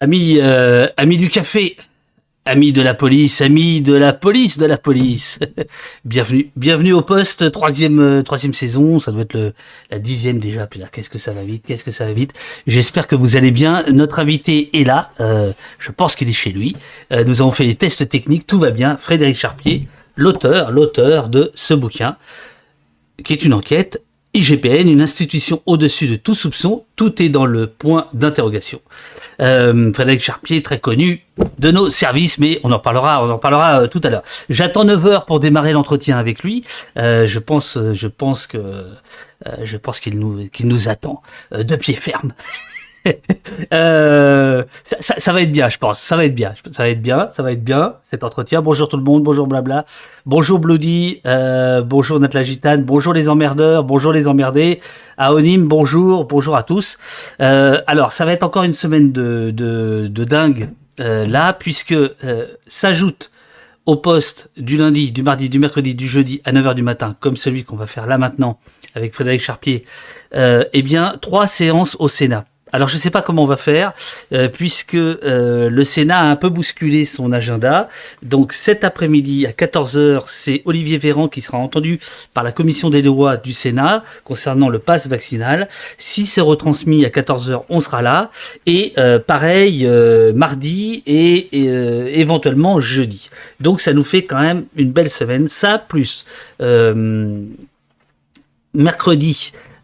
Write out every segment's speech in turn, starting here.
Amis, euh, du café, amis de la police, amis de la police de la police. bienvenue, bienvenue au poste, troisième, euh, troisième saison. Ça doit être le, la dixième déjà. Putain, qu'est-ce que ça va vite, qu'est-ce que ça va vite. J'espère que vous allez bien. Notre invité est là. Euh, je pense qu'il est chez lui. Nous avons fait les tests techniques, tout va bien. Frédéric Charpier, l'auteur, l'auteur de ce bouquin, qui est une enquête IGPN, une institution au-dessus de tout soupçon, tout est dans le point d'interrogation. Euh, Frédéric Charpier, très connu de nos services, mais on en parlera, on en parlera euh, tout à l'heure. J'attends 9 heures pour démarrer l'entretien avec lui. Euh, je pense, je pense que, je pense qu'il nous, attend de pied ferme. Euh, ça, va être bien, je pense. Ça va être bien. Ça va être bien. Ça va être bien cet entretien. Bonjour tout le monde. Bonjour blabla. Bonjour Bloody. Euh, bonjour Nat Gitane. Bonjour les emmerdeurs. Bonjour les emmerdés. Aonim. Bonjour. Bonjour à tous. Euh, alors, ça va être encore une semaine de de, dingue là, puisque s'ajoute au poste du lundi, du mardi, du mercredi, du jeudi à 9h du matin, comme celui qu'on va faire là maintenant avec Frédéric Charpier, euh, eh bien, trois séances au Sénat. Alors je ne sais pas comment on va faire, euh, puisque euh, le Sénat a un peu bousculé son agenda. Donc cet après-midi à 14h, c'est Olivier Véran qui sera entendu par la commission des lois du Sénat concernant le pass vaccinal. Si c'est retransmis à 14h, on sera là. Et euh, pareil, mardi et, éventuellement jeudi. Donc ça nous fait quand même une belle semaine. Ça, plus euh,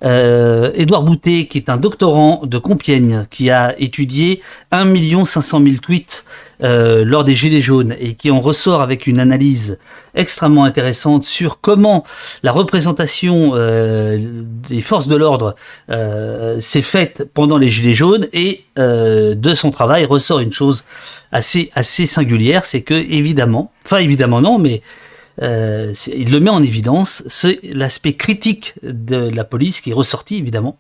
euh, Édouard Boutet, qui est un doctorant de Compiègne, qui a étudié 1 500 000 tweets euh, lors des Gilets jaunes et qui en ressort avec une analyse extrêmement intéressante sur comment la représentation euh, des forces de l'ordre euh, s'est faite pendant les Gilets jaunes et euh, de son travail ressort une chose assez assez singulière, c'est que évidemment, enfin évidemment non, mais euh, il le met en évidence, c'est l'aspect critique de la police qui est ressorti évidemment,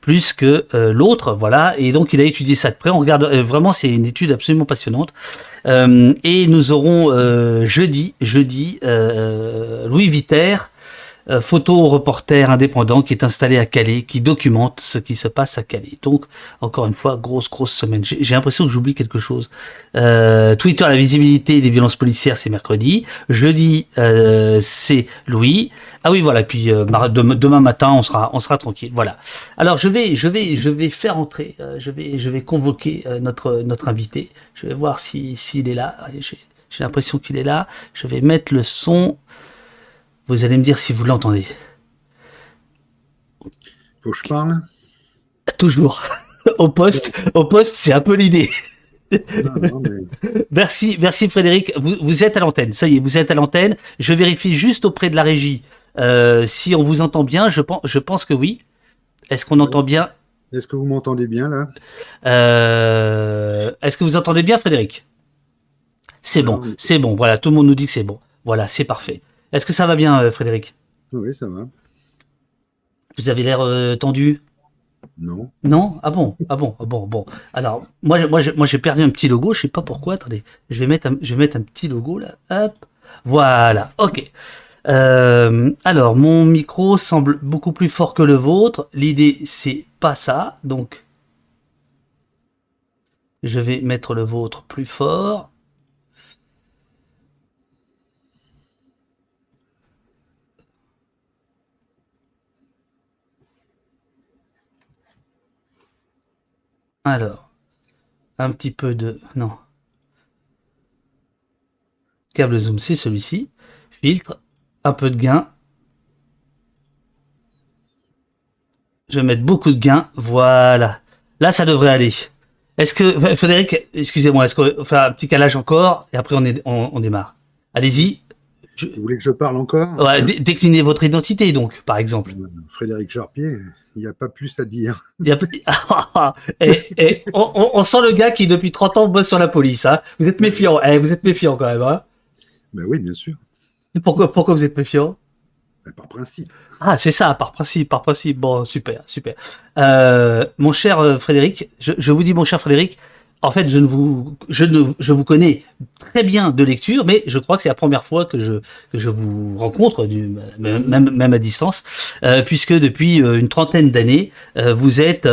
plus que euh, l'autre, voilà. Et donc il a étudié ça de près. On regarde euh, vraiment, c'est une étude absolument passionnante. Euh, et nous aurons jeudi, jeudi, Louis Viter, euh, photo reporter indépendant qui est installé à Calais, qui documente ce qui se passe à Calais. Donc encore une fois, grosse grosse semaine. J'ai l'impression que j'oublie quelque chose. Euh, Twitter, la visibilité des violences policières, c'est mercredi. Jeudi, euh, c'est Louis. Ah oui, voilà. Puis demain matin, on sera, on sera tranquille. Voilà. Alors je vais, je vais, je vais faire entrer. je vais, je vais convoquer notre notre invité. Je vais voir si s'il est là. J'ai l'impression qu'il est là. Je vais mettre le son. Vous allez me dire si vous l'entendez. Faut que je parle? Toujours. Au poste, au poste, c'est un peu l'idée. Mais Merci, merci Frédéric. Vous, vous êtes à l'antenne. Ça y est, vous êtes à l'antenne. Je vérifie juste auprès de la régie euh, si on vous entend bien. Je pense, je pense que oui. Est-ce qu'on entend bien? Est-ce que vous m'entendez bien là? Euh, Est-ce que vous entendez bien, Frédéric? C'est bon, oui. c'est bon. Voilà, tout le monde nous dit que c'est bon. Voilà, c'est parfait. Est-ce que ça va bien, euh, Frédéric? Oui, ça va. Vous avez l'air euh, tendu? Non. Non? Ah bon? Ah bon? Ah bon Bon. Alors, moi, j'ai perdu un petit logo. Je sais pas pourquoi. Attendez, je vais mettre un, je vais mettre un petit logo là. Hop. Voilà. Ok. Euh, alors, mon micro semble beaucoup plus fort que le vôtre. L'idée, c'est pas ça. Donc, je vais mettre le vôtre plus fort. Alors, un petit peu de... Non. Câble zoom, c'est celui-ci. Filtre, un peu de gain. Je vais mettre beaucoup de gain. Voilà. Là, ça devrait aller. Est-ce que... Frédéric, excusez-moi, est-ce qu'on fait un petit calage encore et après on, est, on, on démarre? Allez-y. Je- Vous voulez que je parle encore? Ouais, dé- déclinez votre identité donc, par exemple. Euh, Frédéric Charpier, il n'y a pas plus à dire. Il y a- et, et on, sent le gars qui depuis 30 ans bosse sur la police. Hein. Vous êtes méfiant. Eh, vous êtes méfiant quand même. Hein. Ben oui, bien sûr. Et pourquoi, pourquoi vous êtes méfiant? Ben, par principe. Ah, c'est ça, par principe, par principe. Bon, super, super. Euh, mon cher euh, Frédéric, je, je vous dis, mon cher Frédéric, en fait, je ne vous, je ne, je vous connais très bien de lecture, mais je crois que c'est la première fois que je, que je vous rencontre, même, même- à distance, euh, puisque depuis euh, une trentaine d'années, euh, vous êtes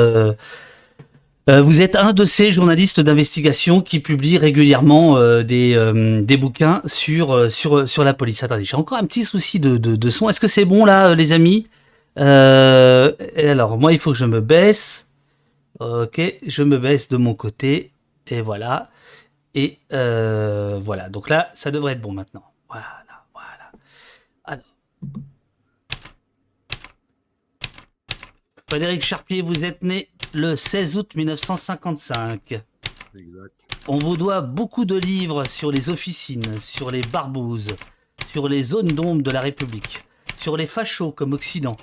vous êtes un de ces journalistes d'investigation qui publie régulièrement des, des bouquins sur, sur, sur la police. Attendez, j'ai encore un petit souci de, de, de son. Est-ce que c'est bon là, les amis? Alors, moi, il faut que je me baisse. Ok, je me baisse de mon côté. Et voilà. Et voilà. Donc là, ça devrait être bon maintenant. Voilà, voilà. Alors. Frédéric Charpier, vous êtes né le 16 août 1955. Exact. On vous doit beaucoup de livres sur les officines, sur les barbouzes, sur les zones d'ombre de la République, sur les fachos comme Occident,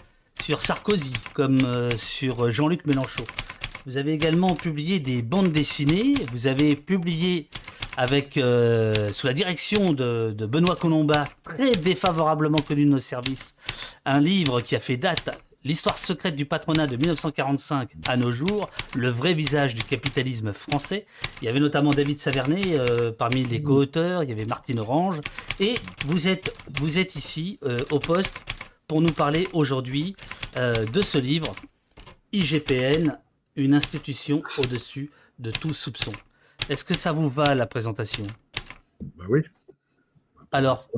sur Sarkozy comme euh, sur Jean-Luc Mélenchon. Vous avez également publié des bandes dessinées. Vous avez publié avec euh, sous la direction de, Benoît Colombat, très défavorablement connu de nos services, un livre qui a fait date L'histoire secrète du patronat de 1945 à nos jours, le vrai visage du capitalisme français. Il y avait notamment David Savernet euh, parmi les co-auteurs, il y avait Martine Orange. Et vous êtes, vous êtes ici euh, au poste pour nous parler aujourd'hui de ce livre, IGPN, une institution au-dessus de tout soupçon. Est-ce que ça vous va la présentation? Bah oui. Alors,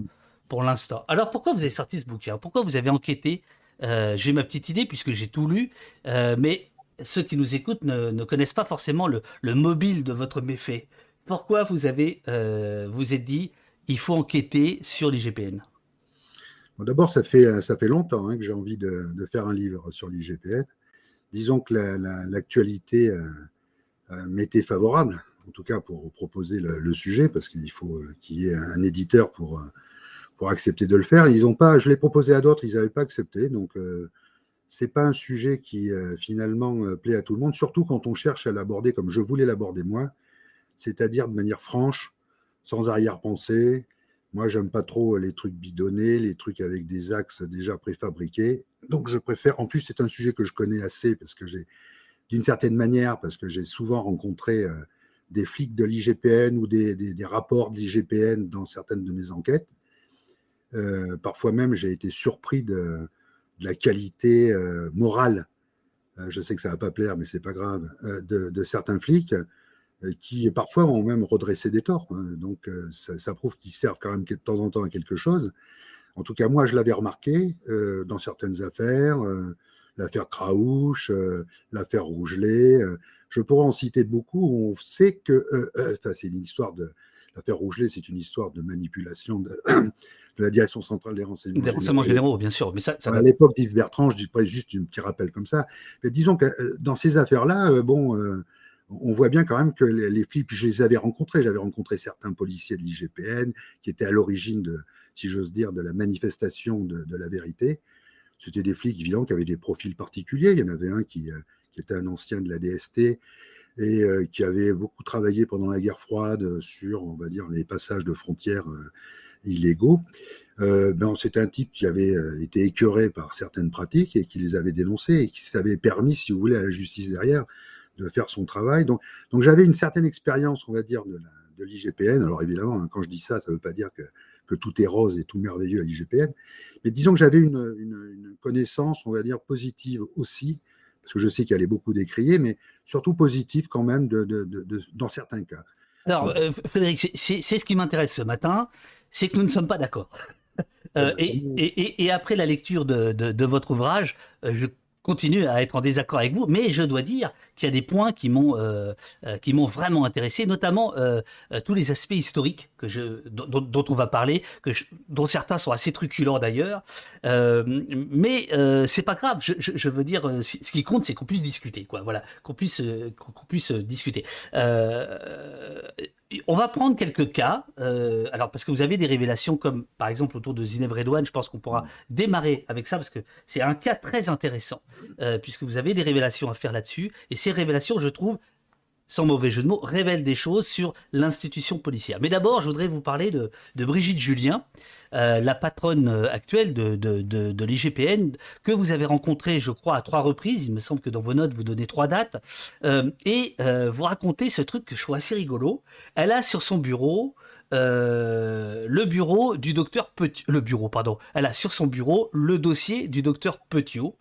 pour l'instant. Alors pourquoi vous avez sorti ce bouquin? Pourquoi vous avez enquêté? Euh, j'ai ma petite idée puisque j'ai tout lu, euh, mais ceux qui nous écoutent ne, connaissent pas forcément le, mobile de votre méfait. Pourquoi vous avez euh, vous êtes dit il faut enquêter sur l'IGPN? D'abord, ça fait, ça fait longtemps hein, que j'ai envie de, faire un livre sur l'IGPN. Disons que l'actualité m'était favorable, en tout cas pour proposer le sujet, parce qu'il faut qu'il y ait un éditeur pour pour accepter de le faire. Ils pas, je l'ai proposé à d'autres, ils n'avaient pas accepté. Donc, euh, c'est pas un sujet qui euh, finalement euh, plaît à tout le monde, surtout quand on cherche à l'aborder comme je voulais l'aborder moi, c'est-à-dire de manière franche, sans arrière-pensée. Moi, j'aime pas trop les trucs bidonnés, les trucs avec des axes déjà préfabriqués. Donc, je préfère. En plus, c'est un sujet que je connais assez parce que j'ai, d'une certaine manière, parce que j'ai souvent rencontré des flics de l'IGPN ou des, des rapports de l'IGPN dans certaines de mes enquêtes. Euh, parfois même, j'ai été surpris de, la qualité euh, morale, euh, je sais que ça va pas plaire, mais c'est pas grave, de, certains flics qui parfois ont même redressé des torts. Hein. donc ça, prouve qu'ils servent quand même de temps en temps à quelque chose. En tout cas, moi, je l'avais remarqué dans certaines affaires, l'affaire Craouche, l'affaire Rougelet. je pourrais en citer beaucoup. On sait que, c'est une histoire de, l'affaire Rougelet, c'est une histoire de manipulation de, de la direction centrale des renseignements, des renseignements généraux, bien sûr. Mais ça, à l'époque d'Yves Bertrand, je dis pas juste un petit rappel comme ça. Mais disons que euh, dans ces affaires-là, euh, bon, euh, on voit bien quand même que les, flics, je les avais rencontrés. J'avais rencontré certains policiers de l'IGPN qui étaient à l'origine si j'ose dire, de la manifestation de, la vérité. C'était des flics, évidemment, qui avaient des profils particuliers. Il y en avait un qui, qui était un ancien de la DST et qui avait beaucoup travaillé pendant la guerre froide sur, on va dire, les passages de frontières illégaux. Euh, ben, c'était un type qui avait euh, été écœuré par certaines pratiques et qui les avait dénoncées et qui s'avait permis, si vous voulez, à la justice derrière de faire son travail. Donc, donc j'avais une certaine expérience, on va dire, de, de l'IGPN. Alors évidemment, hein, quand je dis ça, ça ne veut pas dire que, que, tout est rose et tout merveilleux à l'IGPN. Mais disons que j'avais une, une, connaissance, on va dire, positive aussi, parce que je sais qu'elle est beaucoup décriée, mais surtout positive quand même de, de, dans certains cas. Alors, euh, Frédéric, c'est ce qui m'intéresse ce matin c'est que nous ne sommes pas d'accord. Euh, et, après la lecture de, votre ouvrage, euh, je continue à être en désaccord avec vous, mais je dois dire qu'il y a des points qui m'ont euh, m'ont vraiment intéressé, notamment tous les aspects historiques que je dont, on va parler, dont certains sont assez truculents d'ailleurs, mais c'est pas grave. Je, veux dire, ce qui compte, c'est qu'on puisse discuter, quoi. Voilà, qu'on puisse qu'on puisse discuter on va prendre quelques cas. Euh, alors, parce que vous avez des révélations comme, par exemple, autour de Zineb Redouane, je pense qu'on pourra démarrer avec ça parce que c'est un cas très intéressant, euh, puisque vous avez des révélations à faire là-dessus. Et ces révélations, je trouve, sans mauvais jeu de mots, révèle des choses sur l'institution policière. Mais d'abord, je voudrais vous parler de, Brigitte Julien, euh, la patronne euh, actuelle de, l'IGPN, que vous avez rencontrée, je crois, à trois reprises. Il me semble que dans vos notes, vous donnez trois dates. Euh, et vous racontez ce truc que je trouve assez rigolo. Elle a sur son bureau euh, le bureau du docteur Petiot. Le bureau, pardon. Elle a sur son bureau le dossier du docteur Petiot,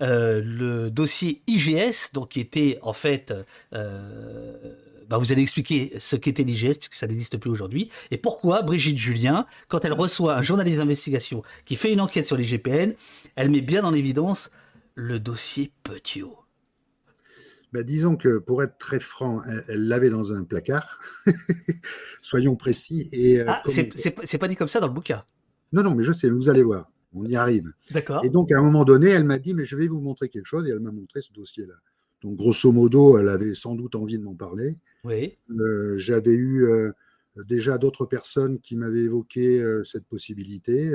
euh, le dossier IGS, donc qui était en fait. Euh, bah vous allez expliquer ce qu'était l'IGS, puisque ça n'existe plus aujourd'hui, et pourquoi Brigitte Julien, quand elle reçoit un journaliste d'investigation qui fait une enquête sur les GPN, elle met bien en évidence le dossier Petiot. Ben, disons que pour être très franc, elle l'avait dans un placard. Soyons précis. Et, euh, ah, c'est pas dit comme ça dans le bouquin. Non, non, mais je sais, vous allez voir. On y arrive. D'accord. Et donc, à un moment donné, elle m'a dit, mais je vais vous montrer quelque chose. Et elle m'a montré ce dossier-là. Donc, grosso modo, elle avait sans doute envie de m'en parler. Oui. Euh, j'avais eu euh, déjà d'autres personnes qui m'avaient évoqué cette possibilité.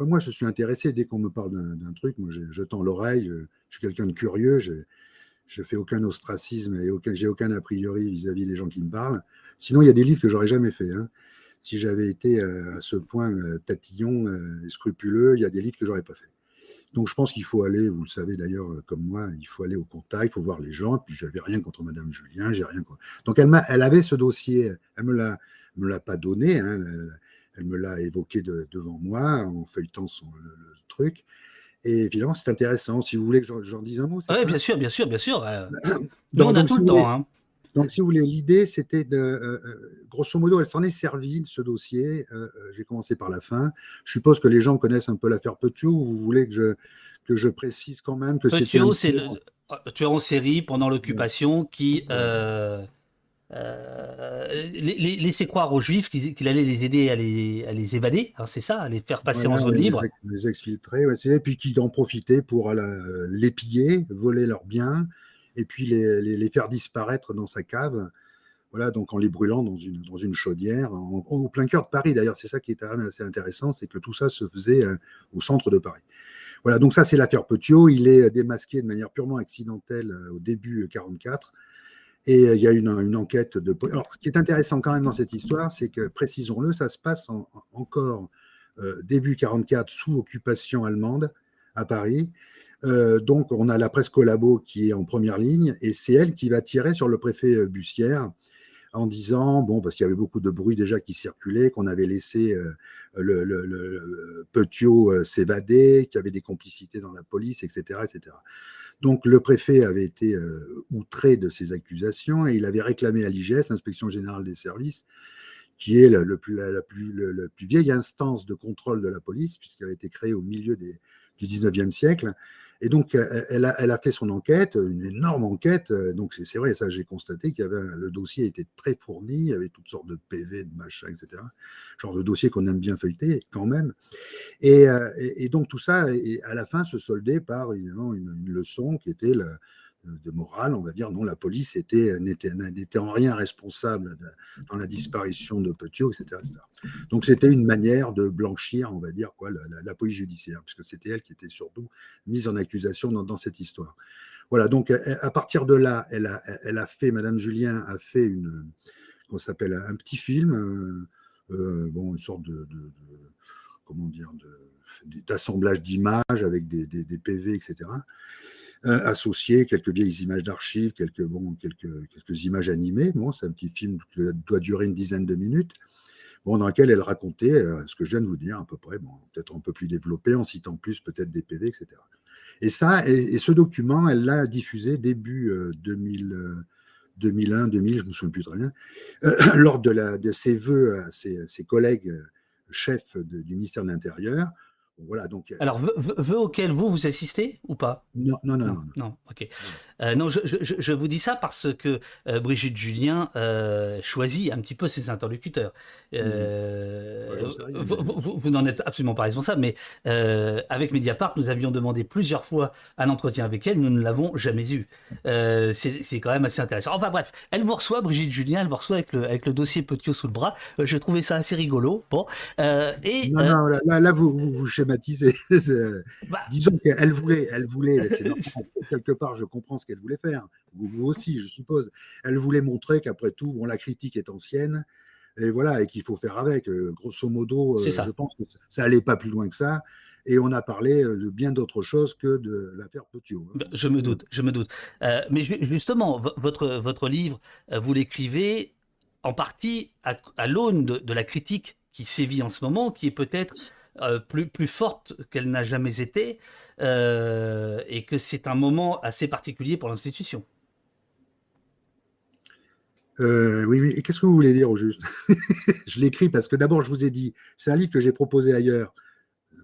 moi, je suis intéressé dès qu'on me parle d'un truc. Moi, je, je tends l'oreille. Je suis quelqu'un de curieux je fais aucun ostracisme et j'ai aucun a priori vis-à-vis des gens qui me parlent. Sinon, il y a des livres que j'aurais jamais fait. Hein. Si j'avais été euh, à ce point euh, tatillon euh, scrupuleux, il y a des livres que j'aurais pas fait. Donc, je pense qu'il faut aller, vous le savez d'ailleurs comme moi, il faut aller au contact, il faut voir les gens. Puis, j'avais rien contre Madame Julien, j'ai rien. Contre... Donc, elle elle avait ce dossier, elle me l'a, me l'a pas donné. Hein, elle, me l'a évoqué devant moi en feuilletant son, le truc. Et évidemment, c'est intéressant. Si vous voulez que j'en dise un mot. Oui, bien sûr, bien sûr, bien sûr. Euh, donc, on a tout le temps. Hein. Donc, si vous voulez, l'idée, c'était de. Euh, euh, grosso modo, elle s'en est servie de ce dossier. J'ai commencé par la fin. Je suppose que les gens connaissent un peu l'affaire Petiot. Vous voulez que je, que je précise quand même que Petiot, c'est le tueur en série pendant l'occupation qui. Euh, laisser croire aux juifs qu'il allait les aider à les, à les évader, hein, c'est ça, à les faire passer en zone libre. Les, exfiltrer, ouais, et puis qui en profiter pour euh, les piller, voler leurs biens, et puis les, les, faire disparaître dans sa cave. Voilà, donc en les brûlant dans une, dans une chaudière, au plein cœur de Paris. D'ailleurs, c'est ça qui est assez intéressant, c'est que tout ça se faisait euh, au centre de Paris. Voilà, donc ça c'est l'affaire Petiot. Il est démasqué de manière purement accidentelle au début 44 et euh, il y a une, une enquête de. Alors, ce qui est intéressant quand même dans cette histoire, c'est que, précisons-le, ça se passe encore euh, début 44 sous occupation allemande à Paris. Euh, donc, on a la presse collabo qui est en première ligne et c'est elle qui va tirer sur le préfet Bussière en disant, bon, parce qu'il y avait beaucoup de bruit déjà qui circulait, qu'on avait laissé le, le, Petiot s'évader, qu'il y avait des complicités dans la police, etc. etc. Donc le préfet avait été euh, outré de ces accusations et il avait réclamé à l'IGS, l'Inspection générale des services, qui est la, plus, le, plus, vieille instance de contrôle de la police, puisqu'elle a été créée au milieu du 19e siècle, et donc, elle a, elle a, fait son enquête, une énorme enquête. Donc, c'est vrai, ça, j'ai constaté qu'il y avait le dossier était très fourni, il y avait toutes sortes de PV, de machins, etc. Genre de dossier qu'on aime bien feuilleter quand même. Et, et, donc, tout ça, à la fin, se soldait par évidemment une, leçon qui était de morale, on va dire, non, la police était, n'était, en rien responsable dans la disparition de Petiot, etc. Donc c'était une manière de blanchir, on va dire, quoi, la, police judiciaire, puisque c'était elle qui était surtout mise en accusation dans, cette histoire. Voilà, donc à partir de là, elle a, fait, Madame Julien a fait une, qu'on s'appelle un petit film, euh, euh, bon, une sorte de, comment dire, d'assemblage d'images avec des, des PV, etc. Euh, associé quelques vieilles images d'archives, quelques, bon, quelques, quelques images animées. Bon, c'est un petit film qui doit durer une dizaine de minutes. Bon, dans lequel elle racontait euh, ce que je viens de vous dire, à peu près, bon, peut-être un peu plus développé, en citant plus peut-être des PV, etc. Et ça, et, ce document, elle l'a diffusé début 2000, 2001, 2000, je me souviens plus très bien, euh, lors de, la, de ses vœux à ses, ses collègues chefs du ministère de l'Intérieur, voilà, donc, euh, Alors, vœux auxquels vous, vous assistez ou pas? Non non non, non, non. ok. Euh, non, je, je, je, vous dis ça parce que euh, Brigitte Julien choisit un petit peu ses interlocuteurs. Vous, vous, n'en êtes absolument pas responsable, mais avec Mediapart, nous avions demandé plusieurs fois un entretien avec elle, nous ne l'avons jamais eu. C'est quand même assez intéressant. Enfin bref, elle vous reçoit, Brigitte Julien, elle vous reçoit avec le, avec le dossier Petiot sous le bras. je trouvais ça assez rigolo. Bon, et, non, non, là, là, vous, vous schématisez. Bah. Disons qu'elle voulait, elle voulait, quelque part, je comprends ce qu'elle voulait faire. Vous, aussi, je suppose. Elle voulait montrer qu'après tout, bon, la critique est ancienne, et voilà, et qu'il faut faire avec. Euh, grosso modo, euh, je pense que ça allait pas plus loin que ça. Et on a parlé euh, de bien d'autres choses que de l'affaire Petiot. Hein. Je me doute, je me doute. mais justement, votre, votre livre, vous l'écrivez en partie à, l'aune de, la critique qui sévit en ce moment, qui est peut-être euh, plus, plus forte qu'elle n'a jamais été, euh, et que c'est un moment assez particulier pour l'institution. Euh, oui, oui. Et qu'est-ce que vous voulez dire au juste? Je l'écris parce que d'abord, je vous ai dit, c'est un livre que j'ai proposé ailleurs.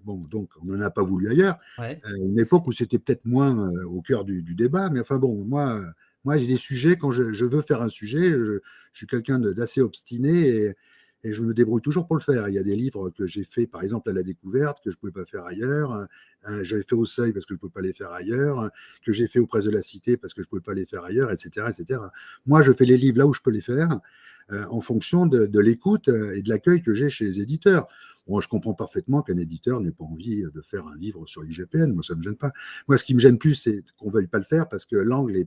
Bon, donc on n'en a pas voulu ailleurs. une époque où c'était peut-être moins au cœur du, débat, mais enfin bon, moi, moi j'ai des sujets quand je, veux faire un sujet, je, je suis quelqu'un d'assez obstiné et, et je me débrouille toujours pour le faire. Il y a des livres que j'ai fait, par exemple, à la découverte, que je ne pouvais pas faire ailleurs. Euh, J'avais fait au seuil parce que je ne pouvais pas les faire ailleurs. Que j'ai fait aux presses de la cité parce que je ne pouvais pas les faire ailleurs, etc., etc. Moi, je fais les livres là où je peux les faire, euh, en fonction de, l'écoute euh, et de l'accueil que j'ai chez les éditeurs. Moi, je comprends parfaitement qu'un éditeur n'ait pas envie de faire un livre sur l'IGPN. Moi, ça ne me gêne pas. Moi, ce qui me gêne plus, c'est qu'on ne veuille pas le faire parce que l'angle n'est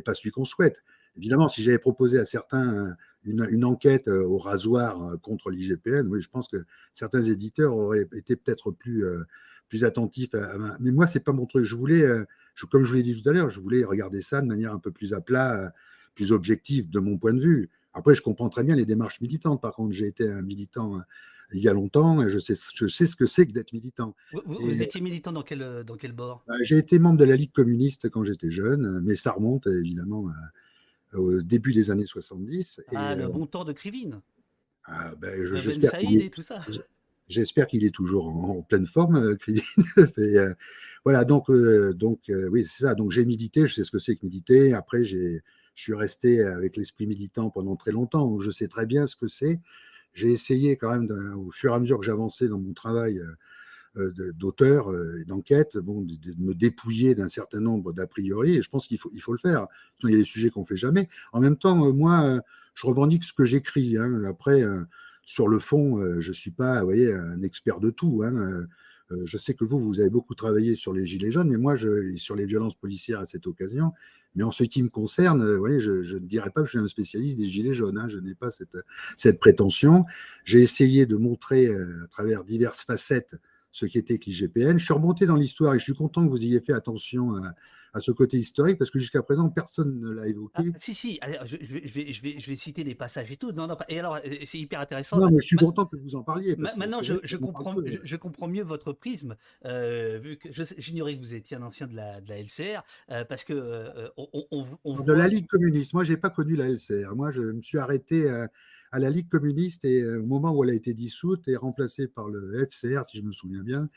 pas celui qu'on souhaite. Évidemment, si j'avais proposé à certains une, enquête euh, au rasoir euh, contre l'IGPN, oui, je pense que certains éditeurs auraient été peut-être plus, euh, plus attentifs. À, Mais moi, c'est pas mon truc. Je voulais, comme je vous l'ai dit tout à l'heure, je voulais regarder ça de manière un peu plus à plat, plus objective de mon point de vue. Après, je comprends très bien les démarches militantes. Par contre, j'ai été un militant il y a longtemps, et je sais, je sais ce que c'est que d'être militant. Vous, étiez militant dans quel, dans quel bord? Bah, J'ai été membre de la Ligue communiste quand j'étais jeune, mais ça remonte évidemment à, au début des années 70. Ah, le euh, bon temps de Krivine. Ah, ben, j'espère qu'il est, J'espère qu'il est toujours en, pleine forme, euh, Krivine. Euh, voilà, donc, donc oui, c'est ça. Donc j'ai milité, je sais ce que c'est que militer. Après, j'ai, je suis resté avec l'esprit militant pendant très longtemps, donc je sais très bien ce que c'est. J'ai essayé quand même, au fur et à mesure que j'avançais dans mon travail, euh, d'auteur euh, et d'enquête, bon, de, me dépouiller d'un certain nombre d'a priori, et je pense qu'il faut, il faut le faire. Il y a des sujets qu'on fait jamais. En même temps, euh, moi, je revendique ce que j'écris. Hein. Après, sur le fond, je suis pas, vous voyez, un expert de tout. Hein. Je sais que vous, vous avez beaucoup travaillé sur les gilets jaunes, mais moi, sur les violences policières à cette occasion. Mais en ce qui me concerne, vous voyez, je, je ne dirais pas que je suis un spécialiste des gilets jaunes. Hein. Je n'ai pas cette, cette prétention. J'ai essayé de montrer à travers diverses facettes ce qui était l'IGPN. Je suis remonté dans l'histoire et je suis content que vous ayez fait attention à, ce côté historique parce que jusqu'à présent, personne ne l'a évoqué. Ah, si, si, je, vais, je, vais, je, vais, citer les passages et tout. Non, non, et alors, euh, c'est hyper intéressant. Non, mais je suis content que vous en parliez. maintenant, je, comprends, je, comprends mieux votre prisme, euh, vu que j'ignorais que vous étiez un ancien de la, de la LCR, euh, parce que. on, de la Ligue communiste. Moi, je n'ai pas connu la LCR. Moi, je me suis arrêté à la Ligue communiste et euh, au moment où elle a été dissoute et remplacée par le FCR, si je me souviens bien.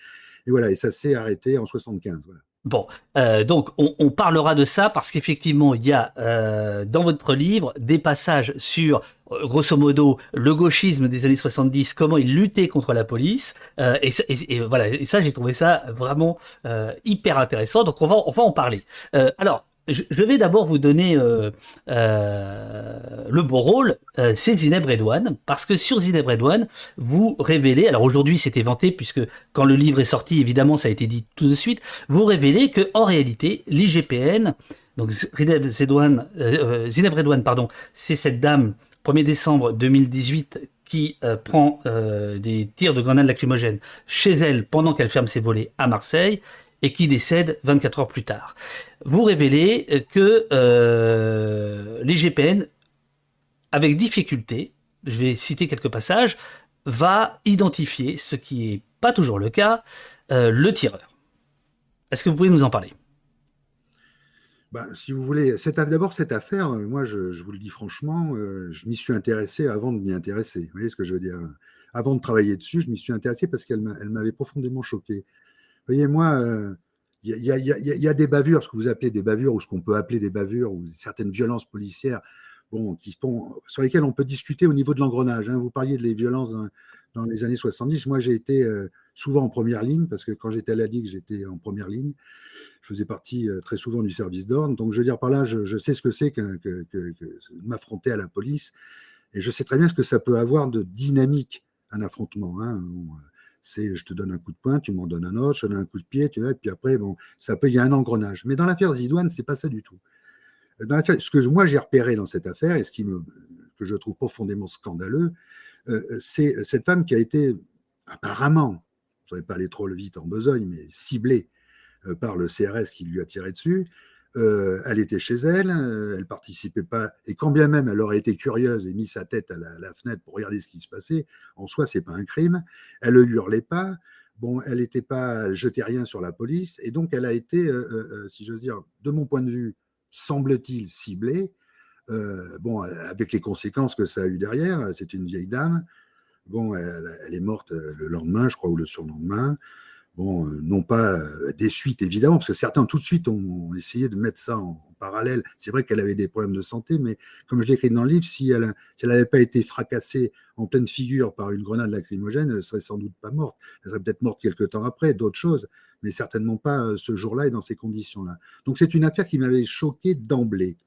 Et voilà, et ça s'est arrêté en 75. Voilà. Bon, euh, donc on, parlera de ça parce qu'effectivement, il y a euh, dans votre livre des passages sur, grosso modo, le gauchisme des années 70, comment il luttait contre la police, et, et, voilà, et ça, j'ai trouvé ça vraiment hyper intéressant. Donc on va, on va en parler. alors, je vais d'abord vous donner euh, euh, le beau rôle, euh, c'est Zineb Redouane, parce que sur Zineb Redouane, vous révélez, alors aujourd'hui c'était vanté, puisque quand le livre est sorti, évidemment ça a été dit tout de suite, vous révélez que en réalité, l'IGPN, donc Zineb Redouane, pardon, c'est cette dame, 1er décembre 2018, qui prend des tirs de grenades lacrymogènes chez elle pendant qu'elle ferme ses volets à Marseille, et qui décède 24 heures plus tard. Vous révélez que euh, l'IGPN, avec difficulté, je vais citer quelques passages, va identifier, ce qui n'est pas toujours le cas, euh, le tireur. Est-ce que vous pouvez nous en parler? Ben, si vous voulez, d'abord cette affaire, euh, moi je, vous le dis franchement, euh, je m'y suis intéressé avant de m'y intéresser. Vous voyez ce que je veux dire? Avant de travailler dessus, je m'y suis intéressé parce qu'elle m'avait profondément choqué. Voyez, moi, il y, a, des bavures, ce que vous appelez des bavures, ou ce qu'on peut appeler des bavures, ou certaines violences policières, bon, qui sont, sur lesquelles on peut discuter au niveau de l'engrenage. Hein. Vous parliez de les violences dans, les années 70. Moi, j'ai été euh, souvent en première ligne, parce que quand j'étais à la Ligue, j'étais en première ligne. Je faisais partie euh, très souvent du service d'ordre. Donc, je veux dire par là, je, sais ce que c'est que, que, que m'affronter à la police. Et je sais très bien ce que ça peut avoir de dynamique, un affrontement. Hein c'est je te donne un coup de poing, tu m'en donnes un autre, je te donne un coup de pied, tu vois, et puis après, bon, ça peut, il y a un engrenage. Mais dans l'affaire Zidouane, c'est pas ça du tout. Dans ce que moi j'ai repéré dans cette affaire, et ce qui me, que je trouve profondément scandaleux, euh, c'est cette femme qui a été apparemment, je ne vais pas aller trop vite en besogne, mais ciblée euh, par le CRS qui lui a tiré dessus, Euh, elle était chez elle, euh, elle participait pas, et quand bien même elle aurait été curieuse et mis sa tête à la, fenêtre pour regarder ce qui se passait, en soi, c'est pas un crime. Elle ne hurlait pas. Bon, elle n'était pas, elle jetait rien sur la police, et donc elle a été, si j'ose dire, de mon point de vue, semble-t-il, ciblée. bon, avec les conséquences que ça a eu derrière, c'est une vieille dame. Bon, elle, est morte le lendemain, je crois, ou le surlendemain. Bon, euh, non pas euh, des suites, évidemment, parce que certains tout de suite ont essayé de mettre ça en, parallèle. C'est vrai qu'elle avait des problèmes de santé, mais comme je l'écris dans le livre, si elle n'avait pas été fracassée en pleine figure par une grenade lacrymogène, elle serait sans doute pas morte. Elle serait peut-être morte quelques temps après, d'autres choses, mais certainement pas euh, ce jour-là et dans ces conditions-là. Donc c'est une affaire qui m'avait choqué d'emblée.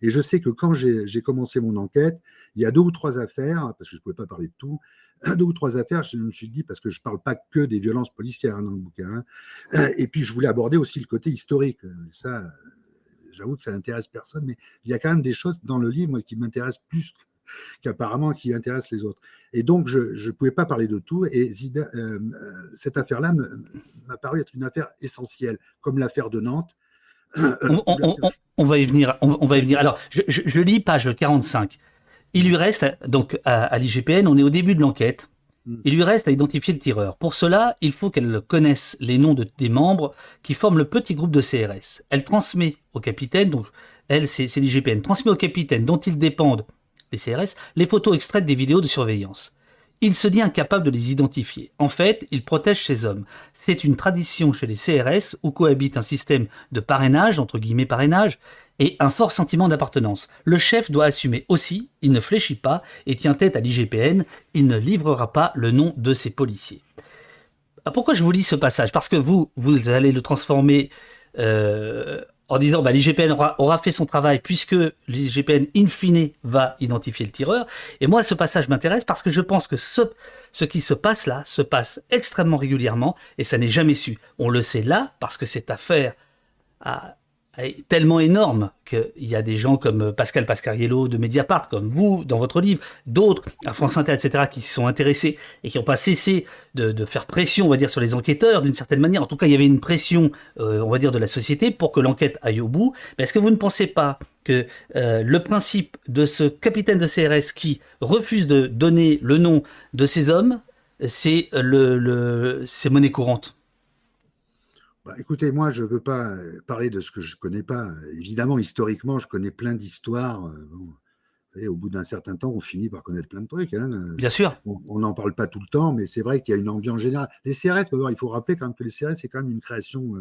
Et je sais que quand j'ai commencé mon enquête, il y a deux ou trois affaires, parce que je ne pouvais pas parler de tout, deux ou trois affaires, je me suis dit, parce que je ne parle pas que des violences policières hein, dans le bouquin, hein, et puis je voulais aborder aussi le côté historique. Ça, j'avoue que ça n'intéresse personne, mais il y a quand même des choses dans le livre qui m'intéressent plus qu'apparemment qui intéressent les autres. Et donc, je ne pouvais pas parler de tout, et euh, euh, cette affaire-là m'a paru être une affaire essentielle, comme l'affaire de Nantes. On, va y venir. On, va y venir. Alors, je, je lis page 45. Il lui reste, donc à, l'IGPN, on est au début de l'enquête, hmm. il lui reste à identifier le tireur. Pour cela, il faut qu'elle connaisse les noms de, des membres qui forment le petit groupe de CRS. Elle transmet au capitaine, donc elle, c'est l'IGPN, transmet au capitaine dont ils dépendent, les CRS, les photos extraites des vidéos de surveillance. Il se dit incapable de les identifier. En fait, il protège ses hommes. C'est une tradition chez les CRS où cohabite un système de parrainage, entre guillemets parrainage, et un fort sentiment d'appartenance. Le chef doit assumer aussi, il ne fléchit pas et tient tête à l'IGPN, il ne livrera pas le nom de ses policiers. Ah, pourquoi je vous lis ce passage? Parce que vous, vous allez le transformer euh, en disant bah, l'IGPN aura, fait son travail puisque l'IGPN in fine va identifier le tireur. Et moi, ce passage m'intéresse parce que je pense que ce, qui se passe là se passe extrêmement régulièrement et ça n'est jamais su. On le sait là parce que cette affaire a est tellement énorme qu'il y a des gens comme Pascal Pascariello de Mediapart, comme vous dans votre livre, d'autres à France Inter, etc., qui se sont intéressés et qui n'ont pas cessé de, faire pression, on va dire, sur les enquêteurs d'une certaine manière. En tout cas, il y avait une pression, euh, on va dire, de la société pour que l'enquête aille au bout. Mais est-ce que vous ne pensez pas que euh, le principe de ce capitaine de CRS qui refuse de donner le nom de ses hommes, c'est le, le, monnaie courante bah, écoutez, moi, je ne veux pas euh, parler de ce que je ne connais pas. Évidemment, historiquement, je connais plein d'histoires. Euh, au bout d'un certain temps, on finit par connaître plein de trucs. Hein. Bien sûr. On n'en parle pas tout le temps, mais c'est vrai qu'il y a une ambiance générale. Les CRS, il faut rappeler quand même que les CRS, c'est quand même une création euh,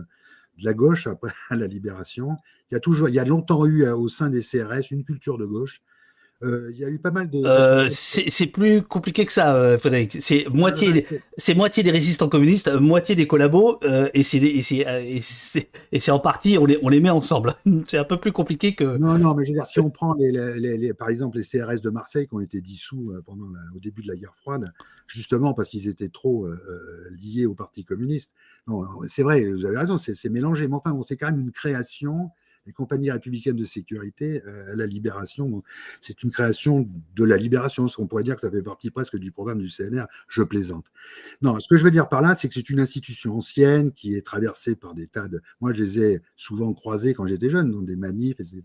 de la gauche après la libération. Il y a toujours, il y a longtemps eu au sein des CRS une culture de gauche euh, il y a eu pas mal de. Euh, c'est plus compliqué que ça, euh, Frédéric. C'est moitié, c'est moitié des résistants communistes, moitié des collabos, et c'est et c'est en partie on les on les met ensemble. c'est un peu plus compliqué que. Non non, mais je veux dire si on prend les, les, les, par exemple les CRS de Marseille qui ont été dissous pendant au début de la guerre froide, justement parce qu'ils étaient trop liés au Parti communiste. C'est vrai, vous avez raison, c'est mélangé, mais enfin bon, c'est quand même une création les compagnies républicaines de sécurité, euh, la libération, c'est une création de la libération. On pourrait dire que ça fait partie presque du programme du CNR. Je plaisante. Non, ce que je veux dire par là, c'est que c'est une institution ancienne qui est traversée par des tas de. Moi, je les ai souvent croisés quand j'étais jeune, dans des manifs, etc.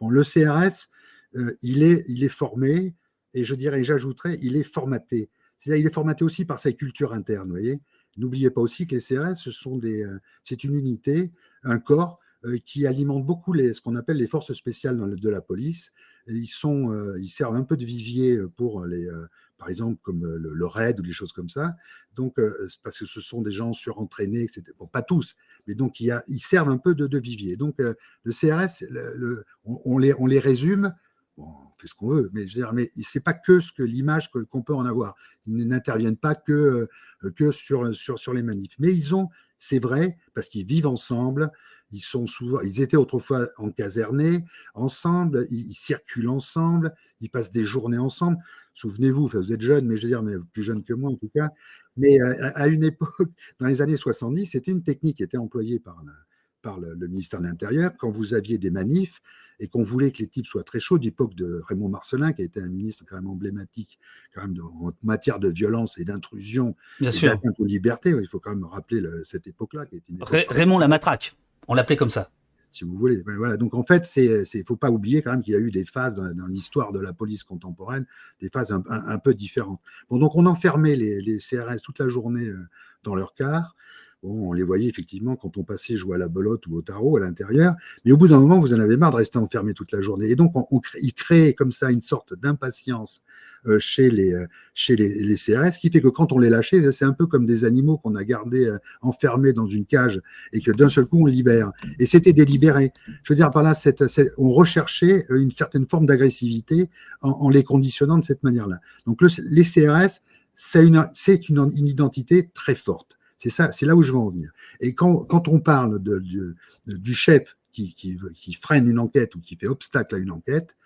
Bon, le CRS, euh, il, est, il est formé, et je dirais, j'ajouterais, il est formaté. C'est-à-dire, il est formaté aussi par sa culture interne, vous voyez. N'oubliez pas aussi que les CRS, ce sont des, euh, c'est une unité, un corps qui alimentent beaucoup les, ce qu'on appelle les forces spéciales de la police. ils, sont, euh, ils servent un peu de vivier pour les, euh, par exemple, comme le, RAID ou des choses comme ça. Donc, parce que ce sont des gens surentraînés, etc. Pas tous, mais donc il y a, ils servent un peu de, vivier. Donc, le CRS, le, on, les, on les résume. On fait ce qu'on veut, mais je veux c'est pas que ce que l'image qu'on peut en avoir. Ils n'interviennent pas que, que sur, sur, sur les manifs. Mais ils ont, c'est vrai, parce qu'ils vivent ensemble, ils sont souvent, ils étaient autrefois en casernés ensemble, ils, circulent ensemble, ils passent des journées ensemble. Souvenez-vous, vous êtes jeune, mais je veux dire, mais plus jeune que moi en tout cas. Mais euh, à, une époque, dans les années 70, c'était une technique qui était employée par, par le, ministère de l'Intérieur quand vous aviez des manifs et qu'on voulait que les types soient très chauds, d'époque de Raymond Marcelin, qui a été un ministre quand même emblématique quand même en matière de violence et d'intrusion, de liberté. Il faut quand même rappeler cette époque-là. Raymond la matraque. On l'appelait comme ça. si vous voulez. Voilà. Donc en fait, il ne faut pas oublier quand même qu'il y a eu des phases dans, l'histoire de la police contemporaine, des phases un, peu différentes. Bon, donc on enfermait les, les CRS toute la journée euh, dans leur car. On les voyait effectivement quand on passait jouer à la belote ou au tarot à l'intérieur, mais au bout d'un moment, vous en avez marre de rester enfermé toute la journée. Et donc, on, crée comme ça une sorte d'impatience euh, chez, les, euh, CRS, qui fait que quand on les lâchait, c'est un peu comme des animaux qu'on a gardés euh, enfermés dans une cage et que d'un seul coup, on libère. Et c'était délibéré. Je veux dire, par là, on recherchait une certaine forme d'agressivité en, les conditionnant de cette manière-là. Donc, le, les CRS, c'est une identité très forte. C'est ça, c'est là où je veux en venir. Et quand, quand on parle du chef qui, qui, freine une enquête ou qui fait obstacle à une enquête,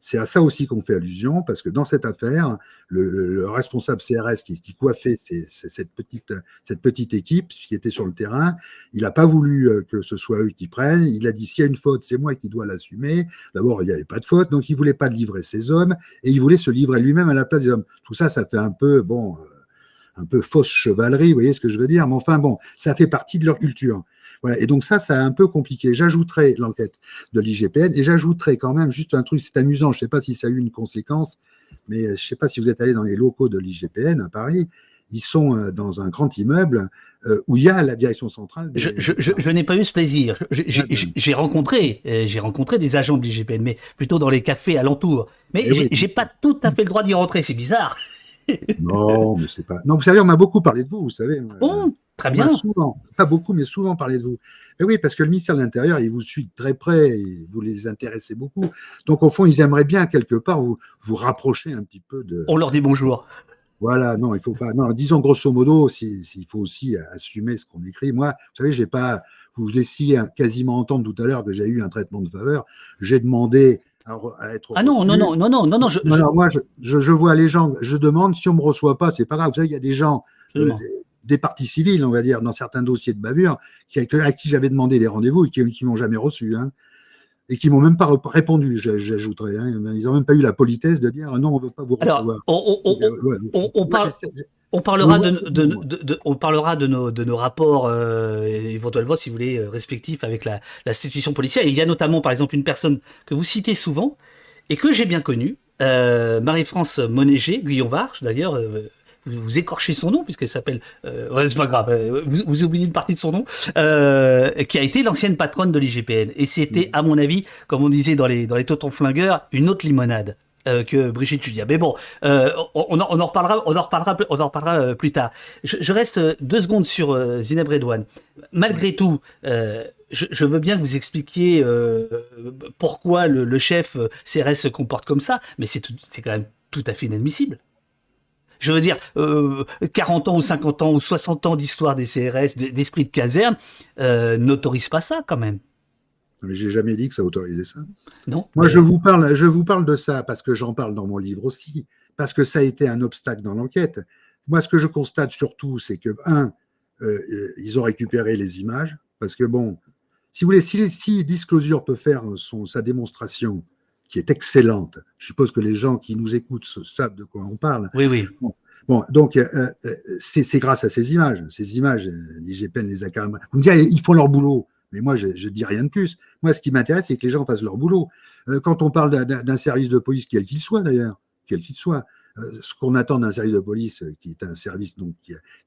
c'est à ça aussi qu'on fait allusion, parce que dans cette affaire, le, responsable CRS qui, coiffait cette, petite, cette petite équipe qui était sur le terrain, il n'a pas voulu euh, que ce soit eux qui prennent. Il a dit s'il y a une faute, c'est moi qui dois l'assumer. D'abord, il n'y avait pas de faute, donc il voulait pas livrer ses hommes et il voulait se livrer lui-même à la place des hommes. Tout ça, ça fait un peu bon. Un peu fausse chevalerie, vous voyez ce que je veux dire Mais enfin, bon, ça fait partie de leur culture. Voilà. Et donc ça, ça a un peu compliqué. J'ajouterai l'enquête de l'IGPN et j'ajouterai quand même juste un truc, c'est amusant, je ne sais pas si ça a eu une conséquence, mais je ne sais pas si vous êtes allé dans les locaux de l'IGPN à Paris, ils sont euh, dans un grand immeuble euh, où il y a la direction centrale. Je, je, je, n'ai pas eu ce plaisir. J'ai rencontré, euh, j'ai rencontré des agents de l'IGPN, mais plutôt dans les cafés alentours. Mais eh j'ai pas tout à fait le droit d'y rentrer, c'est bizarre non, mais c'est pas. Non, vous savez, on m'a beaucoup parlé de vous, vous savez. Bon, très bien. Souvent, pas beaucoup, mais souvent parlé de vous. Mais oui, parce que le ministère de l'Intérieur, il vous suit très près, et vous les intéressez beaucoup. Donc, au fond, ils aimeraient bien, quelque part, vous, vous rapprocher un petit peu de. On leur dit bonjour. Voilà, non, il faut pas. Non, disons grosso modo, il faut aussi assumer ce qu'on écrit. Moi, vous savez, j'ai pas. Vous laissiez quasiment entendre tout à l'heure que j'ai eu un traitement de faveur. J'ai demandé ah non, non, non, non, non, non, non, je, moi, je, je, vois les gens, je demande, si on me reçoit pas, c'est pas grave. Vous savez, il y a des gens, euh, des parties civiles, on va dire, dans certains dossiers de bavure, qui, à qui j'avais demandé des rendez-vous et qui, qui m'ont jamais reçu, hein, et qui m'ont même pas répondu, j'ajouterais. Hein, ils n'ont même pas eu la politesse de dire non, on veut pas vous recevoir. on, on, on, on parle. On parlera de, on parlera de nos, de nos rapports euh, éventuellement, si vous voulez, euh, respectifs avec la, l'institution policière. il y a notamment, par exemple, une personne que vous citez souvent et que j'ai bien connue, euh, Marie-France Monéger, Guillaume Varche d'ailleurs. vous, écorchez son nom puisqu'elle s'appelle. ouais, c'est pas grave. Vous, oubliez une partie de son nom, qui a été l'ancienne patronne de l'IGPN. Et c'était, à mon avis, comme on disait dans les dans les Totons flingueurs, une autre limonade. Euh, que Brigitte Julia. Mais bon, euh, on, en, on, en reparlera, on en reparlera, on en reparlera euh, plus tard. Je, je, reste deux secondes sur euh, Zineb Redouane. Malgré tout, je, je, veux bien que vous expliquiez pourquoi le, le, chef CRS se comporte comme ça, mais c'est quand même tout à fait inadmissible. Je veux dire, euh, 40 ans ou 50 ans ou 60 ans d'histoire des CRS, d'esprit de caserne, euh, n'autorise pas ça quand même. Mais j'ai jamais dit que ça autorisait ça. Non. Moi, je vous parle, je vous parle de ça parce que j'en parle dans mon livre aussi, parce que ça a été un obstacle dans l'enquête. Moi, ce que je constate surtout, c'est que un, euh, ils ont récupéré les images, parce que bon, si vous voulez, si, si Disclosure peut faire son, sa démonstration, qui est excellente, je suppose que les gens qui nous écoutent savent de quoi on parle. Oui, oui. Bon, donc euh, euh, c'est grâce à ces images. Ces images, l'IGPN les a carrément. Vous me direz, ils font leur boulot. Mais moi, je ne dis rien de plus. Moi, ce qui m'intéresse, c'est que les gens fassent leur boulot. Euh, quand on parle d'un service de police, quel qu'il soit d'ailleurs, quel qu'il soit, euh, ce qu'on attend d'un service de police, euh, qui est un service donc,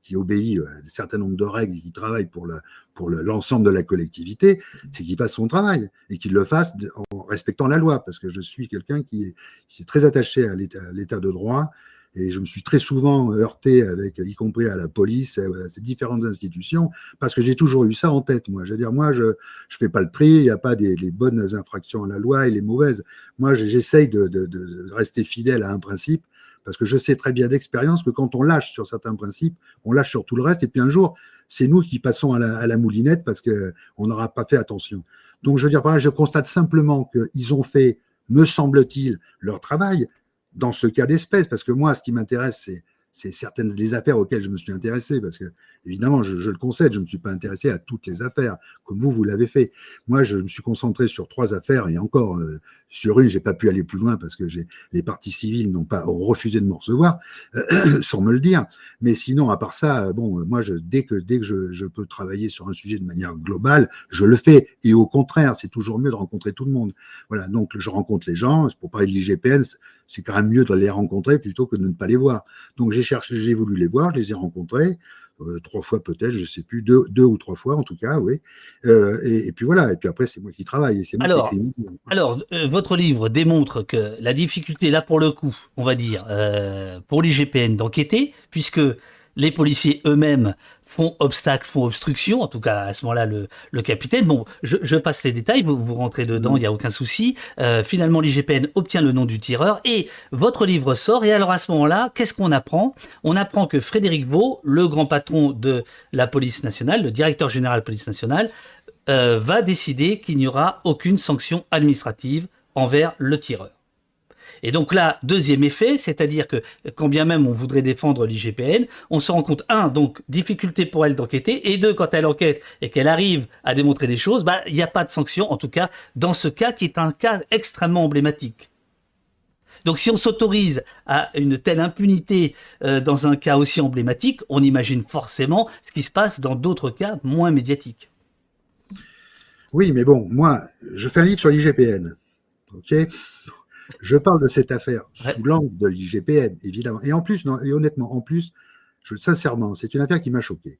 qui, obéit à un certain nombre de règles et qui travaille pour le pour l'ensemble de la collectivité, c'est qu'il fasse son travail et qu'il le fasse en respectant la loi, parce que je suis quelqu'un qui qui est très attaché à l'état de droit et je me suis très souvent heurté avec, y compris à la police, à ces différentes institutions, parce que j'ai toujours eu ça en tête, moi. Je veux dire, moi, je ne fais pas le tri, il n'y a pas des les bonnes infractions à la loi et les mauvaises. Moi, j'essaye de, de, de, rester fidèle à un principe, parce que je sais très bien d'expérience que quand on lâche sur certains principes, on lâche sur tout le reste, et puis un jour, c'est nous qui passons à la, à la moulinette parce qu'on n'aura pas fait attention. Donc, je veux dire, par là, je constate simplement qu'ils ont fait, me semble-t-il, leur travail, dans ce cas d'espèce, parce que moi, ce qui m'intéresse, c'est certaines des affaires auxquelles je me suis intéressé, parce que Évidemment, je, le concède, je ne me suis pas intéressé à toutes les affaires, comme vous, vous l'avez fait. Moi, je me suis concentré sur trois affaires, et encore, euh, sur une, j'ai pas pu aller plus loin parce que les parties civiles n'ont pas refusé de me recevoir, sans me le dire. Mais sinon, à part ça, bon, moi, dès que, dès que je, je, peux travailler sur un sujet de manière globale, je le fais. Et au contraire, c'est toujours mieux de rencontrer tout le monde. Voilà, donc je rencontre les gens. Pour parler de l'IGPN, c'est quand même mieux de les rencontrer plutôt que de ne pas les voir. Donc j'ai cherché, j'ai voulu les voir, je les ai rencontrés. Euh, trois fois peut-être, je ne sais plus, deux, deux, ou trois fois en tout cas, oui. Euh, et, puis voilà, et puis après c'est moi qui travaille. Moi alors, qui alors euh, votre livre démontre que la difficulté là pour le coup, on va dire, pour l'IGPN d'enquêter, puisque les policiers eux-mêmes font obstacle, font obstruction, en tout cas à ce moment-là le, capitaine. Bon, je, je, passe les détails, vous, vous rentrez dedans, il n'y a aucun souci. Euh, finalement, l'IGPN obtient le nom du tireur et votre livre sort. Et alors à ce moment-là, qu'est-ce qu'on apprend? On apprend que Frédéric Vaux, le grand patron de la police nationale, le directeur général de la police nationale, euh, va décider qu'il n'y aura aucune sanction administrative envers le tireur. Et donc là, deuxième effet, c'est-à-dire que quand bien même on voudrait défendre l'IGPN, on se rend compte, un, donc difficulté pour elle d'enquêter, et deux, quand elle enquête et qu'elle arrive à démontrer des choses, bah, il n'y a pas de sanction, en tout cas dans ce cas qui est un cas extrêmement emblématique. Donc si on s'autorise à une telle impunité euh, dans un cas aussi emblématique, on imagine forcément ce qui se passe dans d'autres cas moins médiatiques. Oui, mais bon, moi, je fais un livre sur l'IGPN. OK? Je parle de cette affaire sous l'angle de l'IGPN, évidemment. Et en plus, non, et honnêtement, en plus, je, sincèrement, c'est une affaire qui m'a choqué.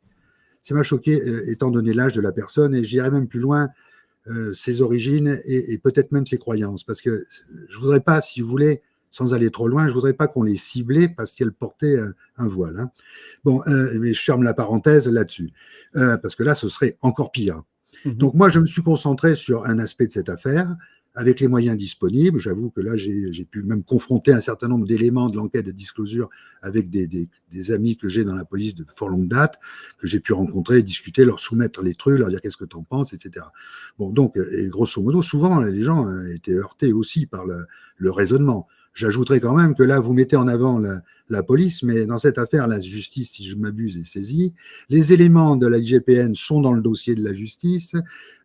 Ça m'a choqué euh, étant donné l'âge de la personne et j'irai même plus loin euh, ses origines et, peut-être même ses croyances. Parce que je voudrais pas, si vous voulez, sans aller trop loin, je voudrais pas qu'on les ciblait parce qu'elle portait euh, un voile. Hein. Bon, mais je ferme la parenthèse là-dessus. parce que là, ce serait encore pire. Mmh Donc moi, je me suis concentré sur un aspect de cette affaire, avec les moyens disponibles. J'avoue que là, j'ai pu même confronter un certain nombre d'éléments de l'enquête de disclosure avec des, amis que j'ai dans la police de fort longue date, que j'ai pu rencontrer, discuter, leur soumettre les trucs, leur dire qu'est-ce que tu en penses, etc. Bon, donc, et grosso modo, souvent, les gens étaient heurtés aussi par le, raisonnement. J'ajouterais quand même que là, vous mettez en avant la, la, police, mais dans cette affaire, la justice, si je m'abuse, est saisie. Les éléments de la IGPN sont dans le dossier de la justice.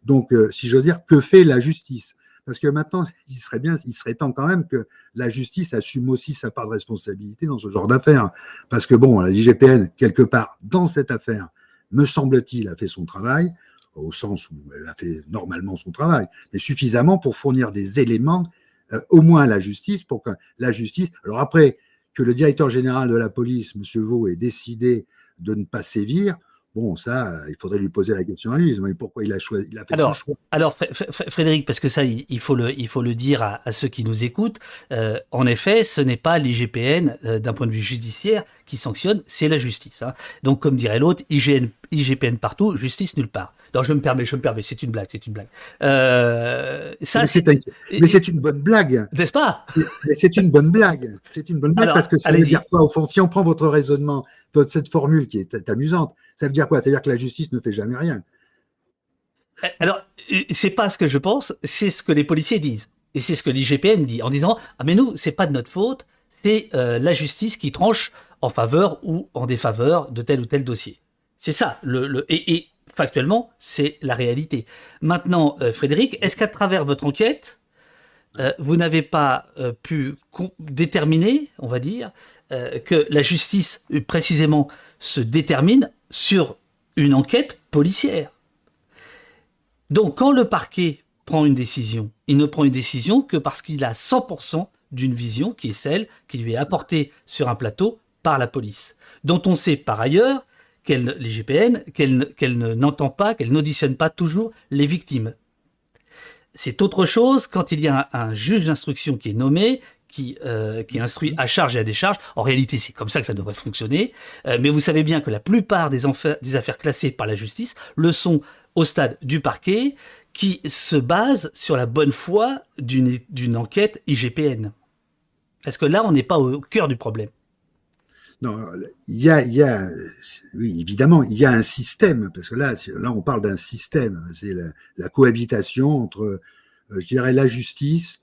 Donc, euh, si j'ose dire, que fait la justice? Parce que maintenant, il serait bien, il serait temps quand même que la justice assume aussi sa part de responsabilité dans ce genre d'affaires. Parce que bon, la IGPN, quelque part, dans cette affaire, me semble-t-il, a fait son travail, au sens où elle a fait normalement son travail, mais suffisamment pour fournir des éléments, euh, au moins à la justice, pour que la justice. Alors après, que le directeur général de la police, M. Vaux, ait décidé de ne pas sévir, Bon, ça, euh, il faudrait lui poser la question à lui. Mais pourquoi il a, choisi, il a fait alors, son choix? Alors, Frédéric, parce que ça, il faut le, il faut le dire à, ceux qui nous écoutent. Euh, en effet, ce n'est pas l'IGPN, euh, d'un point de vue judiciaire, qui sanctionne, c'est la justice. Hein. Donc, comme dirait l'autre, IGPN partout, justice nulle part. Non, je me permets, je me permets, c'est une blague, c'est une blague. ça, mais c'est une bonne blague. N'est-ce pas? Mais c'est une bonne blague. C'est une bonne blague parce que ça veut dire quoi au fond? Si on prend votre raisonnement, cette formule qui est amusante, ça veut dire quoi? Ça veut dire que la justice ne fait jamais rien. Eh, alors, euh, c'est pas ce que je pense, c'est ce que les policiers disent. Et c'est ce que l'IGPN dit, en disant Ah, mais nous, c'est pas de notre faute, c'est euh, la justice qui tranche en faveur ou en défaveur de tel ou tel dossier. C'est ça. Et, factuellement, c'est la réalité. Maintenant, euh, Frédéric, est-ce qu'à travers votre enquête, vous n'avez pas pu déterminer, on va dire, que la justice, précisément, se détermine sur une enquête policière. Donc quand le parquet prend une décision, il ne prend une décision que parce qu'il a 100% d'une vision qui est celle qui lui est apportée sur un plateau par la police, dont on sait par ailleurs qu'elle, les GPN, qu'elle, n'entend pas, qu'elle n'auditionne pas toujours les victimes. C'est autre chose quand il y a un juge d'instruction qui est nommé, qui, euh, qui instruit à charge et à décharge. En réalité, c'est comme ça que ça devrait fonctionner. Euh, mais vous savez bien que la plupart des, des affaires classées par la justice le sont au stade du parquet, qui se base sur la bonne foi d'une enquête IGPN. Parce que là, on n'est pas au cœur du problème. Non, il y a, il y a, oui, évidemment, il y a un système, parce que là, là, on parle d'un système. C'est la, cohabitation entre, euh, je dirais, la justice,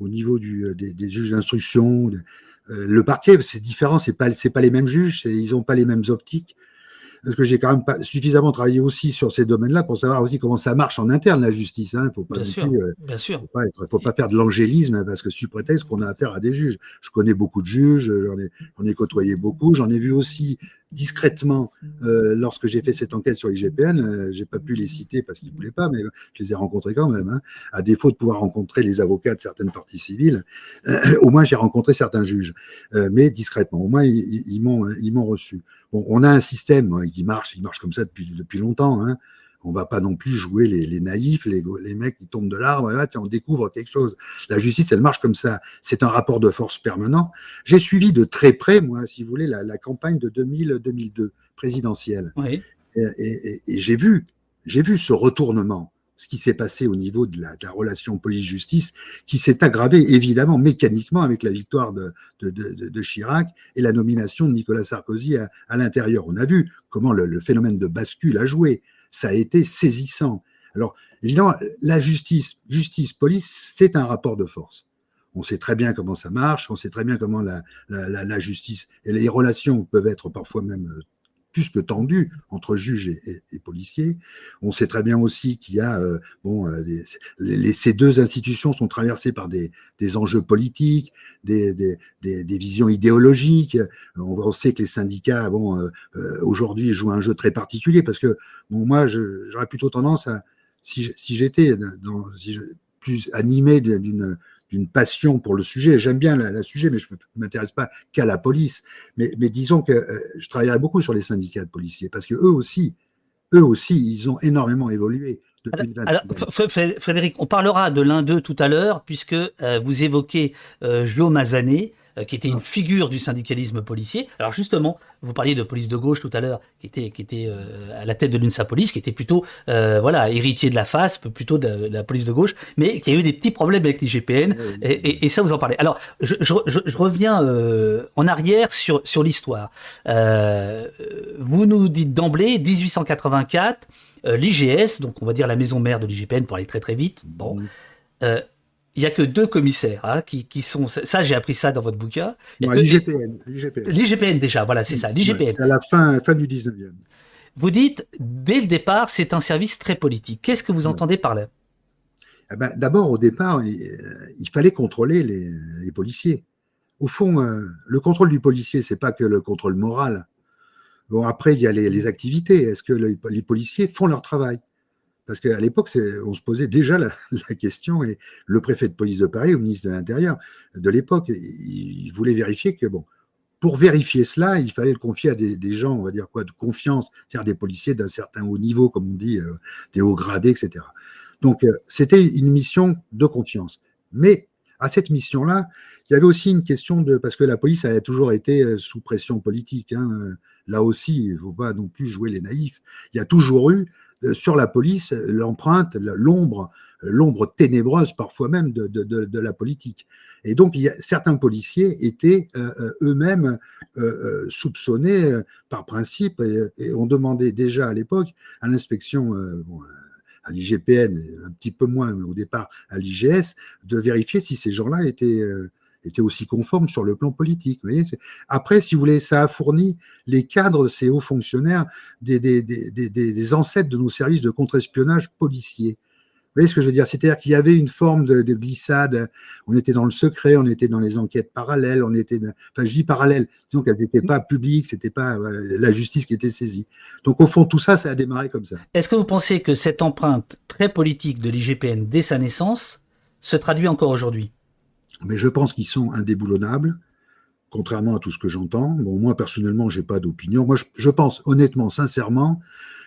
au niveau du, euh, des, juges d'instruction. Euh, le parquet, c'est différent, c'est pas c'est pas les mêmes juges, ils n'ont pas les mêmes optiques. parce que j'ai quand même pas suffisamment travaillé aussi sur ces domaines-là pour savoir aussi comment ça marche en interne la justice. Il hein. faut pas bien sûr, bien sûr. Faut pas, faut pas faire de l'angélisme parce que sous prétexte qu'on a affaire à des juges. Je connais beaucoup de juges, j'en ai, j'en ai côtoyé beaucoup, j'en ai vu aussi discrètement euh, lorsque j'ai fait cette enquête sur l'IGPN. Euh, j'ai pas pu les citer parce qu'ils voulaient pas, mais je les ai rencontrés quand même. Hein. À défaut de pouvoir rencontrer les avocats de certaines parties civiles, euh, au moins j'ai rencontré certains juges, euh, mais discrètement. Au moins ils, m'ont ils m'ont reçu. Bon, on a un système hein, qui marche, il marche comme ça depuis depuis longtemps. Hein on va pas non plus jouer les, naïfs, les, les, mecs qui tombent de l'arbre, on découvre quelque chose. La justice, elle marche comme ça. C'est un rapport de force permanent. J'ai suivi de très près, moi, si vous voulez, la, campagne de 2000-2002 présidentielle. Et, j'ai vu, j'ai vu ce retournement, ce qui s'est passé au niveau de la, relation police-justice, qui s'est aggravé évidemment mécaniquement avec la victoire de, de, Chirac et la nomination de Nicolas Sarkozy à, l'intérieur. On a vu comment le, phénomène de bascule a joué ça a été saisissant. Alors, évidemment, la justice, justice-police, c'est un rapport de force. On sait très bien comment ça marche, on sait très bien comment la, la, justice et les relations peuvent être parfois même euh, plus que tendu entre juges et, policiers. On sait très bien aussi qu'il y a, euh, bon, euh, les, ces deux institutions sont traversées par des, des enjeux politiques, des, des, visions idéologiques. On, sait que les syndicats, bon, euh, aujourd'hui jouent un jeu très particulier parce que, bon, moi, j'aurais plutôt tendance à, si, j'étais plus animé d'une d'une passion pour le sujet. J'aime bien le sujet, mais je ne m'intéresse pas qu'à la police. Mais, mais disons que euh, je travaillerai beaucoup sur les syndicats de policiers, parce que eux aussi, eux aussi, ils ont énormément évolué. Alors, Frédéric, on parlera de l'un d'eux tout à l'heure, puisque euh, vous évoquez euh, Jo Mazané, euh, qui était une figure du syndicalisme policier. Alors justement, vous parliez de police de gauche tout à l'heure, qui était, qui était euh, à la tête de l'UNSA Police, qui était plutôt euh, voilà héritier de la FASP, plutôt de, la police de gauche, mais qui a eu des petits problèmes avec l'IGPN, et, et, ça vous en parlez. Alors je, je, je, reviens en arrière sur, sur l'histoire. vous nous dites d'emblée 1884, l'IGS, donc on va dire la maison mère de l'IGPN pour aller très très vite. Bon. Il y a que deux commissaires hein, qui, qui, sont. Ça, j'ai appris ça dans votre bouquin. L'IGPN. L'IGPN déjà, voilà, c'est ça. L'IGPN. c'est à la fin, fin du 19e. Vous dites, dès le départ, c'est un service très politique. Qu'est-ce que vous entendez par là? Eh ben, D'abord, au départ, il, fallait contrôler les, les, policiers. Au fond, euh, le contrôle du policier, c'est pas que le contrôle moral. Bon, après, il y a les, les activités. Est-ce que les policiers font leur travail? Parce qu'à l'époque, on se posait déjà la, question, et le préfet de police de Paris, au ministre de l'Intérieur de l'époque, il, voulait vérifier que, bon, pour vérifier cela, il fallait le confier à des, gens, on va dire quoi, de confiance, c'est-à-dire des policiers d'un certain haut niveau, comme on dit, euh, des hauts gradés, etc. Donc, euh, c'était une mission de confiance. Mais à cette mission-là, il y avait aussi une question de, parce que la police a toujours été euh, sous pression politique. Hein, là aussi, il ne faut pas non plus jouer les naïfs. Il y a toujours eu sur la police l'empreinte, l'ombre, l'ombre ténébreuse parfois même de, la politique. Et donc, certains policiers étaient euh, euh, eux-mêmes soupçonnés par principe, et, on demandait déjà à l'époque à l'inspection, à l'IGPN, un petit peu moins, mais au départ à l'IGS, de vérifier si ces gens-là étaient était aussi conforme sur le plan politique. Après, si vous voulez, ça a fourni les cadres de ces hauts fonctionnaires des, ancêtres de nos services de contre-espionnage policiers. Vous voyez ce que je veux dire? C'est-à-dire qu'il y avait une forme de, de, glissade. On était dans le secret, on était dans les enquêtes parallèles, on était, enfin, je dis parallèles, disons qu'elles n'étaient pas publiques, c'était pas la justice qui était saisie. Donc, au fond, tout ça, ça a démarré comme ça. Est-ce que vous pensez que cette empreinte très politique de l'IGPN dès sa naissance se traduit encore aujourd'hui? Mais je pense qu'ils sont indéboulonnables, contrairement à tout ce que j'entends. Moi, personnellement, j'ai pas d'opinion. Moi, je, pense honnêtement, sincèrement,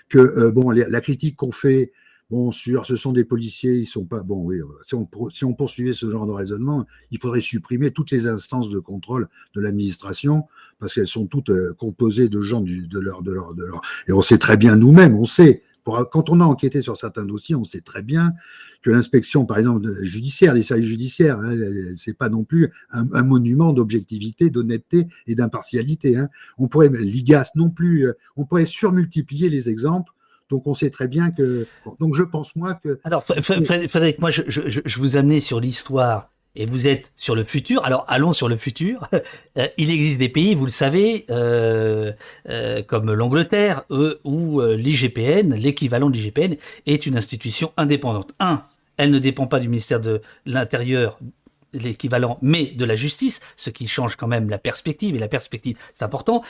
que euh, bon, la critique qu'on fait bon, sur ce sont des policiers, ils sont pas. Bon, oui, si on, poursuivait ce genre de raisonnement, il faudrait supprimer toutes les instances de contrôle de l'administration parce qu'elles sont toutes euh, composées de gens de leur, de leur, de leur. Et on sait très bien nous-mêmes, on sait quand on a enquêté sur certains dossiers, on sait très bien que l'inspection, par exemple, judiciaire, des services judiciaires, hein, c'est pas non plus un, monument d'objectivité, d'honnêteté et d'impartialité. Hein. On pourrait, l'IGAS non plus, euh, on pourrait surmultiplier les exemples. Donc on sait très bien que. Donc je pense moi que. Alors Frédéric, moi je, je, je vous amenais sur l'histoire et vous êtes sur le futur. Alors allons sur le futur. Euh, il existe des pays, vous le savez, euh, euh, comme l'Angleterre, où l'IGPN, l'équivalent de l'IGPN, est une institution indépendante. Un, elle ne dépend pas du ministère de l'Intérieur, l'équivalent, mais de la justice, ce qui change quand même la perspective, et la perspective, c'est important.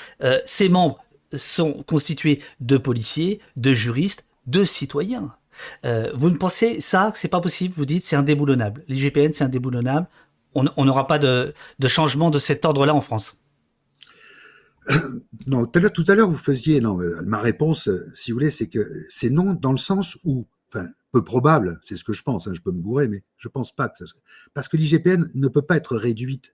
ses membres sont constitués de policiers, de juristes, de citoyens. Euh, vous ne pensez ça, c'est pas possible Vous dites c'est indéboulonnable. L'IGPN, c'est indéboulonnable. On n'aura pas de, changement de cet ordre-là en France. Non, tout à l'heure, vous faisiez. Non, euh, ma réponse, euh, si vous voulez, c'est que c'est non dans le sens où, peu probable, c'est ce que je pense, hein, je peux me gourer, mais je pense pas que ça Parce que l'IGPN ne peut pas être réduite.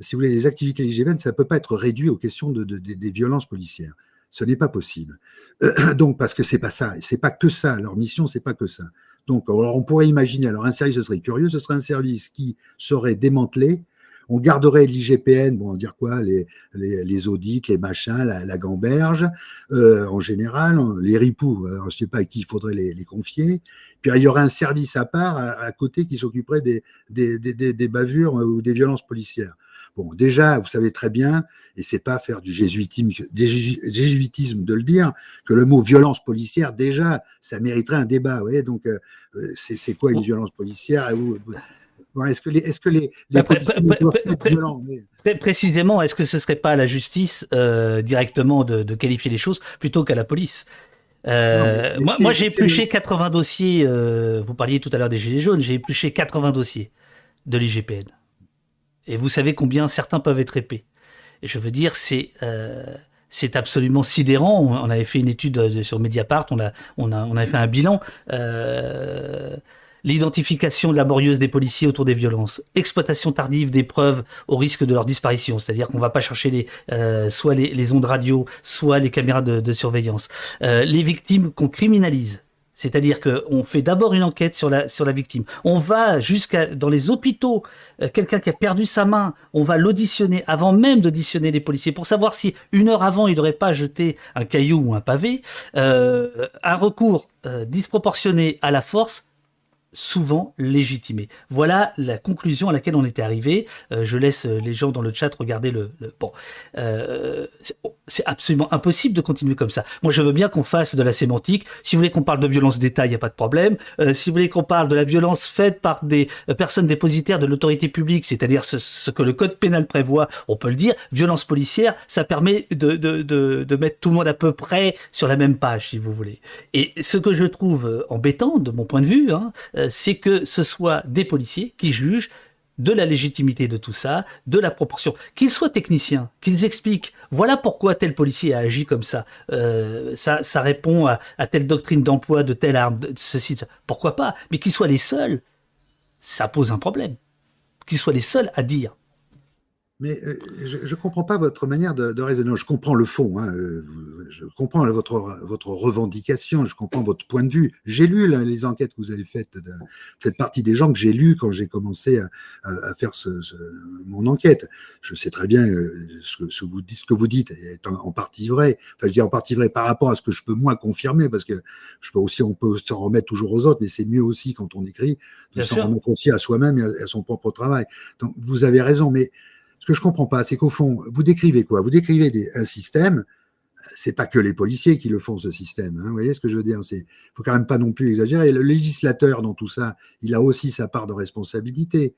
Si vous voulez, les activités de l'IGPN, ça ne peut pas être réduit aux questions des violences policières. Ce n'est pas possible. donc, parce que c'est pas ça, c'est pas que ça. Leur mission, c'est pas que ça. Donc, on pourrait imaginer, alors un service, ce serait curieux, ce serait un service qui serait démantelé. On garderait l'IGPN, bon, on va dire quoi, les, les, audits, les machins, la, gamberge, euh, en général, les ripoux, alors je sais pas à qui il faudrait les, confier. Puis il y aurait un service à part à, côté qui s'occuperait des, des, des, bavures ou des violences policières. Bon, déjà, vous savez très bien, et c'est pas faire du jésuitisme, jésuitisme de le dire, que le mot violence policière, déjà, ça mériterait un débat. Vous donc, euh, euh, c'est quoi une violence policière Est-ce que les, est-ce que les, les policiers doivent être violents Précisément, est-ce que ce serait pas à la justice euh, directement de, de, qualifier les choses plutôt qu'à la police? Moi, moi j'ai épluché 80 dossiers. vous parliez tout à l'heure des Gilets jaunes. J'ai épluché 80 dossiers de l'IGPN. Et vous savez combien certains peuvent être épais. Et je veux dire, c'est euh, c'est absolument sidérant. On, avait fait une étude euh, sur Mediapart, on a on a on avait fait un bilan. Euh, L'identification laborieuse des policiers autour des violences, exploitation tardive des preuves au risque de leur disparition, c'est-à-dire qu'on va pas chercher les, euh, soit les, ondes radio, soit les caméras de, de surveillance, euh, les victimes qu'on criminalise, c'est-à-dire qu'on fait d'abord une enquête sur la, sur la victime. On va jusqu'à dans les hôpitaux, euh, quelqu'un qui a perdu sa main, on va l'auditionner avant même d'auditionner les policiers pour savoir si une heure avant il n'aurait pas jeté un caillou ou un pavé. Euh, un recours euh, disproportionné à la force souvent légitimé. Voilà la conclusion à laquelle on était arrivé. Euh, je laisse euh, les gens dans le chat regarder le. Bon, euh, c'est absolument impossible de continuer comme ça. Moi, je veux bien qu'on fasse de la sémantique. Si vous voulez qu'on parle de violence d'État, il n'y a pas de problème. si vous voulez qu'on parle de la violence faite par des personnes dépositaires de l'autorité publique, c'est-à-dire ce, que le code pénal prévoit, on peut le dire. Violence policière, ça permet de, de, de, de mettre tout le monde à peu près sur la même page, si vous voulez. Et ce que je trouve embêtant, de mon point de vue, hein, c'est que ce soit des policiers qui jugent de la légitimité de tout ça, de la proportion. Qu'ils soient techniciens, qu'ils expliquent, voilà pourquoi tel policier a agi comme ça, euh, ça, ça répond à, telle doctrine d'emploi de telle arme, de ceci, pourquoi pas, mais qu'ils soient les seuls, ça pose un problème. Qu'ils soient les seuls à dire. Mais euh, je ne comprends pas votre manière de, raisonner. Je comprends le fond, hein, euh, je comprends votre, votre revendication, je comprends votre point de vue. J'ai lu les enquêtes que vous avez faites, de, faites partie des gens que j'ai lus quand j'ai commencé à, faire ce, mon enquête. Je sais très bien euh, ce que, ce, vous, ce que vous dites est en, partie vrai. Enfin, je dis en partie vrai par rapport à ce que je peux moi confirmer, parce que je peux aussi, on peut s'en remettre toujours aux autres, mais c'est mieux aussi quand on écrit de s'en remettre aussi à soi-même et à son propre travail. Donc, vous avez raison, mais ce que je comprends pas, c'est qu'au fond, vous décrivez quoi? Vous décrivez un système. C'est pas que les policiers qui le font ce système. Hein, vous voyez ce que je veux dire? C'est, faut quand même pas non plus exagérer. Le législateur dans tout ça, il a aussi sa part de responsabilité.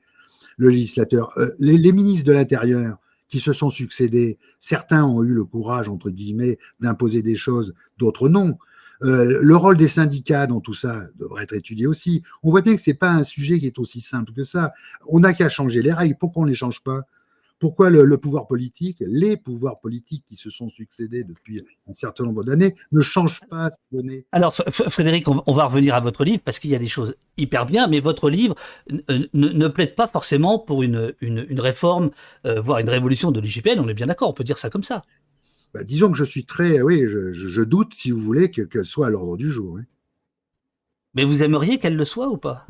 Le législateur, euh, les, ministres de l'Intérieur qui se sont succédés, certains ont eu le courage entre guillemets d'imposer des choses, d'autres non. Euh, le rôle des syndicats dans tout ça devrait être étudié aussi. On voit bien que c'est pas un sujet qui est aussi simple que ça. On n'a qu'à changer les règles. Pourquoi on ne les change pas? Pourquoi le, pouvoir politique, les pouvoirs politiques qui se sont succédés depuis un certain nombre d'années ne changent pas ces données? Alors, Frédéric, on va revenir à votre livre parce qu'il y a des choses hyper bien, mais votre livre ne, plaide pas forcément pour une, une, réforme, euh, voire une révolution de l'IGPN. On est bien d'accord, on peut dire ça comme ça. Bah, disons que je suis très, oui, je, doute, si vous voulez, qu'elle soit à l'ordre du jour. Mais vous aimeriez qu'elle le soit ou pas?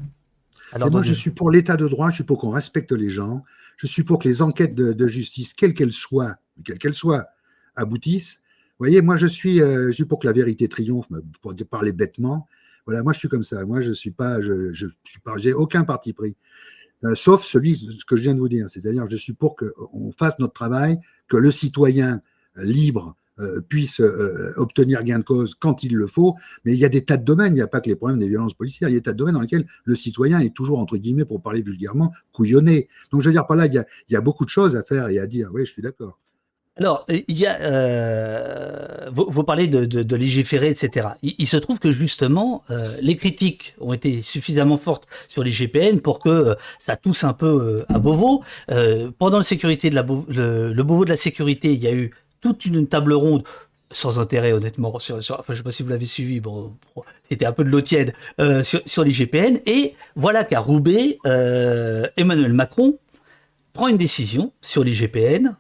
Alors, Moi, je suis pour l'état de droit, je suis pour qu'on respecte les gens, je suis pour que les enquêtes de, justice, quelles qu'elles soient, quelles qu'elles soient, aboutissent. Vous voyez, moi, je suis, euh, pour que la vérité triomphe, pour parler bêtement. Voilà, moi, je suis comme ça. Moi, je suis pas, je, je, suis pas, j'ai aucun parti pris. euh, sauf celui ce que je viens de vous dire. C'est-à-dire, je suis pour qu'on fasse notre travail, que le citoyen libre euh, puisse euh, obtenir gain de cause quand il le faut. Mais il y a des tas de domaines, il n'y a pas que les problèmes des violences policières, il y a des tas de domaines dans lesquels le citoyen est toujours, entre guillemets, pour parler vulgairement, couillonné. Donc je veux dire, par là, il y a, beaucoup de choses à faire et à dire. Oui, je suis d'accord. Alors, euh, vous, parlez de, de, légiférer, etc. Il, se trouve que justement, les critiques ont été suffisamment fortes sur les GPN pour que ça tousse un peu à Beauvau. pendant le, sécurité de le Beauvau de la sécurité, il y a eu toute une table ronde sans intérêt honnêtement enfin je sais pas si vous l'avez suivi c'était un peu de l'eau tiède euh, sur, sur les GPN et voilà qu'à Roubaix euh, Emmanuel Macron prend une décision sur les GPN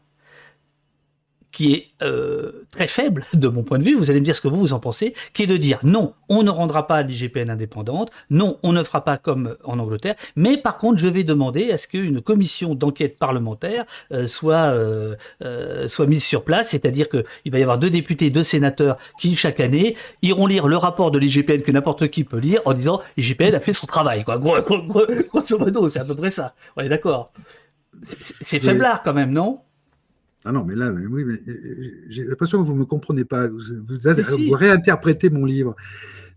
qui est euh, très faible de mon point de vue, vous allez me dire ce que vous vous en pensez, qui est de dire non, on ne rendra pas l'IGPN indépendante, non, on ne fera pas comme en Angleterre, mais par contre, je vais demander à ce qu'une commission d'enquête parlementaire euh, soit euh, euh soit mise sur place, c'est-à-dire qu'il va y avoir deux députés, deux sénateurs qui chaque année iront lire le rapport de l'IGPN que n'importe qui peut lire en disant l'IGPN a fait son travail, quoi. Gros, gros, gros, grosso modo, c'est à peu près ça. On est d'accord. C'est faiblard quand même, non? Ah non, mais là, oui, mais euh, j'ai l'impression que vous ne me comprenez pas. Vous, vous, réinterprétez mon livre.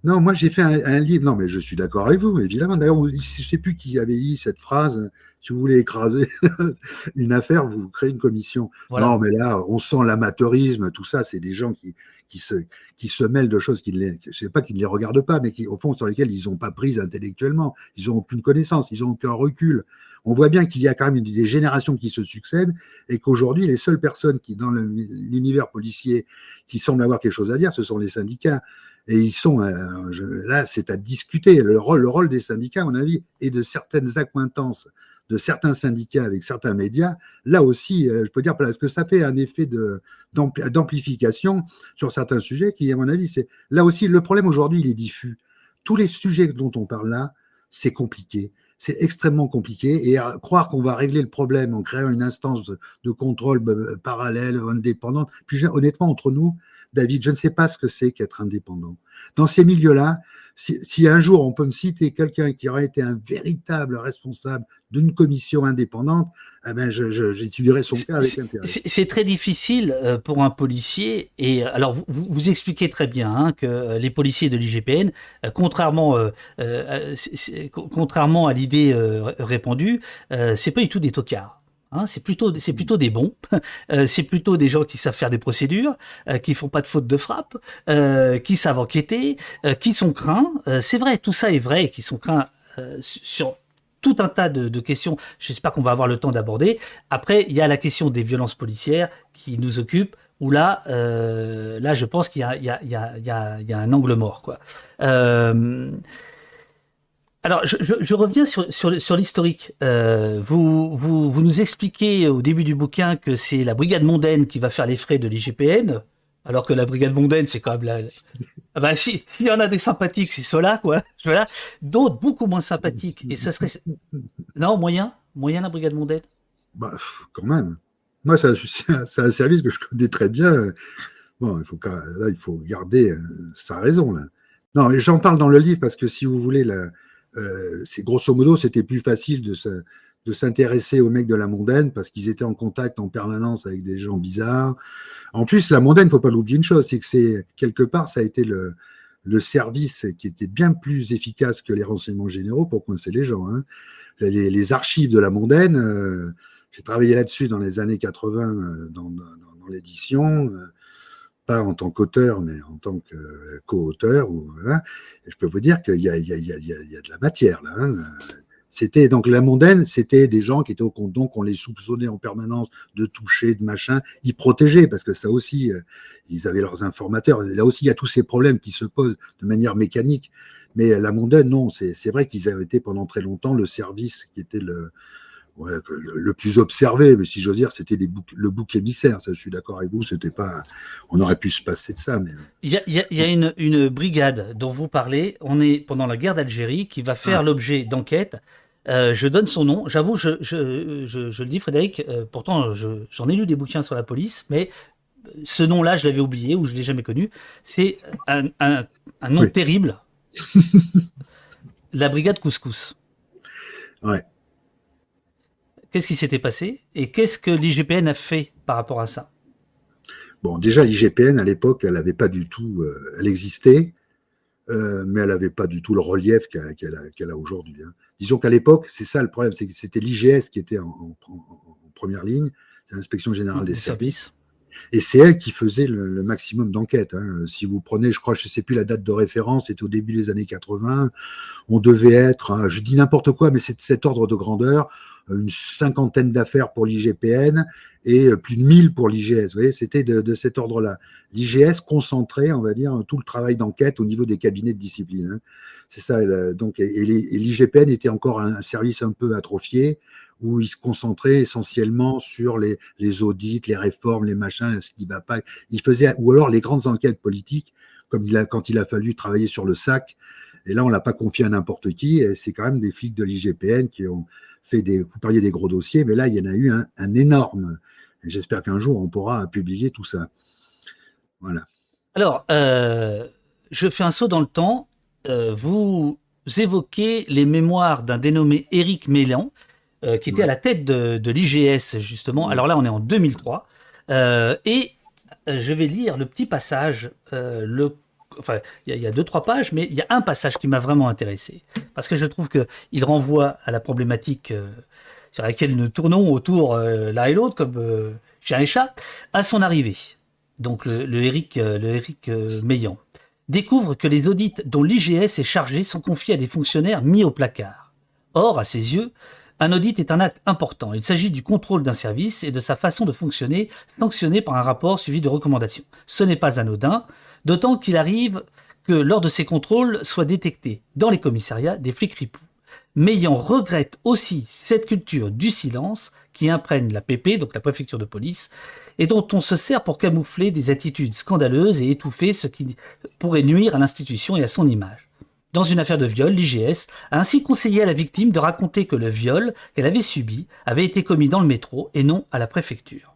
Non, moi j'ai fait un, livre. Non, mais je suis d'accord avec vous, évidemment. D'ailleurs, je ne sais plus qui avait dit cette phrase. Si vous voulez écraser une affaire, vous créez une commission. Non, mais là, on sent l'amateurisme, tout ça. C'est des gens qui, qui, se, qui se mêlent de choses qui ne les, je sais pas, qui ne les regardent pas, mais qui, au fond, sur lesquelles ils n'ont pas prise intellectuellement. Ils n'ont aucune connaissance, ils n'ont aucun recul on voit bien qu'il y a quand même des générations qui se succèdent et qu'aujourd'hui, les seules personnes qui, dans l'univers policier, qui semblent avoir quelque chose à dire, ce sont les syndicats. Et ils sont, euh, là, c'est à discuter. Le rôle, le rôle des syndicats, à mon avis, et de certaines accointances de certains syndicats avec certains médias, là aussi, euh, je peux dire, parce que ça fait un effet d'amplification sur certains sujets qui, à mon avis, c'est là aussi, le problème aujourd'hui, il est diffus. Tous les sujets dont on parle là, c'est compliqué c'est extrêmement compliqué. Et à croire qu'on va régler le problème en créant une instance de, contrôle euh, parallèle, indépendante. Puis honnêtement, entre nous, David, je ne sais pas ce que c'est qu'être indépendant. Dans ces milieux-là, si, un jour on peut me citer quelqu'un qui aurait été un véritable responsable d'une commission indépendante, eh ben j'étudierai son cas avec intérêt. C'est très difficile euh, pour un policier. Et euh, alors, vous, vous expliquez très bien hein, que euh, les policiers de l'IGPN, contrairement, euh, contrairement à l'idée répandue, c'est pas du tout des tocards. Hein, c'est plutôt, c'est plutôt des bons. Euh, c'est plutôt des gens qui savent faire des procédures, euh, qui font pas de faute de frappe, euh, qui savent enquêter, euh, qui sont craints. c'est vrai, tout ça est vrai, qui sont craints sur tout un tas de, questions. J'espère qu'on va avoir le temps d'aborder. Après, il y a la question des violences policières qui nous occupe. Où là, là, je pense qu'il y a, y a un angle mort, quoi. Alors, je, reviens sur, sur, l'historique. Euh, vous, vous, vous, nous expliquez au début du bouquin que c'est la brigade mondaine qui va faire les frais de l'IGPN, alors que la brigade mondaine, c'est quand même la... Ah ben, si, s'il y en a des sympathiques, c'est ceux-là, quoi. Voilà. D'autres, beaucoup moins sympathiques. Et ce serait... Non, moyen Moyen, la brigade mondaine? Bah, quand même. Moi, c'est un, un, service que je connais très bien. Bon, il faut, là, il faut garder euh, sa raison, là. Non, j'en parle dans le livre parce que si vous voulez, la c'est grosso modo, c'était plus facile de, s'intéresser aux mecs de la mondaine parce qu'ils étaient en contact en permanence avec des gens bizarres. En plus, la mondaine, faut pas l'oublier une chose, c'est que c'est quelque part, ça a été le, service qui était bien plus efficace que les renseignements généraux pour coincer les gens. Hein. Les, archives de la mondaine, euh, j'ai travaillé là-dessus dans les années 80 euh, dans, l'édition. Euh, en tant qu'auteur, mais en tant que co-auteur. Ou, je peux vous dire qu'il y, y, y, y a, de la matière là. Hein. C'était donc la mondaine, c'était des gens qui étaient au compte, donc on les soupçonnait en permanence de toucher, de machin. Ils protégeaient parce que ça aussi, euh, ils avaient leurs informateurs. Là aussi, il y a tous ces problèmes qui se posent de manière mécanique. Mais la mondaine, non, c'est vrai qu'ils avaient été pendant très longtemps le service qui était le, le plus observé, mais si j'ose dire, c'était le bouc émissaire. Ça, je suis d'accord avec vous. C'était pas, on aurait pu se passer de ça, mais. Il y a, il y a une, une, brigade dont vous parlez. On est pendant la guerre d'Algérie qui va faire ah. l'objet d'enquêtes. Euh, je donne son nom. J'avoue, je, je, je, je, le dis, Frédéric. Euh, pourtant, j'en ai lu des bouquins sur la police, mais ce nom-là, je l'avais oublié ou je l'ai jamais connu. C'est un, un, un, nom oui. terrible. la brigade Couscous. Ouais. Qu'est-ce qui s'était passé et qu'est-ce que l'IGPN a fait par rapport à ça? Bon, déjà, l'IGPN, à l'époque, elle n'avait pas du tout. Euh, elle existait, euh, mais elle n'avait pas du tout le relief qu'elle a, aujourd'hui. Hein. Disons qu'à l'époque, c'est ça le problème, c'est que c'était l'IGS qui était en, première ligne, l'inspection générale des, services. Et c'est elle qui faisait le, maximum d'enquêtes. Hein. Si vous prenez, je crois, je ne sais plus la date de référence, c'était au début des années 80, on devait être, hein, je dis n'importe quoi, mais c'est de cet ordre de grandeur, une cinquantaine d'affaires pour l'IGPN et euh, plus de 1000 pour l'IGS. Vous voyez, c'était de, cet ordre-là. L'IGS concentrait, on va dire, tout le travail d'enquête au niveau des cabinets de discipline. Hein. C'est ça. Donc, et, l'IGPN était encore un, service un peu atrophié où il se concentrait essentiellement sur les, audits, les réformes, les machins, ce qui va pas. Il faisait, ou alors les grandes enquêtes politiques, comme quand il a fallu travailler sur le SAC. Et là, on l'a pas confié à n'importe qui. C'est quand même des flics de l'IGPN qui ont, fait des, vous parliez des gros dossiers, mais là, il y en a eu un, énorme. J'espère qu'un jour, on pourra publier tout ça. Voilà. Alors, euh, je fais un saut dans le temps. Euh, vous évoquez les mémoires d'un dénommé Éric Mélan, euh, qui était à la tête de, l'IGS, justement. Alors là, on est en 2003. et je vais lire le petit passage, le enfin, il y, a deux, trois pages, mais il y a un passage qui m'a vraiment intéressé. Parce que je trouve qu'il renvoie à la problématique euh, sur laquelle nous tournons autour euh, l'un et l'autre, comme euh, chien et chat, à son arrivée. Donc, le, le Eric, le Eric Meillan découvre que les audits dont l'IGS est chargé sont confiés à des fonctionnaires mis au placard. Or, à ses yeux, un audit est un acte important. Il s'agit du contrôle d'un service et de sa façon de fonctionner, sanctionné par un rapport suivi de recommandations. Ce n'est pas anodin, d'autant qu'il arrive que lors de ces contrôles soient détectés dans les commissariats des flics ripoux. Meillan regrette aussi cette culture du silence qui imprègne la PP, donc la préfecture de police, et dont on se sert pour camoufler des attitudes scandaleuses et étouffer ce qui pourrait nuire à l'institution et à son image. Dans une affaire de viol, l'IGS a ainsi conseillé à la victime de raconter que le viol qu'elle avait subi avait été commis dans le métro et non à la préfecture.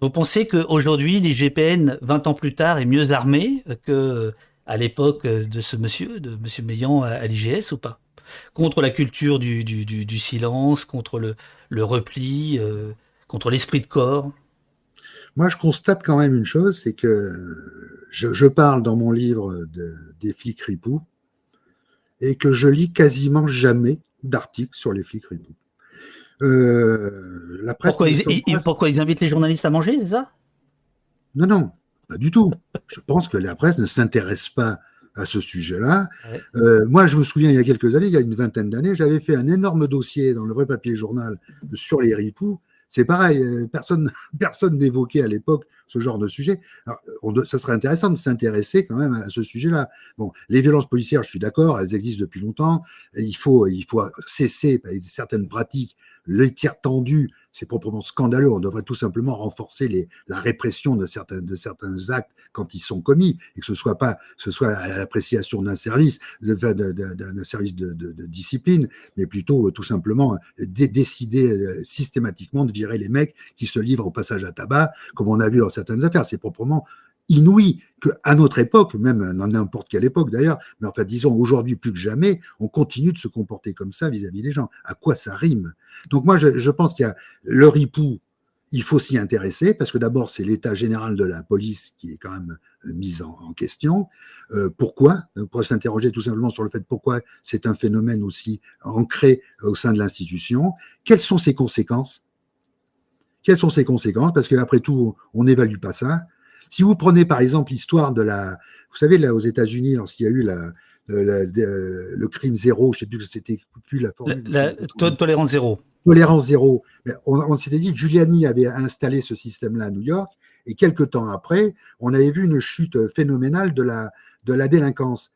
Vous pensez qu'aujourd'hui, l'IGPN, 20 ans plus tard, est mieux armé que à l'époque de ce monsieur, de monsieur Meillan à, l'IGS ou pas? Contre la culture du, silence, contre le, repli, euh, contre l'esprit de corps? Moi, je constate quand même une chose, c'est que je, parle dans mon livre des flics ripoux et que je lis quasiment jamais d'articles sur les flics ripoux. Euh, la pourquoi, ils, invitent les journalistes à manger, c'est ça? Non, non, pas du tout. je pense que la presse ne s'intéresse pas à ce sujet-là. Euh, moi, je me souviens, il y a quelques années, il y a une vingtaine d'années, j'avais fait un énorme dossier dans le vrai papier journal sur les ripoux c'est pareil, euh, personne personne n'évoquait à l'époque ce genre de sujet. Alors, ça serait intéressant de s'intéresser quand même à ce sujet-là. Bon, les violences policières, je suis d'accord, elles existent depuis longtemps. il faut il faut cesser certaines pratiques les tiers tendus, c'est proprement scandaleux. On devrait tout simplement renforcer la répression de certains, de actes quand ils sont commis, et que ce soit pas, ce soit à l'appréciation d'un service, d'un service de, discipline, mais plutôt euh, tout simplement euh, décider euh, systématiquement de virer les mecs qui se livrent au passage à tabac, comme on a vu dans certaines affaires. C'est proprement inouï qu'à notre époque, même dans n'importe quelle époque d'ailleurs, mais enfin disons aujourd'hui plus que jamais, on continue de se comporter comme ça vis-à-vis des gens. À quoi ça rime? Donc moi, je, pense qu'il y a le ripou, il faut s'y intéresser, parce que d'abord, c'est l'état général de la police qui est quand même euh, mis en, question. Euh, pourquoi? On pourrait s'interroger tout simplement sur le fait pourquoi c'est un phénomène aussi ancré au sein de l'institution. Quelles sont ses conséquences? Quelles sont ses conséquences? Parce qu'après tout, on n'évalue pas ça. Si vous prenez par exemple l'histoire de la, vous savez là aux États-Unis lorsqu'il y a eu la, le crime zéro, je ne sais plus que c'était plus la formule. La, tolérance zéro. Tolérance zéro. On, s'était dit Giuliani avait installé ce système-là à New York et quelques temps après, on avait vu une chute phénoménale de la, de la délinquance.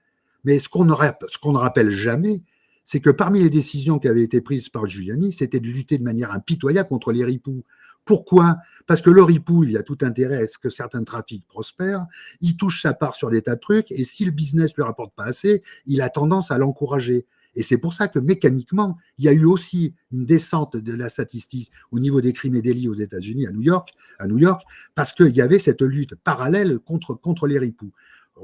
Mais ce qu'on qu'on ne rappelle jamais, c'est que parmi les décisions qui avaient été prises par Giuliani, c'était de lutter de manière impitoyable contre les ripoux. Pourquoi? Parce que le ripou, il a tout intérêt à ce que certains trafics prospèrent, il touche sa part sur des tas de trucs, et si le business ne lui rapporte pas assez, il a tendance à l'encourager. Et c'est pour ça que mécaniquement, il y a eu aussi une descente de la statistique au niveau des crimes et délits aux États-Unis, à New York, à New York, parce qu'il y avait cette lutte parallèle contre, contre les ripoux.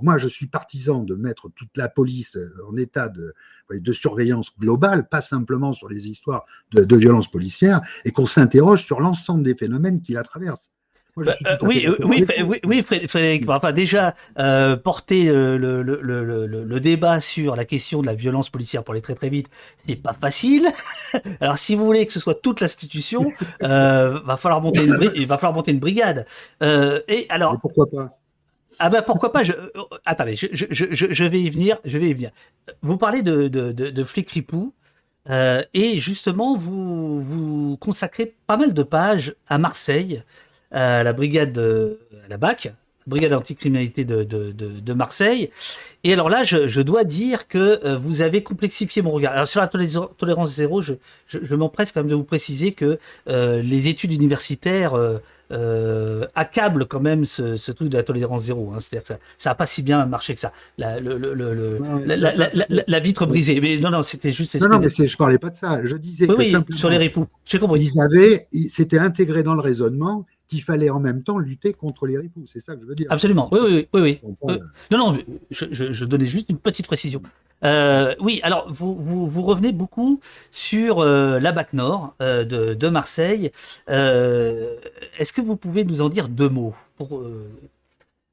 Moi, je suis partisan de mettre toute la police en état de, de surveillance globale, pas simplement sur les histoires de, de violences policières, et qu'on s'interroge sur l'ensemble des phénomènes qui la traversent. Bah, euh, oui, oui, oui, oui, Frédéric. Enfin, déjà, euh, porter le, le, le, le, débat sur la question de la violence policière pour aller très très vite, c'est pas facile. Alors, si vous voulez que ce soit toute l'institution, euh, va falloir monter une, il va falloir monter une brigade. Euh, et alors. pourquoi pas? Ah ben pourquoi pas je, euh, Attendez, je, vais y venir. Vous parlez de, de, de, flics ripoux. Euh, et justement, vous, vous consacrez pas mal de pages à Marseille, à la brigade, de, la BAC, brigade anticriminalité de, de, de, de, Marseille. Et alors là, je, je dois dire que euh, vous avez complexifié mon regard. Alors sur la tolérance zéro, je, je, je m'empresse quand même de vous préciser que euh, les études universitaires euh, accablent quand même ce, ce, truc de la tolérance zéro. Hein. C'est-à-dire que ça, ça a pas si bien marché que ça. La, le, le, le, la, la, la, la, vitre brisée. Mais non, non, c'était juste. Non, non, mais je parlais pas de ça. Je disais oui, que oui, simplement, sur les ripoux. J'ai compris. Ils avaient, c'était intégré dans le raisonnement qu'il fallait en même temps lutter contre les ripoux. C'est ça que je veux dire. Absolument. Oui, oui, oui. oui, oui. Non, non, je, je, je, donnais juste une petite précision. Euh, oui, alors vous, vous, vous, revenez beaucoup sur euh, la BAC Nord euh, de, de, Marseille. Euh, est-ce que vous pouvez nous en dire deux mots pour,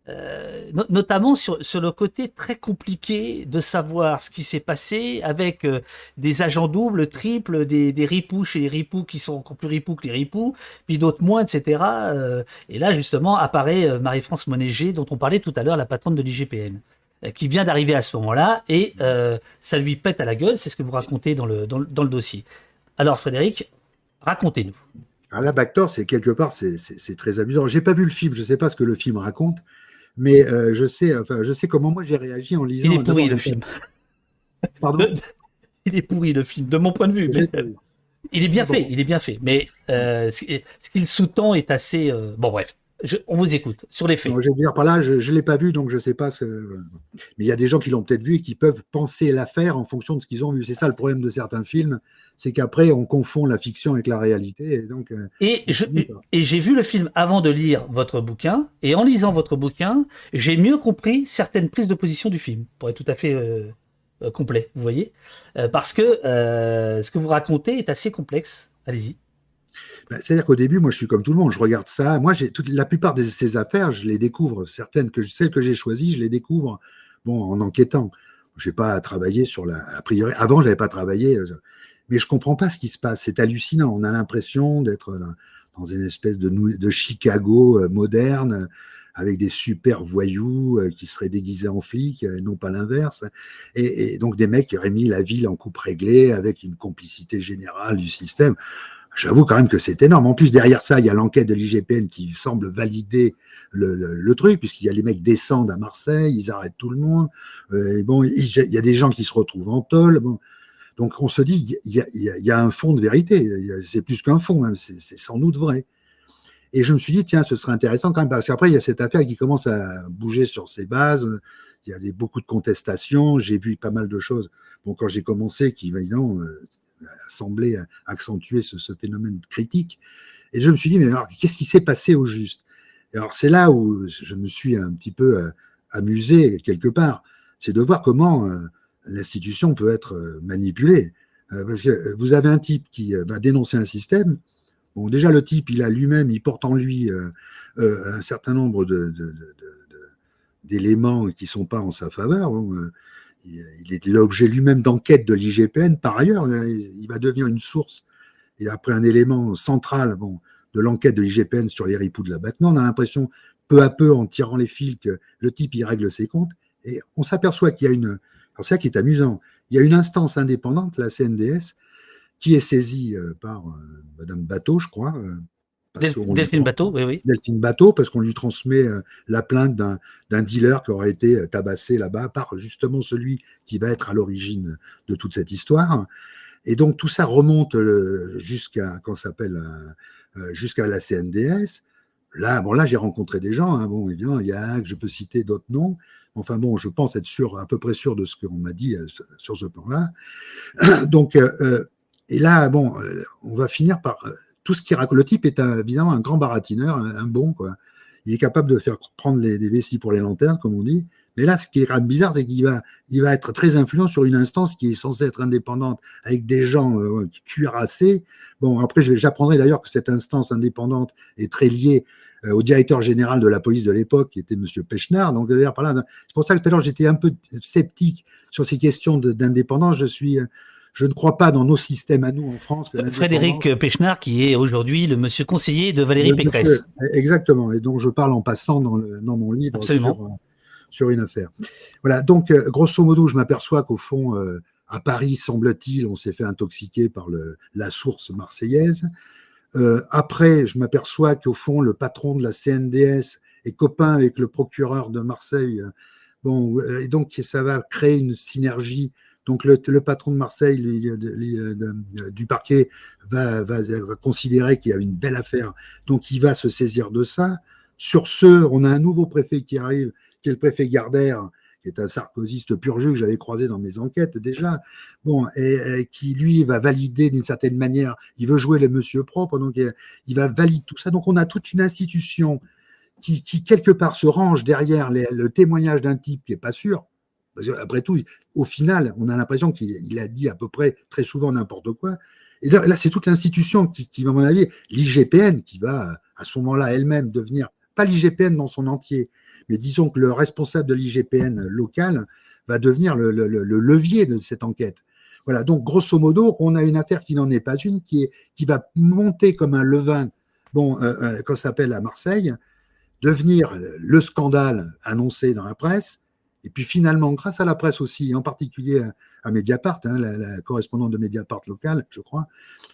euh, notamment sur, le côté très compliqué de savoir ce qui s'est passé avec euh, des agents doubles, triples, des, des ripoux chez les ripoux qui sont encore plus ripoux que les ripoux, puis d'autres moins, etc. Euh, et là, justement, apparaît Marie-France Monéger, dont on parlait tout à l'heure, la patronne de l'IGPN, qui vient d'arriver à ce moment-là, et ça lui pète à la gueule, c'est ce que vous racontez dans le, dans, le dossier. Alors, Frédéric, racontez-nous. Alors, la Bactor, c'est quelque part, c'est très amusant. J'ai pas vu le film, je sais pas ce que le film raconte, mais euh, je sais, enfin, je sais comment moi j'ai réagi en lisant. Il est pourri le film. Pardon. il est pourri le film, de mon point de vue. Mais, il est bien bon. fait, il est bien fait. Mais euh, ce qu'il sous-tend est assez. Euh... Bon, bref. Je, on vous écoute sur les faits. Non, je veux dire par là, je ne l'ai pas vu, donc je ne sais pas. Ce... Mais il y a des gens qui l'ont peut-être vu et qui peuvent penser l'affaire en fonction de ce qu'ils ont vu. C'est ça le problème de certains films, c'est qu'après on confond la fiction avec la réalité. Et donc. euh, Et je et j'ai vu le film avant de lire votre bouquin, et en lisant votre bouquin, j'ai mieux compris certaines prises de position du film, pour être tout à fait euh, euh, complet, vous voyez, euh, parce que ce que vous racontez est assez complexe. Allez-y. Ben, C'est-à-dire qu'au début, moi, je suis comme tout le monde. Je regarde ça. Moi, j'ai toute la plupart de ces affaires, je les découvre. Certaines que celles que j'ai choisies, je les découvre. Bon, en enquêtant. Je n'ai pas travaillé sur la. A priori, avant, j'avais pas travaillé, mais je comprends pas ce qui se passe. C'est hallucinant. On a l'impression d'être dans, une espèce de, Chicago moderne, avec des super voyous qui seraient déguisés en flics, et non pas l'inverse. Et, donc des mecs qui auraient mis la ville en coupe réglée avec une complicité générale du système. J'avoue quand même que c'est énorme. En plus, derrière ça, il y a l'enquête de l'IGPN qui semble valider le, truc, puisqu'il y a les mecs descendent à Marseille, ils arrêtent tout le monde. Euh, bon, il, il, y a des gens qui se retrouvent en tôle. Bon. Donc on se dit, il y a, il y a un fond de vérité. C'est plus qu'un fond, c'est sans doute vrai. Et je me suis dit, tiens, ce serait intéressant quand même, parce qu'après, il y a cette affaire qui commence à bouger sur ses bases. Il y a des, beaucoup de contestations. J'ai vu pas mal de choses. Bon, quand j'ai commencé, qui, évidemment, euh, semblait accentuer ce, ce, phénomène critique. Et je me suis dit, mais alors, qu'est-ce qui s'est passé au juste? Et Alors, c'est là où je me suis un petit peu euh, amusé, quelque part. C'est de voir comment euh, l'institution peut être euh, manipulée. Euh, parce que vous avez un type qui euh, va dénoncer un système. Bon, déjà, le type, il a lui-même, il porte en lui un certain nombre d'éléments qui sont pas en sa faveur. Il est l'objet lui-même d'enquête de l'IGPN. Par ailleurs, il va devenir une source et après un élément central de l'enquête de l'IGPN sur les ripoux de la Batman. On a l'impression, peu à peu, en tirant les fils, que le type il règle ses comptes. Et on s'aperçoit qu'il y a une. Alors c'est ça qui est amusant. Il y a une instance indépendante, la CNDS, qui est saisie par euh, Madame Bateau, je crois. Euh, Del Delphine Bateau, oui, oui. Delphine Bateau, parce qu'on lui transmet euh, la plainte d'un dealer qui aurait été tabassé là-bas par justement celui qui va être à l'origine de toute cette histoire. Et donc tout ça remonte jusqu'à, s'appelle, jusqu'à la CNDS. Là, bon, là, j'ai rencontré des gens. Hein, bon, évidemment, il y a, je peux citer d'autres noms. Enfin bon, je pense être sûr, à peu près sûr de ce qu'on m'a dit sur ce plan-là. Donc, euh, et là, bon, on va finir par tout ce qui raconte. Le type est un, évidemment un grand baratineur, un, bon, quoi. Il est capable de faire prendre des vessies pour les lanternes, comme on dit, Mais là, ce qui est quand même bizarre, c'est qu'il va, il va être très influent sur une instance qui est censée être indépendante, avec des gens euh, cuirassés. Bon, après, j'apprendrai d'ailleurs que cette instance indépendante est très liée euh, au directeur général de la police de l'époque, qui était M. Pechnard. Donc, d'ailleurs, par là, c'est pour ça que tout à l'heure, j'étais un peu sceptique sur ces questions d'indépendance. Je suis je ne crois pas dans nos systèmes à nous en France. Frédéric Pechnard, qui est aujourd'hui le monsieur conseiller de Valérie Pécresse. exactement, et donc je parle en passant dans, le, dans mon livre sur, euh, sur, une affaire. Voilà, donc euh, grosso modo, je m'aperçois qu'au fond, euh, à Paris, semble-t-il, on s'est fait intoxiquer par le, la source marseillaise. Après, je m'aperçois qu'au fond, le patron de la CNDS est copain avec le procureur de Marseille. Bon, et donc ça va créer une synergie donc le, patron de Marseille du parquet va, considérer qu'il y a une belle affaire, donc il va se saisir de ça. Sur ce, on a un nouveau préfet qui arrive, qui est le préfet Gardère, qui est un sarkoziste pur jus que j'avais croisé dans mes enquêtes déjà, bon, et, qui lui va valider d'une certaine manière, il veut jouer le monsieur propre, donc il, va valider tout ça. Donc on a toute une institution qui, quelque part se range derrière le témoignage d'un type qui est pas sûr, après tout, au final, on a l'impression qu'il a dit à peu près très souvent n'importe quoi. Et là, c'est toute l'institution qui, à mon avis, l'IGPN, qui va à ce moment-là elle-même devenir, pas l'IGPN dans son entier, mais disons que le responsable de l'IGPN local va devenir le, levier de cette enquête. Voilà, donc grosso modo, on a une affaire qui n'en est pas une, qui, est, qui va monter comme un levain, bon, euh, euh, ça s'appelle à Marseille, devenir le scandale annoncé dans la presse, et puis finalement, grâce à la presse aussi, en particulier à, Mediapart, hein, la, correspondante de Mediapart locale, je crois,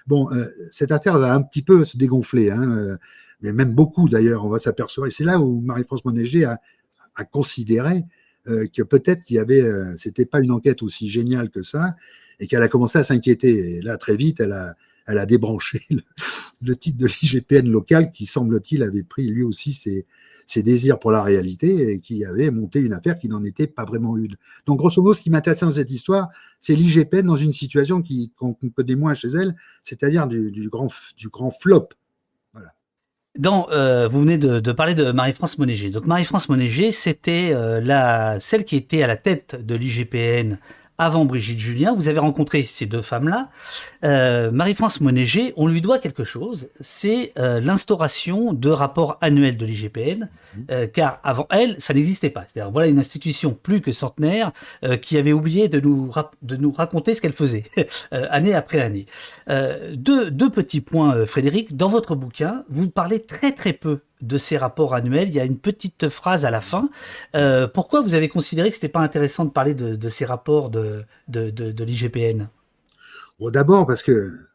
bon, euh, cette affaire va un petit peu se dégonfler, hein, euh, mais même beaucoup d'ailleurs, on va s'apercevoir. Et c'est là où Marie-France Monéger a, considéré euh, que peut-être qu'il y avait, c'était pas une enquête aussi géniale que ça, et qu'elle a commencé à s'inquiéter. Et là, très vite, elle a, débranché le, type de l'IGPN local qui, semble-t-il, avait pris lui aussi ses, ses désirs pour la réalité et qui avait monté une affaire qui n'en était pas vraiment une. Donc, grosso modo, ce qui m'intéressait dans cette histoire, c'est l'IGPN dans une situation qu'on connaît moins chez elle, c'est-à-dire du, grand, du grand flop. Euh, vous venez de, parler de Marie-France Monéger. Donc Marie-France Monéger, c'était euh, la, celle qui était à la tête de l'IGPN avant Brigitte Julien. Vous avez rencontré ces deux femmes-là. Euh, Marie-France Monéger, on lui doit quelque chose, c'est euh, l'instauration de rapports annuels de l'IGPN, mmh. euh, car avant elle, ça n'existait pas. C'est-à-dire, voilà une institution plus que centenaire qui avait oublié de nous, de nous raconter ce qu'elle faisait, année après année. deux, deux petits points, Frédéric. Dans votre bouquin, vous parlez très très peu de ces rapports annuels. Il y a une petite phrase à la fin. Euh, pourquoi vous avez considéré que ce n'était pas intéressant de parler de, ces rapports de, de, l'IGPN? D'abord parce que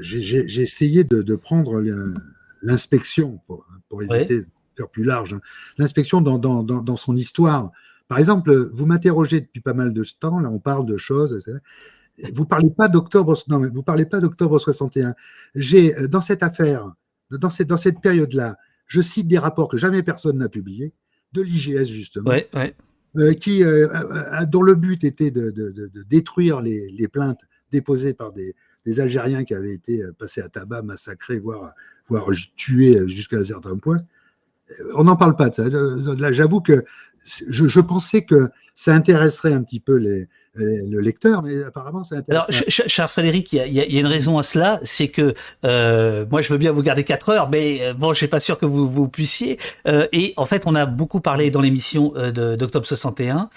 j'ai essayé de, prendre l'inspection pour, éviter de faire plus large. Hein. L'inspection dans, son histoire. Par exemple, vous m'interrogez depuis pas mal de temps, là on parle de choses. Vous parlez pas d'octobre, non mais vous parlez pas d'octobre 61. J'ai dans cette affaire, dans cette, dans cette période-là, je cite des rapports que jamais personne n'a publiés, de l'IGS justement, euh, qui, euh, euh, dont le but était de, détruire les, plaintes déposées par des, Algériens qui avaient été passés à tabac, massacrés, voire, voire tués jusqu'à un certain point. On n'en parle pas de ça. Là, j'avoue que je, pensais que ça intéresserait un petit peu les, le lecteur, mais apparemment ça intéresse. Alors, cher Frédéric, il y, a, une raison à cela, c'est que euh, moi je veux bien vous garder 4 heures, mais euh, bon, je suis pas sûr que vous, vous puissiez. Euh, et en fait, on a beaucoup parlé dans l'émission d'octobre 61,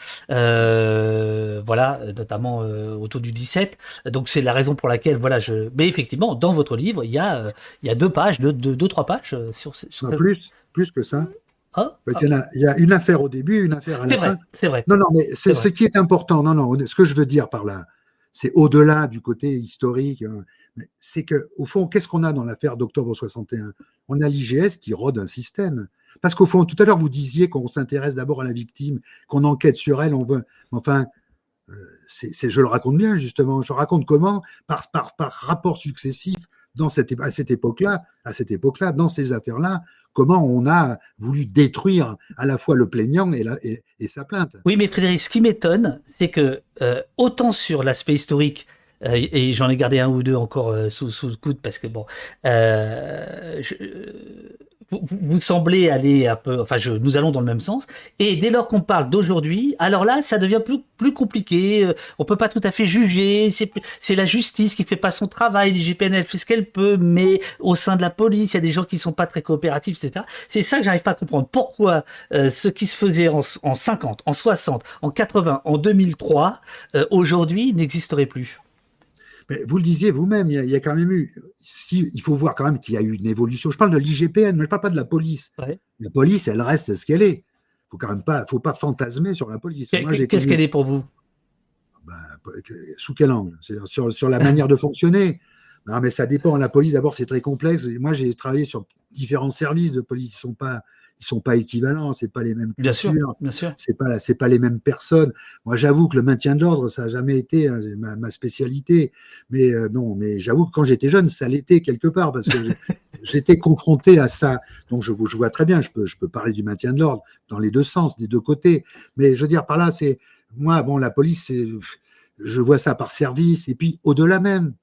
voilà, notamment autour du 17. Donc c'est la raison pour laquelle, voilà, je. Mais effectivement, dans votre livre, il y a, il y a deux pages, deux, deux, trois pages sur. sur... plus, plus que ça. Ah, bah, il, y a, une affaire au début, une affaire à la fin. C'est vrai. Non, non, mais c'est ce qui est important. Non, non, ce que je veux dire par là, c'est au-delà du côté historique. Hein, c'est que, au fond, qu'est-ce qu'on a dans l'affaire d'octobre 61 On a l'IGS qui rôde un système. Parce qu'au fond, tout à l'heure, vous disiez qu'on s'intéresse d'abord à la victime, qu'on enquête sur elle, on veut. Enfin, euh, c'est, je le raconte bien, justement. Je raconte comment, par, par, par rapport successif, à cette époque-là, dans ces affaires-là, comment on a voulu détruire à la fois le plaignant et, sa plainte. Oui, mais Frédéric, ce qui m'étonne, c'est que euh, autant sur l'aspect historique, euh, et j'en ai gardé un ou deux encore euh, sous, sous, le coude parce que bon, vous, semblez aller un peu, enfin, nous allons dans le même sens. Et dès lors qu'on parle d'aujourd'hui, alors là, ça devient plus, compliqué. Euh, on peut pas tout à fait juger. C'est la justice qui fait pas son travail. L'IGPN, fait ce qu'elle peut, mais au sein de la police, il y a des gens qui sont pas très coopératifs, etc. C'est ça que j'arrive pas à comprendre. Pourquoi euh, ce qui se faisait en, en 50, en 60, en 80, en 2003, euh, aujourd'hui n'existerait plus? Vous le disiez vous-même, il, y a quand même eu. Si, il faut voir quand même qu'il y a eu une évolution. Je parle de l'IGPN, mais je ne parle pas de la police. La police, elle reste ce qu'elle est. Il faut quand même pas, faut pas fantasmer sur la police. Qu'est-ce qu'elle est pour vous? Ben, Sous quel angle? Sur, sur, la manière de fonctionner. Non, mais ça dépend. La police, d'abord, c'est très complexe. Moi, j'ai travaillé sur différents services de police. Ils sont pas ils sont pas équivalents, c'est pas les mêmes cultures, bien sûr, bien sûr. c'est pas c'est pas les mêmes personnes. Moi, j'avoue que le maintien de l'ordre, ça a jamais été hein, ma, spécialité, mais euh, non, mais j'avoue que quand j'étais jeune, ça l'était quelque part parce que j'étais confronté à ça. Donc je, je vois très bien, je peux je peux parler du maintien de l'ordre dans les deux sens, des deux côtés, mais je veux dire par là, c'est moi, bon, la police, c'est je vois ça par service, et puis au-delà même,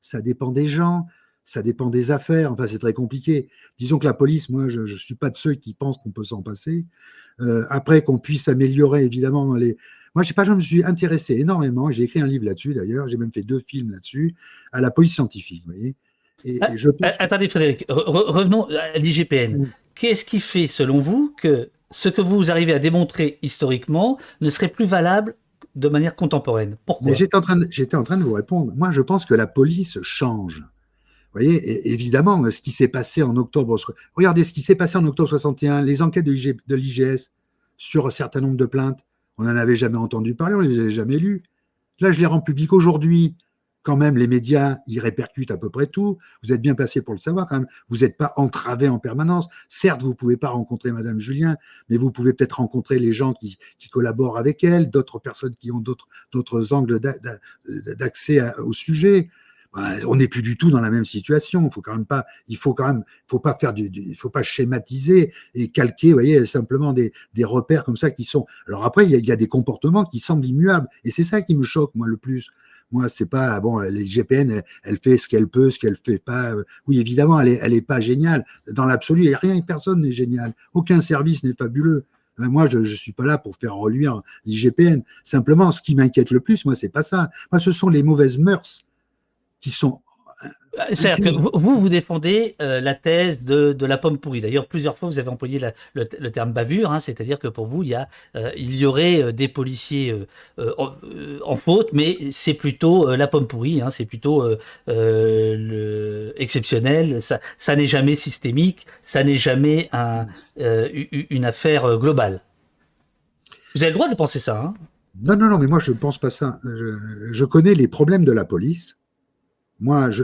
ça dépend des gens, ça dépend des affaires. Enfin, c'est très compliqué. Disons que la police, moi, je ne suis pas de ceux qui pensent qu'on peut s'en passer. Euh, après, qu'on puisse améliorer, évidemment, les. Moi, je sais pas, je me suis intéressé énormément. J'ai écrit un livre là-dessus, d'ailleurs. J'ai même fait deux films là-dessus, à la police scientifique, vous voyez. Et, ah, je pense... Attendez, Frédéric, revenons à l'IGPN. Qu'est-ce qui fait, selon vous, que ce que vous arrivez à démontrer historiquement ne serait plus valable de manière contemporaine? Pourquoi? J'étais en, train de, en train de vous répondre. Moi, je pense que la police change voyez, évidemment, ce qui s'est passé en octobre, regardez ce qui s'est passé en octobre 61, les enquêtes de l'IGS sur un certain nombre de plaintes, on n'en avait jamais entendu parler, on ne les avait jamais lues. Là, je les rends publiques aujourd'hui. Quand même, les médias, ils répercutent à peu près tout. Vous êtes bien placé pour le savoir quand même. Vous n'êtes pas entravé en permanence. Certes, vous ne pouvez pas rencontrer Madame Julien, mais vous pouvez peut-être rencontrer les gens qui, qui collaborent avec elle, d'autres personnes qui ont d'autres angles d'accès au sujet. On n'est plus du tout dans la même situation. Il faut quand même pas, il faut quand même, faut pas faire du, il faut pas schématiser et calquer, voyez, simplement des, repères comme ça qui sont. Alors après, il y, a, des comportements qui semblent immuables et c'est ça qui me choque moi le plus. Moi, c'est pas bon. Les elle, fait ce qu'elle peut, ce qu'elle fait pas. Oui, évidemment, elle est, elle est pas géniale. Dans l'absolu, rien, personne n'est génial. Aucun service n'est fabuleux. Moi, je ne suis pas là pour faire reluire l'IGPN. Simplement, ce qui m'inquiète le plus, moi, c'est pas ça. Moi, ce sont les mauvaises mœurs qui sont euh, c'est-à-dire que vous, vous défendez euh, la thèse de, de, la pomme pourrie. D'ailleurs, plusieurs fois, vous avez employé le, terme bavure, hein, c'est-à-dire que pour vous, il y, a, euh, il y aurait des policiers en, faute, mais c'est plutôt la pomme pourrie, hein, c'est plutôt le, exceptionnel, ça, ça n'est jamais systémique, ça n'est jamais un, une affaire globale. Vous avez le droit de penser ça. Hein non, non, non, mais moi, je ne pense pas ça. je connais les problèmes de la police moi, je,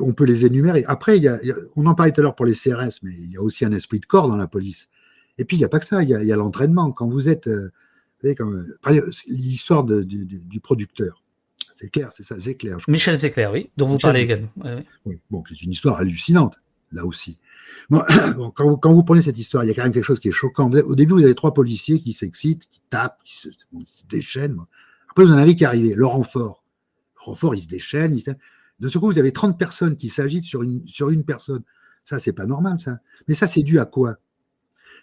on peut les énumérer. Après, il y a, on en parlait tout à l'heure pour les CRS, mais il y a aussi un esprit de corps dans la police. Et puis, il n'y a pas que ça, il y a, l'entraînement. Quand vous êtes. Euh, comme, l'histoire du, producteur. C'est clair, c'est ça, Zéclair. Michel Zéclair, oui, dont vous parlez également. Oui. bon, c'est une histoire hallucinante, là aussi. Bon, quand, vous, quand, vous, prenez cette histoire, il y a quand même quelque chose qui est choquant. Au début, vous avez trois policiers qui s'excitent, qui tapent, qui se, déchaînent. Après, vous en avez qui arrivent. Le renfort. Le renfort, il se déchaîne. Il se... De ce coup, vous avez 30 personnes qui s'agitent sur une, personne. Ça, c'est pas normal, ça. Mais ça, c'est dû à quoi?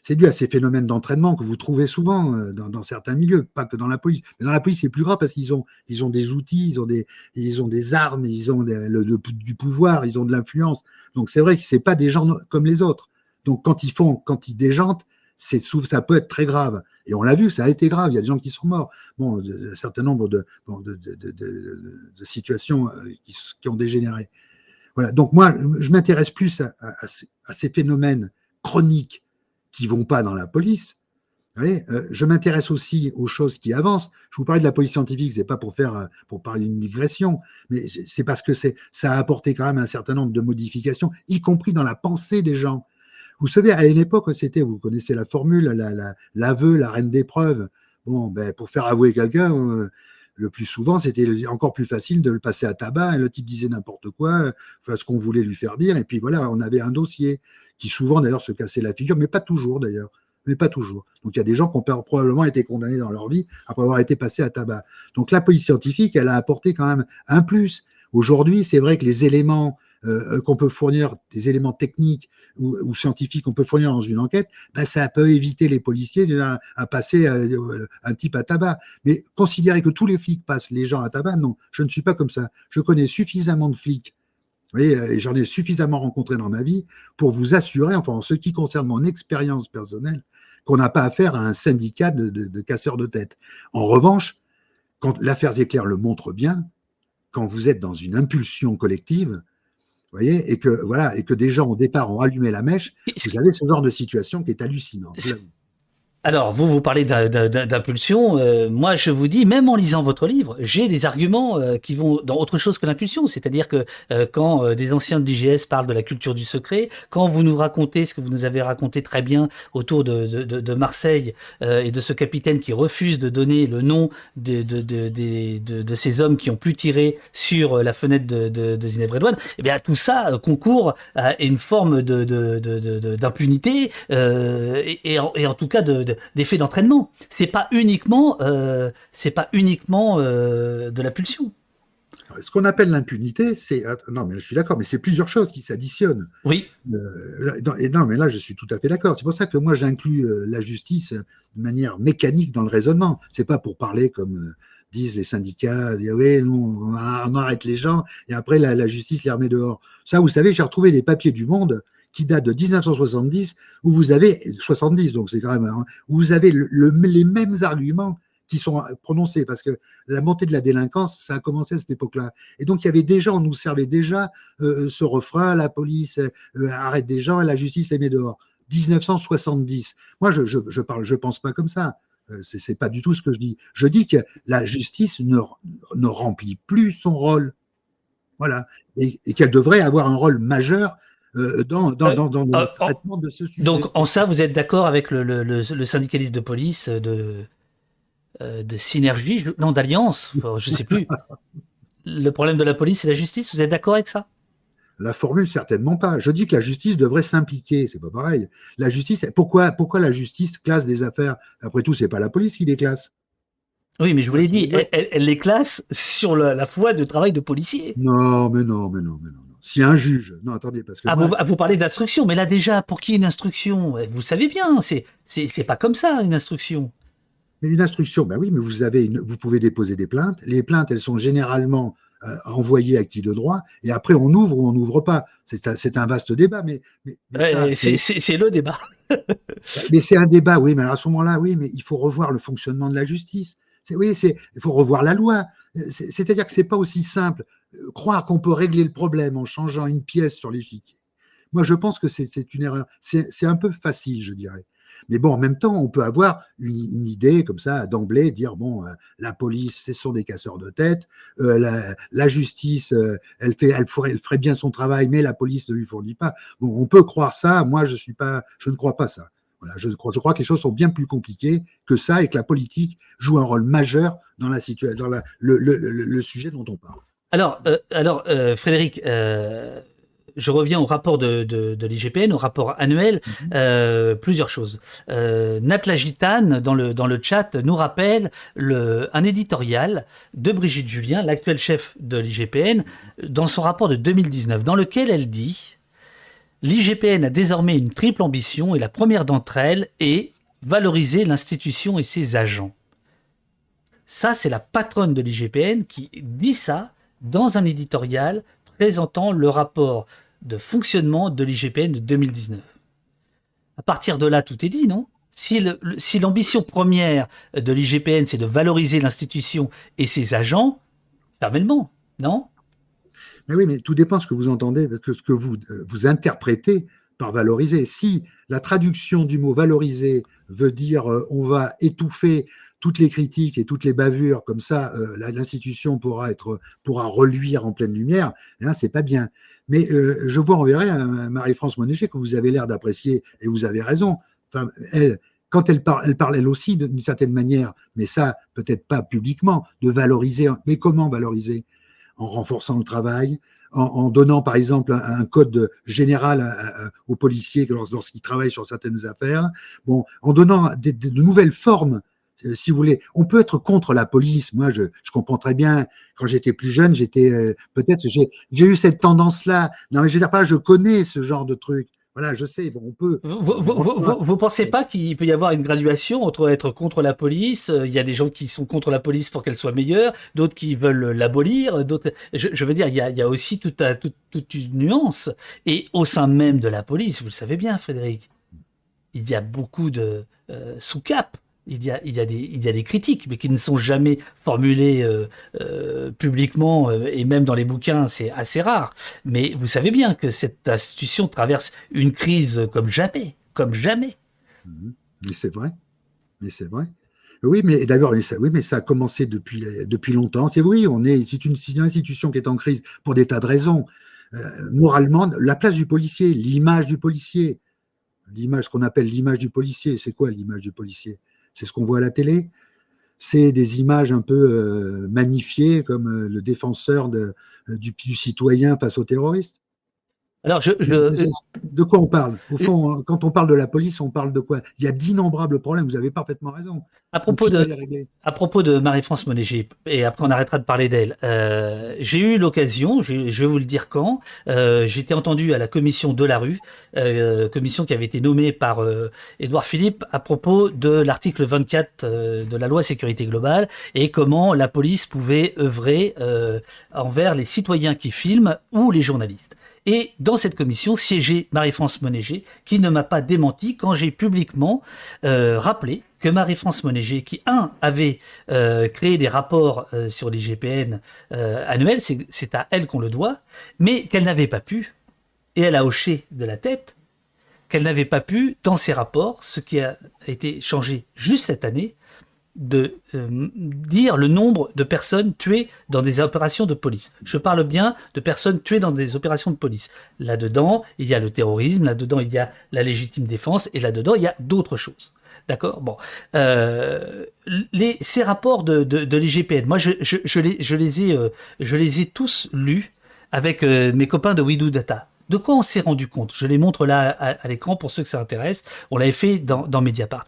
C'est dû à ces phénomènes d'entraînement que vous trouvez souvent euh, dans, certains milieux, pas que dans la police. Mais dans la police, c'est plus grave parce qu'ils ont, ils ont des outils, ils ont des, ils ont des armes, ils ont du pouvoir, ils ont de l'influence. Donc, c'est vrai que c'est pas des gens comme les autres. Donc, quand ils font, quand ils déjantent, ça peut être très grave. Et on l'a vu, ça a été grave. Il y a des gens qui sont morts. Bon, un certain nombre de, situations euh, qui, ont dégénéré. Voilà. Donc moi, je m'intéresse plus à, ces phénomènes chroniques qui vont pas dans la police. Euh, je m'intéresse aussi aux choses qui avancent. Je vous parlais de la police scientifique, c'est pas pour faire euh, pour parler d'une digression, mais c'est parce que ça a apporté quand même un certain nombre de modifications, y compris dans la pensée des gens. Vous savez, à une époque, c'était, vous connaissez la formule, l'aveu, la, reine des preuves. Bon, ben, pour faire avouer quelqu'un, le plus souvent, c'était encore plus facile de le passer à tabac. le type disait n'importe quoi, ce qu'on voulait lui faire dire. Et puis voilà, on avait un dossier qui souvent d'ailleurs se cassait la figure, mais pas toujours d'ailleurs. Mais pas toujours. Donc il y a des gens qui ont probablement été condamnés dans leur vie après avoir été passés à tabac. Donc la police scientifique, elle a apporté quand même un plus. Aujourd'hui, c'est vrai que les éléments qu'on peut fournir des éléments techniques ou, scientifiques qu'on peut fournir dans une enquête, ben ça peut éviter les policiers à, passer un type à tabac. Mais considérer que tous les flics passent les gens à tabac, non, je ne suis pas comme ça. Je connais suffisamment de flics et j'en ai suffisamment rencontré dans ma vie pour vous assurer, enfin en ce qui concerne mon expérience personnelle, qu'on n'a pas affaire à un syndicat de, casseurs de tête. En revanche, quand l'affaire Zéclair le montre bien, quand vous êtes dans une impulsion collective, voyez, et que voilà, et que des gens au départ ont allumé la mèche, vous avez ce genre de situation qui est hallucinant. Alors, vous, vous parlez d'impulsion. Euh, moi, je vous dis, même en lisant votre livre, j'ai des arguments euh, qui vont dans autre chose que l'impulsion. C'est-à-dire que euh, quand des anciens de l'IGS parlent de la culture du secret, quand vous nous racontez ce que vous nous avez raconté très bien autour de, de, de Marseille et de ce capitaine qui refuse de donner le nom de, de, ces hommes qui ont pu tirer sur la fenêtre de, de, Zineb Redouane, eh bien, tout ça concourt à une forme d'impunité et, et, et en tout cas de d'effet d'entraînement. C'est pas uniquement, euh, c'est pas uniquement euh, de la pulsion. Ce qu'on appelle l'impunité, c'est non, mais je suis d'accord, mais c'est plusieurs choses qui s'additionnent. Oui. Euh, et non, mais là, je suis tout à fait d'accord. C'est pour ça que moi, j'inclus la justice de manière mécanique dans le raisonnement. C'est pas pour parler comme disent les syndicats, oui, on, arrête les gens, et après la, la, justice les remet dehors. Ça, vous savez, j'ai retrouvé des papiers du Monde qui date de 1970, où vous avez, 70 donc c'est quand même, hein, où vous avez les mêmes arguments qui sont prononcés, parce que la montée de la délinquance, ça a commencé à cette époque-là. Et donc il y avait déjà, on nous servait déjà euh, ce refrain, la police euh, arrête des gens et la justice les met dehors. 1970. Moi, je, je, je pense pas comme ça. Euh, c'est pas du tout ce que je dis. Je dis que la justice ne, remplit plus son rôle. Voilà. Et, qu'elle devrait avoir un rôle majeur euh, dans, dans, dans, dans, le euh, traitement de ce sujet. Donc, en ça, vous êtes d'accord avec le, le, le, syndicaliste de police de, euh, de synergie, non, d'alliance, je ne sais plus. le problème de la police, c'est la justice. Vous êtes d'accord avec ça? La formule, certainement pas. Je dis que la justice devrait s'impliquer. C'est pas pareil. La justice, pourquoi, pourquoi la justice classe des affaires? Après tout, c'est pas la police qui les classe. Oui, mais je vous l'ai dit, elle, les classe sur la, la foi de travail de policier. Non, mais non, mais non, mais non si un juge, non attendez parce que ah, vous, ah, vous, parlez d'instruction, mais là déjà pour qui une instruction? Vous savez bien, c'est c'est pas comme ça une instruction. Mais une instruction, ben oui, mais vous avez une, vous pouvez déposer des plaintes. Les plaintes, elles sont généralement euh, envoyées à qui de droit, et après on ouvre ou on n'ouvre pas. C'est un, un, vaste débat, mais, mais, c'est le débat. mais c'est un débat, oui, mais à ce moment-là, oui, mais il faut revoir le fonctionnement de la justice. Oui, c'est il faut revoir la loi. C'est-à-dire que c'est pas aussi simple. Euh, croire qu'on peut régler le problème en changeant une pièce sur l'échiquier. Moi, je pense que c'est une erreur. C'est un peu facile, je dirais. Mais bon, en même temps, on peut avoir une, idée comme ça d'emblée, dire bon, euh, la police, ce sont des casseurs de tête, euh, la, justice, elle fait, elle ferait, bien son travail, mais la police ne lui fournit pas. Bon, on peut croire ça. Moi, je suis pas, je ne crois pas ça. Voilà, je, crois, je crois que les choses sont bien plus compliquées que ça et que la politique joue un rôle majeur dans, la dans le, sujet dont on parle. Alors, euh, alors euh, Frédéric, euh, je reviens au rapport de, de, de l'IGPN, au rapport annuel, mhm. plusieurs choses. Euh, Natla Gitane, dans le, dans le chat, nous rappelle le, un éditorial de Brigitte Julien, l'actuelle chef de l'IGPN, dans son rapport de 2019, dans lequel elle dit L'IGPN a désormais une triple ambition et la première d'entre elles est valoriser l'institution et ses agents. Ça, c'est la patronne de l'IGPN qui dit ça dans un éditorial présentant le rapport de fonctionnement de l'IGPN de 2019. À partir de là, tout est dit, non? Si l'ambition première de l'IGPN, c'est de valoriser l'institution et ses agents, fermement, non? Mais oui, mais tout dépend de ce que vous entendez, ce que vous, euh, vous interprétez par valoriser. Si la traduction du mot valoriser veut dire euh, on va étouffer toutes les critiques et toutes les bavures, comme ça, euh, l'institution pourra être pourra reluire en pleine lumière, hein, c'est pas bien. Mais je vous renverrai à Marie-France Monéché que vous avez l'air d'apprécier et vous avez raison. Elle, quand elle parle, elle parle elle aussi d'une certaine manière, mais ça peut-être pas publiquement, de valoriser. Mais comment valoriser? En renforçant le travail, en, donnant par exemple un, code général aux policiers lorsqu'ils travaillent sur certaines affaires, bon, en donnant de nouvelles formes euh, si vous voulez, on peut être contre la police. Moi, je, je comprends très bien. Quand j'étais plus jeune, j'étais euh, peut-être j'ai eu cette tendance-là. Non, mais je veux dire pas, je connais ce genre de truc. Voilà, je sais, bon, on peut. Vous ne pensez pas qu'il peut y avoir une graduation entre être contre la police? Euh, Il y a des gens qui sont contre la police pour qu'elle soit meilleure, d'autres qui veulent l'abolir, d'autres. Je, veux dire, il y a, il y a aussi toute, toute, toute, une nuance. Et au sein même de la police, vous le savez bien, Frédéric, il y a beaucoup de euh, sous-cap il y, a, il, y a des, il y a des critiques, mais qui ne sont jamais formulées euh, euh, publiquement, euh, et même dans les bouquins, c'est assez rare. Mais vous savez bien que cette institution traverse une crise comme jamais, comme jamais. Mhm. Mais c'est vrai, mais c'est vrai. Oui, mais d'abord, ça, oui, mais ça a commencé depuis, depuis longtemps. C'est on est, c'est une, une, institution qui est en crise pour des tas de raisons. moralement, la place du policier, l'image du policier, l'image, qu'on appelle l'image du policier, c'est quoi l'image du policier? C'est ce qu'on voit à la télé. C'est des images un peu euh, magnifiées comme euh, le défenseur euh, du, du, citoyen face aux terroristes. Alors, je, de quoi on parle? Au fond, quand on parle de la police, on parle de quoi? Il y a d'innombrables problèmes. Vous avez parfaitement raison. À propos de, à propos de Marie-France Monéger, et après on arrêtera de parler d'elle. Euh, j'ai eu l'occasion, je, vais vous le dire quand. Euh, j'ai été entendu à la commission de la rue, euh, commission qui avait été nommée par Édouard Philippe à propos de l'article 24 de la loi sécurité globale et comment la police pouvait œuvrer envers les citoyens qui filment ou les journalistes. Et dans cette commission siégeait Marie-France Monéger, qui ne m'a pas démenti quand j'ai publiquement euh, rappelé que Marie-France Monéger, qui, un, avait euh, créé des rapports euh, sur les GPN annuels, c'est à elle qu'on le doit, mais qu'elle n'avait pas pu, et elle a hoché de la tête, qu'elle n'avait pas pu, dans ses rapports, ce qui a été changé juste cette année, de euh, dire le nombre de personnes tuées dans des opérations de police. Je parle bien de personnes tuées dans des opérations de police. Là-dedans, il y a le terrorisme, là-dedans, il y a la légitime défense, et là-dedans, il y a d'autres choses. D'accord? Bon. Euh, les, ces rapports de, de, l'IGPN, moi, je, je, les, je, les ai, euh, je les ai tous lus avec mes copains de WeDo Data. De quoi on s'est rendu compte? Je les montre là à, l'écran pour ceux que ça intéresse. On l'avait fait dans, dans Mediapart.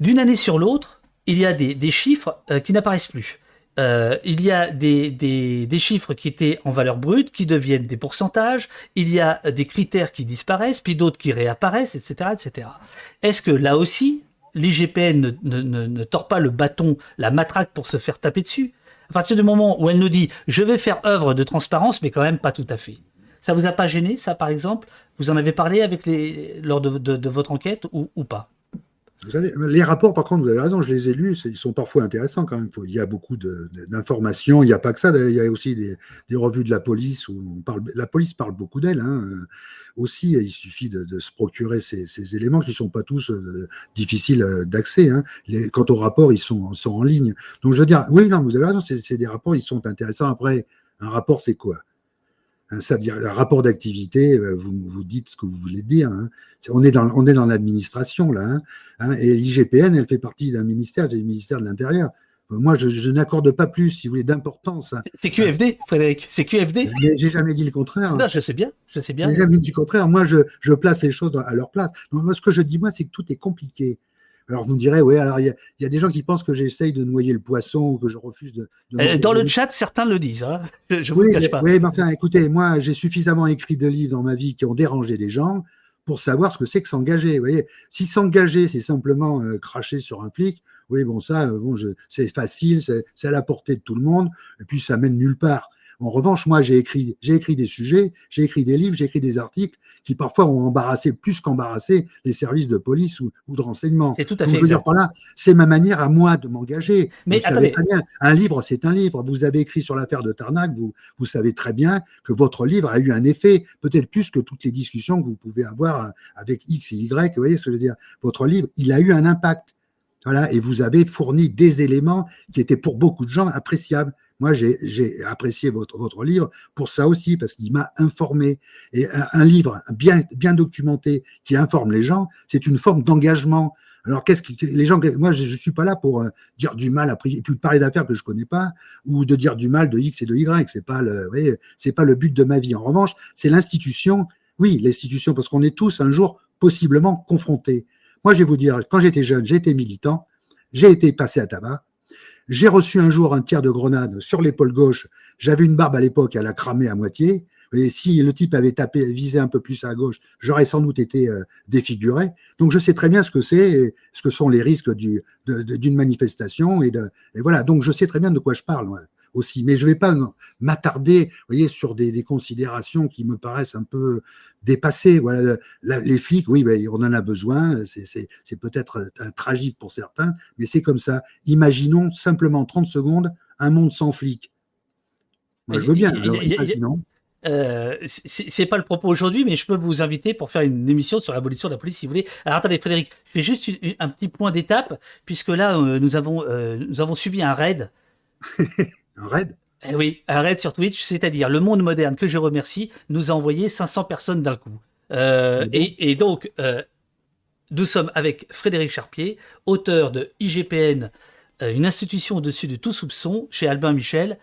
D'une année sur l'autre, il y a des, chiffres euh, qui n'apparaissent plus. Euh, il y a des, chiffres qui étaient en valeur brute qui deviennent des pourcentages, il y a des critères qui disparaissent, puis d'autres qui réapparaissent, etc. etc. Est-ce que là aussi, l'IGPN ne, tord pas le bâton, la matraque pour se faire taper dessus? À partir du moment où elle nous dit je vais faire œuvre de transparence, mais quand même pas tout à fait. Ça vous a pas gêné, ça par exemple? Vous en avez parlé avec lors de, votre enquête ou pas? Vous savez, les rapports, par contre, vous avez raison, je les ai lus, ils sont parfois intéressants quand même. Il y a beaucoup d'informations, il n'y a pas que ça, il y a aussi des, revues de la police où on parle, la police parle beaucoup d'elle. Hein. Aussi, il suffit de, se procurer ces, éléments qui ne sont pas tous euh, difficiles euh, d'accès. Hein. Quant aux rapports, ils sont, en ligne. Donc, je veux dire, oui, non, vous avez raison, c'est des rapports, ils sont intéressants. Après, un rapport, c'est quoi? Hein, ça veut dire un rapport d'activité, euh, vous, vous dites ce que vous voulez dire. Hein. On est dans, on est dans l'administration là, hein, et l'IGPN, elle fait partie d'un ministère, c'est le ministère de l'Intérieur. Euh, moi, je, n'accorde pas plus, si vous voulez, d'importance. C'est QFD, Frédéric. C'est QFD. J'ai jamais dit le contraire. Non, je sais bien. Je sais bien. J'ai jamais dit le contraire. Moi, je, je, place les choses à leur place. Donc, moi, ce que je dis, moi, c'est que tout est compliqué. Alors vous me direz, oui, alors il y, a des gens qui pensent que j'essaye de noyer le poisson ou que je refuse de. Euh, dans le chat, certains le disent. Hein. Je ne oui, cache pas. Oui, mais enfin, écoutez, moi, j'ai suffisamment écrit de livres dans ma vie qui ont dérangé des gens pour savoir ce que c'est que s'engager. Vous voyez, si s'engager, c'est simplement euh, cracher sur un flic, oui, bon, ça, euh, bon, c'est facile, c'est à la portée de tout le monde, et puis ça mène nulle part. En revanche, moi, j'ai écrit, j'ai écrit des sujets, j'ai écrit des livres, j'ai écrit des articles qui parfois ont embarrassé plus qu'embarrassé les services de police ou, de renseignement. C'est tout à fait exact. C'est ma manière à moi de m'engager. Mais vous savez très bien, un livre, c'est un livre. Vous avez écrit sur l'affaire de Tarnac, vous, vous savez très bien que votre livre a eu un effet, peut-être plus que toutes les discussions que vous pouvez avoir avec X et Y. Vous voyez ce que je veux dire? Votre livre, il a eu un impact. Voilà, et vous avez fourni des éléments qui étaient pour beaucoup de gens appréciables. Moi, j'ai apprécié votre, livre pour ça aussi, parce qu'il m'a informé. Et un, livre bien, documenté qui informe les gens, c'est une forme d'engagement. Alors, qu'est-ce que les gens, moi, je ne suis pas là pour euh, dire du mal, et puis parler d'affaires que je connais pas, ou de dire du mal de X et de Y. C'est pas le, pas le but de ma vie. En revanche, c'est l'institution. Oui, l'institution, parce qu'on est tous un jour possiblement confrontés. Moi, je vais vous dire, quand j'étais jeune, j'étais militant. j'ai été passé à tabac. J'ai reçu un jour un tir de grenade sur l'épaule gauche. J'avais une barbe à l'époque, elle a cramé à moitié. Et si le type avait tapé, visé un peu plus à gauche, j'aurais sans doute été euh, défiguré. Donc je sais très bien ce que c'est, ce que sont les risques d'une du, manifestation et, de, et voilà. Donc je sais très bien de quoi je parle aussi. Mais je ne vais pas m'attarder, voyez, sur des, des, considérations qui me paraissent un peu dépassées. Voilà, les flics, oui, ben, on en a besoin. C'est peut-être euh, tragique pour certains, mais c'est comme ça. Imaginons simplement 30 secondes un monde sans flics. Moi, je veux bien. Alors, imaginons. Euh, c'est pas le propos aujourd'hui, mais je peux vous inviter pour faire une émission sur l'abolition de la police si vous voulez. Alors attendez, Frédéric, je fais juste un petit point d'étape, puisque là, euh, nous, avons, euh, nous avons subi un raid un raid eh Oui, un raid sur Twitch, c'est-à-dire le monde moderne, que je remercie, nous a envoyé 500 personnes d'un coup. Euh, et, donc, euh, nous sommes avec Frédéric Charpier, auteur de IGPN, euh, une institution au-dessus de tout soupçon, chez Albin Michel.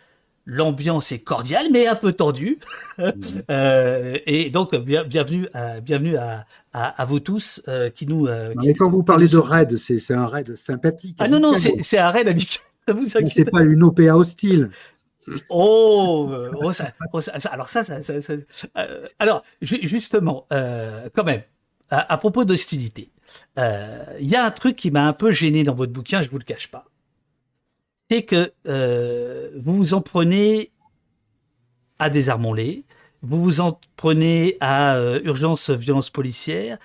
L'ambiance est cordiale, mais un peu tendue. et donc, bienvenue, à, bienvenue à, vous tous qui nous. mais quand vous parlez de raid, c'est un raid sympathique. Ah non, non, c'est un raid amical. C'est pas une OPA hostile. Oh, euh, oh, oh alors ça, ça, euh, alors justement, euh, quand même, à, propos d'hostilité, il y a un truc qui m'a un peu gêné dans votre bouquin, je vous le cache pas, c'est que vous vous en prenez à Désarmons-les, vous vous en prenez à Urgence Violence Policière,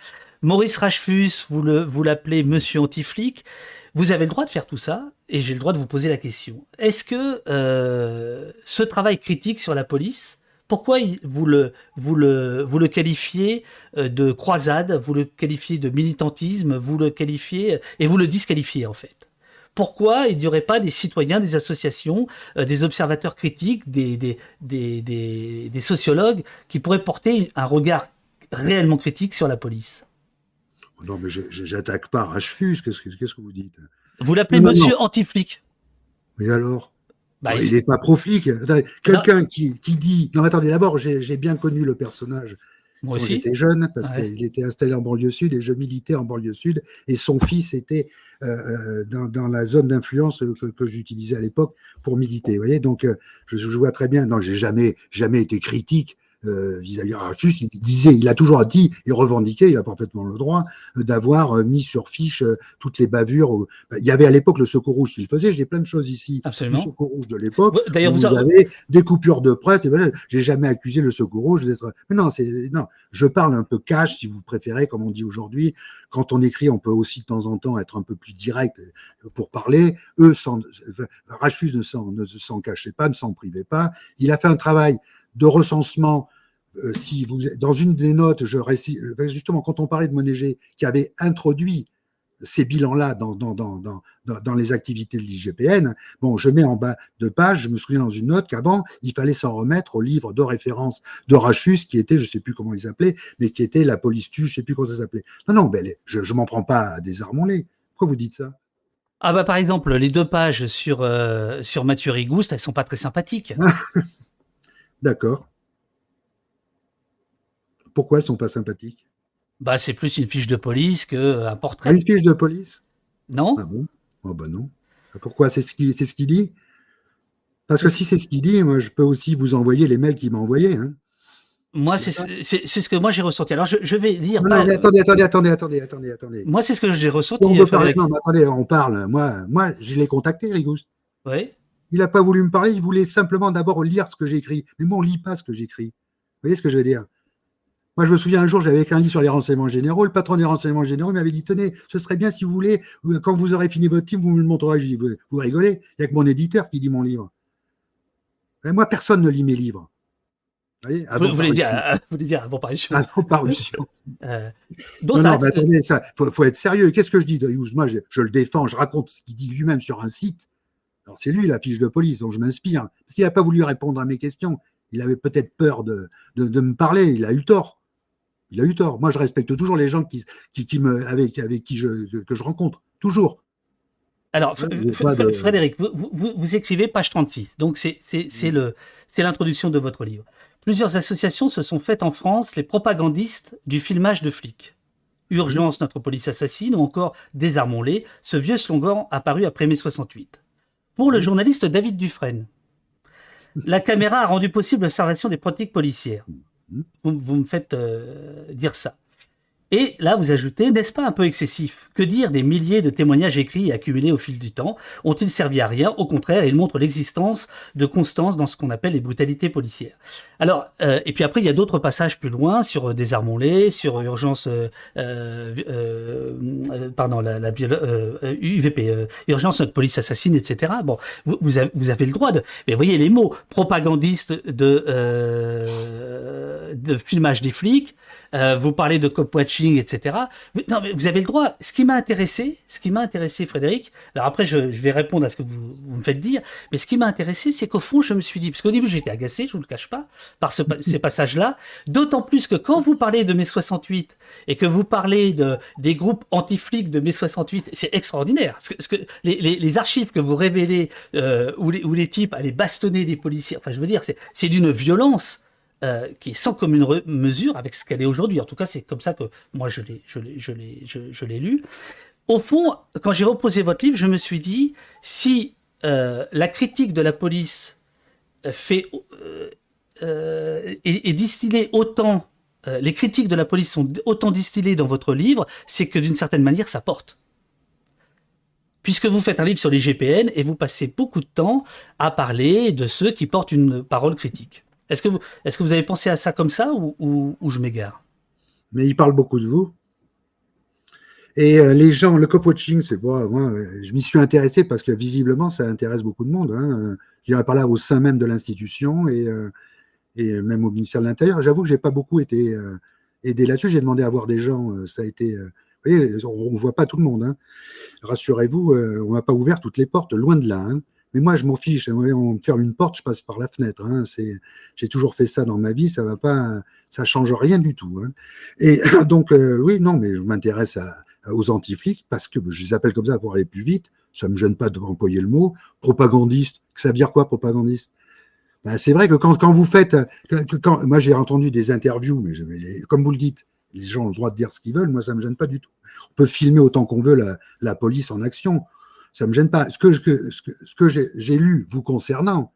Maurice Rachfus, vous le vous l'appelez Monsieur Antiflic. Vous avez le droit de faire tout ça, et j'ai le droit de vous poser la question. Est-ce que euh, ce travail critique sur la police, pourquoi vous le, vous le, vous le qualifiez euh, de croisade, vous le qualifiez de militantisme, vous le qualifiez et vous le disqualifiez en fait? Pourquoi il n'y aurait pas des citoyens, des associations, euh, des observateurs critiques, des, des, des, des, sociologues qui pourraient porter un regard réellement critique sur la police? Non, mais j'attaque pas Rachfus, qu'est-ce que vous dites? Vous l'appelez monsieur anti-flic. Mais alors? Bah, Il n'est pas pro-flic. Quelqu'un qui, dit. Non, attendez, d'abord, j'ai bien connu le personnage. Moi quand j'étais jeune, parce qu'il était installé en banlieue sud et je militais en banlieue sud. Et son fils était euh, euh, dans, la zone d'influence que, j'utilisais à l'époque pour militer. Vous voyez Donc, euh, je, je, vois très bien. Non, j'ai jamais, jamais été critique euh, vis-à-vis Rachus, il disait, il a toujours dit et revendiqué, il a parfaitement le droit, euh, d'avoir euh, mis sur fiche toutes les bavures. Bah, il y avait à l'époque le Secours Rouge qui le faisait, j'ai plein de choses ici. Absolument. Le Secours Rouge de l'époque. D'ailleurs, vous, avez des coupures de presse. j'ai jamais accusé le Secours Rouge d'être. Mais non, c'est non. Je parle un peu cash, si vous préférez, comme on dit aujourd'hui. Quand on écrit, on peut aussi de temps en temps être un peu plus direct pour parler. Eux, sans, Rachus ne s'en cachait pas, ne s'en privait pas. Il a fait un travail de recensement. Euh, si vous, dans une des notes, je récite, euh, justement, quand on parlait de Monéger, qui avait introduit ces bilans-là dans, dans, dans, dans, les activités de l'IGPN, bon, je mets en bas de page, je me souviens dans une note qu'avant, il fallait s'en remettre au livre de référence de Rachus, qui était, je sais plus comment il s'appelait, mais qui était la police tue, je sais plus comment ça s'appelait. Non, non, ben, je, ne m'en prends pas à les Pourquoi vous dites ça? Ah bah par exemple, les deux pages sur, euh, sur Mathieu Rigouste, elles sont pas très sympathiques. D'accord. Pourquoi elles sont pas sympathiques? Bah, c'est plus une fiche de police qu'un portrait. Ah, une fiche de police? Non Ah bon? Oh bah non. Pourquoi? C'est ce qu'il ce dit? Parce que si c'est ce qu'il dit, moi je peux aussi vous envoyer les mails qu'il m'a envoyés. Hein. Moi, c'est ce que moi j'ai ressenti. Alors, je, vais lire. Non, mais attendez, attendez, attendez, attendez, attendez, attendez. Moi, c'est ce que j'ai ressenti. On non, mais attendez, on parle. Moi, moi, je l'ai contacté, Rigouste. Oui. Il n'a pas voulu me parler, il voulait simplement d'abord lire ce que j'écris. Mais moi, on ne lit pas ce que j'écris. Vous voyez ce que je veux dire? Moi, je me souviens un jour, j'avais écrit un livre sur les renseignements généraux. Le patron des renseignements généraux m'avait dit Tenez, ce serait bien si vous voulez, euh, quand vous aurez fini votre livre, vous me le montrerez. Je dis Vous, vous rigolez? Il n'y a que mon éditeur qui lit mon livre. Et moi, personne ne lit mes livres. Vous, voyez, vous, voulez dire, euh, vous voulez dire avant parution Avant parution. euh, non, non, mais attendez, il faut, faut, être sérieux. Qu'est-ce que je dis de Moi, je, je, le défends, je raconte ce qu'il dit lui-même sur un site. Alors c'est lui la fiche de police dont je m'inspire. Parce qu'il n'a pas voulu répondre à mes questions. Il avait peut-être peur de, de, me parler. Il a eu tort. Il a eu tort. Moi, je respecte toujours les gens qui, qui, me, avec, avec qui je, que je rencontre. Toujours. Alors, Frédéric, vous, vous, écrivez page 36. Donc, c'est l'introduction de votre livre. Plusieurs associations se sont faites en France les propagandistes du filmage de flics. Urgence, notre police assassine ou encore Désarmons-les, ce vieux slogan apparu après mai 68. Pour le journaliste David Dufresne, la caméra a rendu possible l'observation des pratiques policières. Vous, me faites euh, dire ça. Et là, vous ajoutez, n'est-ce pas un peu excessif? Que dire des milliers de témoignages écrits et accumulés au fil du temps? Ont-ils servi à rien? Au contraire, ils montrent l'existence de constance dans ce qu'on appelle les brutalités policières. Alors, euh, et puis après, il y a d'autres passages plus loin sur euh, Désarmons-les, sur urgence, euh, euh, pardon, la, la UVP, urgence, notre police assassine, etc. Bon, vous, vous, avez, vous avez le droit de... Mais voyez les mots, propagandiste de, de filmage des flics, euh, vous parlez de cop watching, etc. non, mais vous avez le droit. Ce qui m'a intéressé, ce qui m'a intéressé, Frédéric. Alors après, je, vais répondre à ce que vous, me faites dire. Mais ce qui m'a intéressé, c'est qu'au fond, je me suis dit, parce qu'au début, j'étais agacé, je vous le cache pas, par ce, ces passages-là. D'autant plus que quand vous parlez de mai 68 et que vous parlez de des groupes anti-flics de mai 68, c'est extraordinaire. Ce que, les, les, archives que vous révélez euh, où, les, où les types allaient bastonner des policiers, enfin, je veux dire, c'est d'une violence euh, qui est sans commune mesure avec ce qu'elle est aujourd'hui. En tout cas, c'est comme ça que moi je l'ai, lu. Au fond, quand j'ai reposé votre livre, je me suis dit si euh, la critique de la police euh, est, est, distillée autant, les critiques de la police sont autant distillées dans votre livre, c'est que d'une certaine manière, ça porte puisque vous faites un livre sur les GPN et vous passez beaucoup de temps à parler de ceux qui portent une parole critique. Est-ce que, vous, avez pensé à ça comme ça ou, je m'égare? Mais il parle beaucoup de vous. Et euh, les gens, le co-watching, c'est moi, je m'y suis intéressé parce que visiblement, ça intéresse beaucoup de monde. Hein. Je dirais par là au sein même de l'institution et, euh, même au ministère de l'Intérieur. J'avoue que j'ai pas beaucoup été euh, aidé là-dessus. J'ai demandé à voir des gens. ça a été. vous voyez, on ne voit pas tout le monde. Hein. Rassurez-vous, on n'a pas ouvert toutes les portes, loin de là. Hein. Mais moi, je m'en fiche. On me ferme une porte, je passe par la fenêtre. Hein. J'ai toujours fait ça dans ma vie. Ça va pas, ça change rien du tout. Hein. Et donc, euh, oui, non, mais je m'intéresse aux anti-flics parce que je les appelle comme ça pour aller plus vite. Ça me gêne pas de employer le mot propagandiste. Ça veut quoi, propagandiste? Ben, C'est vrai que quand, vous faites, moi j'ai entendu des interviews, mais comme vous le dites, les gens ont le droit de dire ce qu'ils veulent. Moi, ça me gêne pas du tout. On peut filmer autant qu'on veut la police en action ça me gêne pas. Ce que, j'ai lu vous concernant,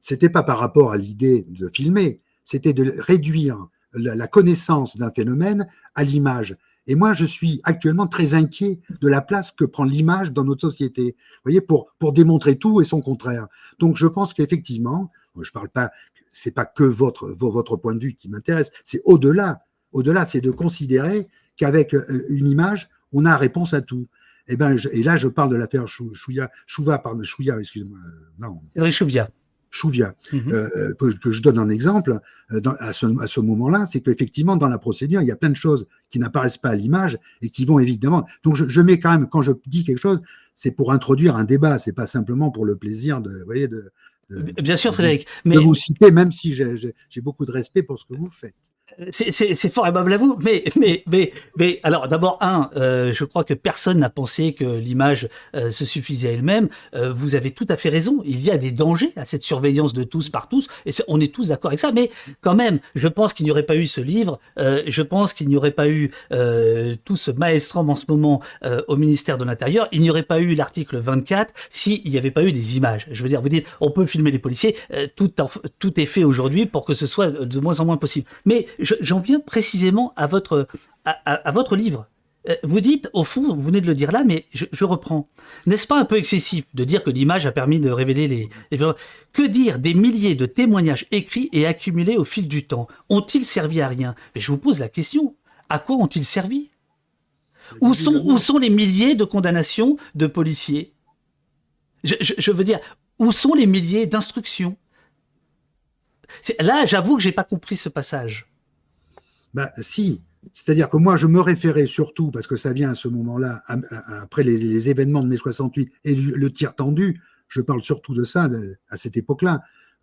c'était pas par rapport à l'idée de filmer, c'était de réduire la, connaissance d'un phénomène à l'image. Et moi, je suis actuellement très inquiet de la place que prend l'image dans notre société. Vous voyez, pour, démontrer tout et son contraire. Donc, je pense qu'effectivement, je parle pas, c'est pas que votre, votre point de vue qui m'intéresse, c'est au-delà. Au-delà, c'est de considérer qu'avec euh, une image, on a réponse à tout. Et, eh ben, et là, je parle de l'affaire Chouya, Chouva, pardon, Chouya, excusez-moi. Euh, non. Cédric Chouvia. Chouvia, mhm. euh, que, je donne un exemple euh, à ce, à ce moment-là, c'est qu'effectivement, dans la procédure, il y a plein de choses qui n'apparaissent pas à l'image et qui vont évidemment. Donc, je, mets quand même, quand je dis quelque chose, c'est pour introduire un débat, c'est pas simplement pour le plaisir de, vous voyez, de, Bien sûr, Frédéric. Mais... De vous citer, même si j'ai beaucoup de respect pour ce que vous faites c'est fort aimable à vous, mais mais mais mais alors d'abord un, euh, je crois que personne n'a pensé que l'image euh, se suffisait à elle-même. Euh, vous avez tout à fait raison. Il y a des dangers à cette surveillance de tous par tous, et on est tous d'accord avec ça. Mais quand même, je pense qu'il n'y aurait pas eu ce livre. je pense qu'il n'y aurait pas eu tout ce maelstrom en ce moment au ministère de l'Intérieur. Il n'y aurait pas eu l'article 24 s'il n'y avait pas eu des images. Je veux dire, vous dites, on peut filmer les policiers. tout tout est fait aujourd'hui pour que ce soit de moins en moins possible. Mais j'en viens précisément à votre, à, votre livre. Euh, vous dites, au fond, vous venez de le dire là, mais je, reprends. N'est-ce pas un peu excessif de dire que l'image a permis de révéler les, les... Que dire des milliers de témoignages écrits et accumulés au fil du temps? Ont-ils servi à rien? Mais je vous pose la question, à quoi ont-ils servi? Où sont, où sont les milliers de condamnations de policiers? Je, je, veux dire, où sont les milliers d'instructions? Là, j'avoue que j'ai pas compris ce passage. Ben, si. C'est-à-dire que moi, je me référais surtout, parce que ça vient à ce moment-là, après les, événements de mai 68 et le, tir tendu, je parle surtout de ça à cette époque-là.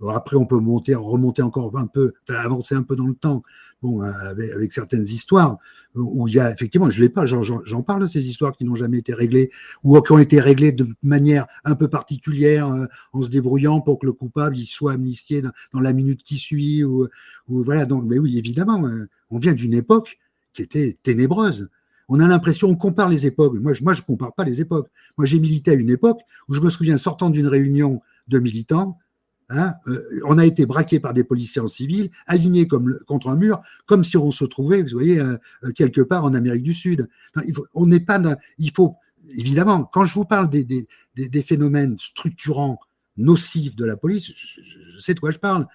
Après, on peut monter, remonter encore un peu, avancer un peu dans le temps, bon, avec, certaines histoires où il y a effectivement, je l'ai pas, j'en parle de ces histoires qui n'ont jamais été réglées ou qui ont été réglées de manière un peu particulière euh, en se débrouillant pour que le coupable soit amnistié dans, la minute qui suit ou, voilà. Donc, mais oui, évidemment, euh, on vient d'une époque qui était ténébreuse. on a l'impression, on compare les époques. Moi, je, moi, je compare pas les époques. Moi, j'ai milité à une époque où je me souviens sortant d'une réunion de militants, hein, euh, on a été braqué par des policiers en civil, alignés comme contre un mur, comme si on se trouvait, vous voyez, euh, euh, quelque part en Amérique du Sud. on n'est pas, il faut évidemment, quand je vous parle des, des, des, phénomènes structurants nocifs de la police, je sais de quoi je parle.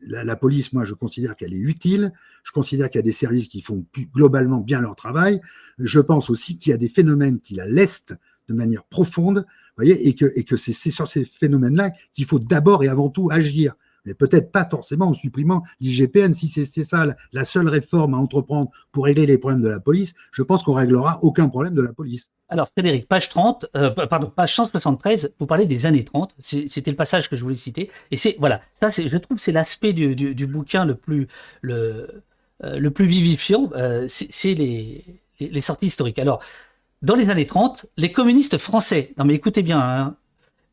La, police, moi, je considère qu'elle est utile. Je considère qu'il y a des services qui font globalement bien leur travail. Je pense aussi qu'il y a des phénomènes qui la lestent de manière profonde, voyez, et que, c'est sur ces phénomènes-là qu'il faut d'abord et avant tout agir. Mais peut-être pas forcément en supprimant l'IGPN. Si c'est ça la seule réforme à entreprendre pour régler les problèmes de la police, je pense qu'on réglera aucun problème de la police. Alors Frédéric, page 30, euh, pardon, page 173, vous parlez des années 30, c'était le passage que je voulais citer, et c'est voilà, ça je trouve que c'est l'aspect du, bouquin le plus le, euh, plus vivifiant, euh, c'est les, les, sorties historiques. Alors, dans les années 30, les communistes français, non mais écoutez bien, hein,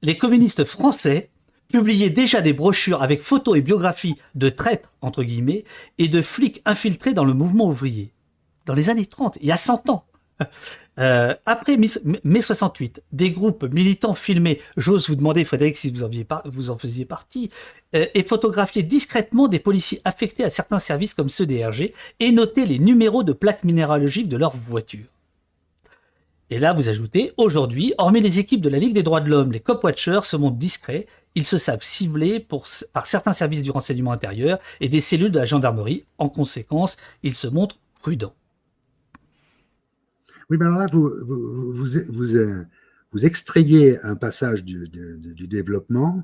les communistes français publiaient déjà des brochures avec photos et biographies de traîtres entre guillemets et de flics infiltrés dans le mouvement ouvrier. Dans les années 30, il y a 100 ans. Euh, après mai 68, des groupes militants filmés, j'ose vous demander, Frédéric, si vous en, vous en faisiez partie, euh, et photographier discrètement des policiers affectés à certains services comme ceux des RG et noter les numéros de plaques minéralogiques de leurs voitures. Et là, vous ajoutez, aujourd'hui, hormis les équipes de la Ligue des droits de l'homme, les cop-watchers se montrent discrets, ils se savent ciblés par certains services du renseignement intérieur et des cellules de la gendarmerie. En conséquence, ils se montrent prudents. Oui, mais alors là, vous, euh, vous, extrayez un passage du, développement.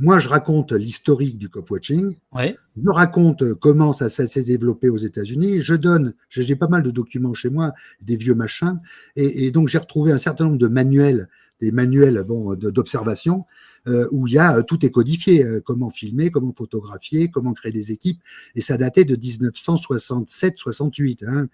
Moi, je raconte l'historique du cop-watching. Je raconte comment ça, s'est développé aux États-Unis. Je donne, j'ai pas mal de documents chez moi, des vieux machins. Et, donc, j'ai retrouvé un certain nombre de manuels, des manuels bon, d'observation, euh, où il y a tout est codifié, euh, comment filmer, comment photographier, comment créer des équipes. Et ça datait de 1967-68. Hein.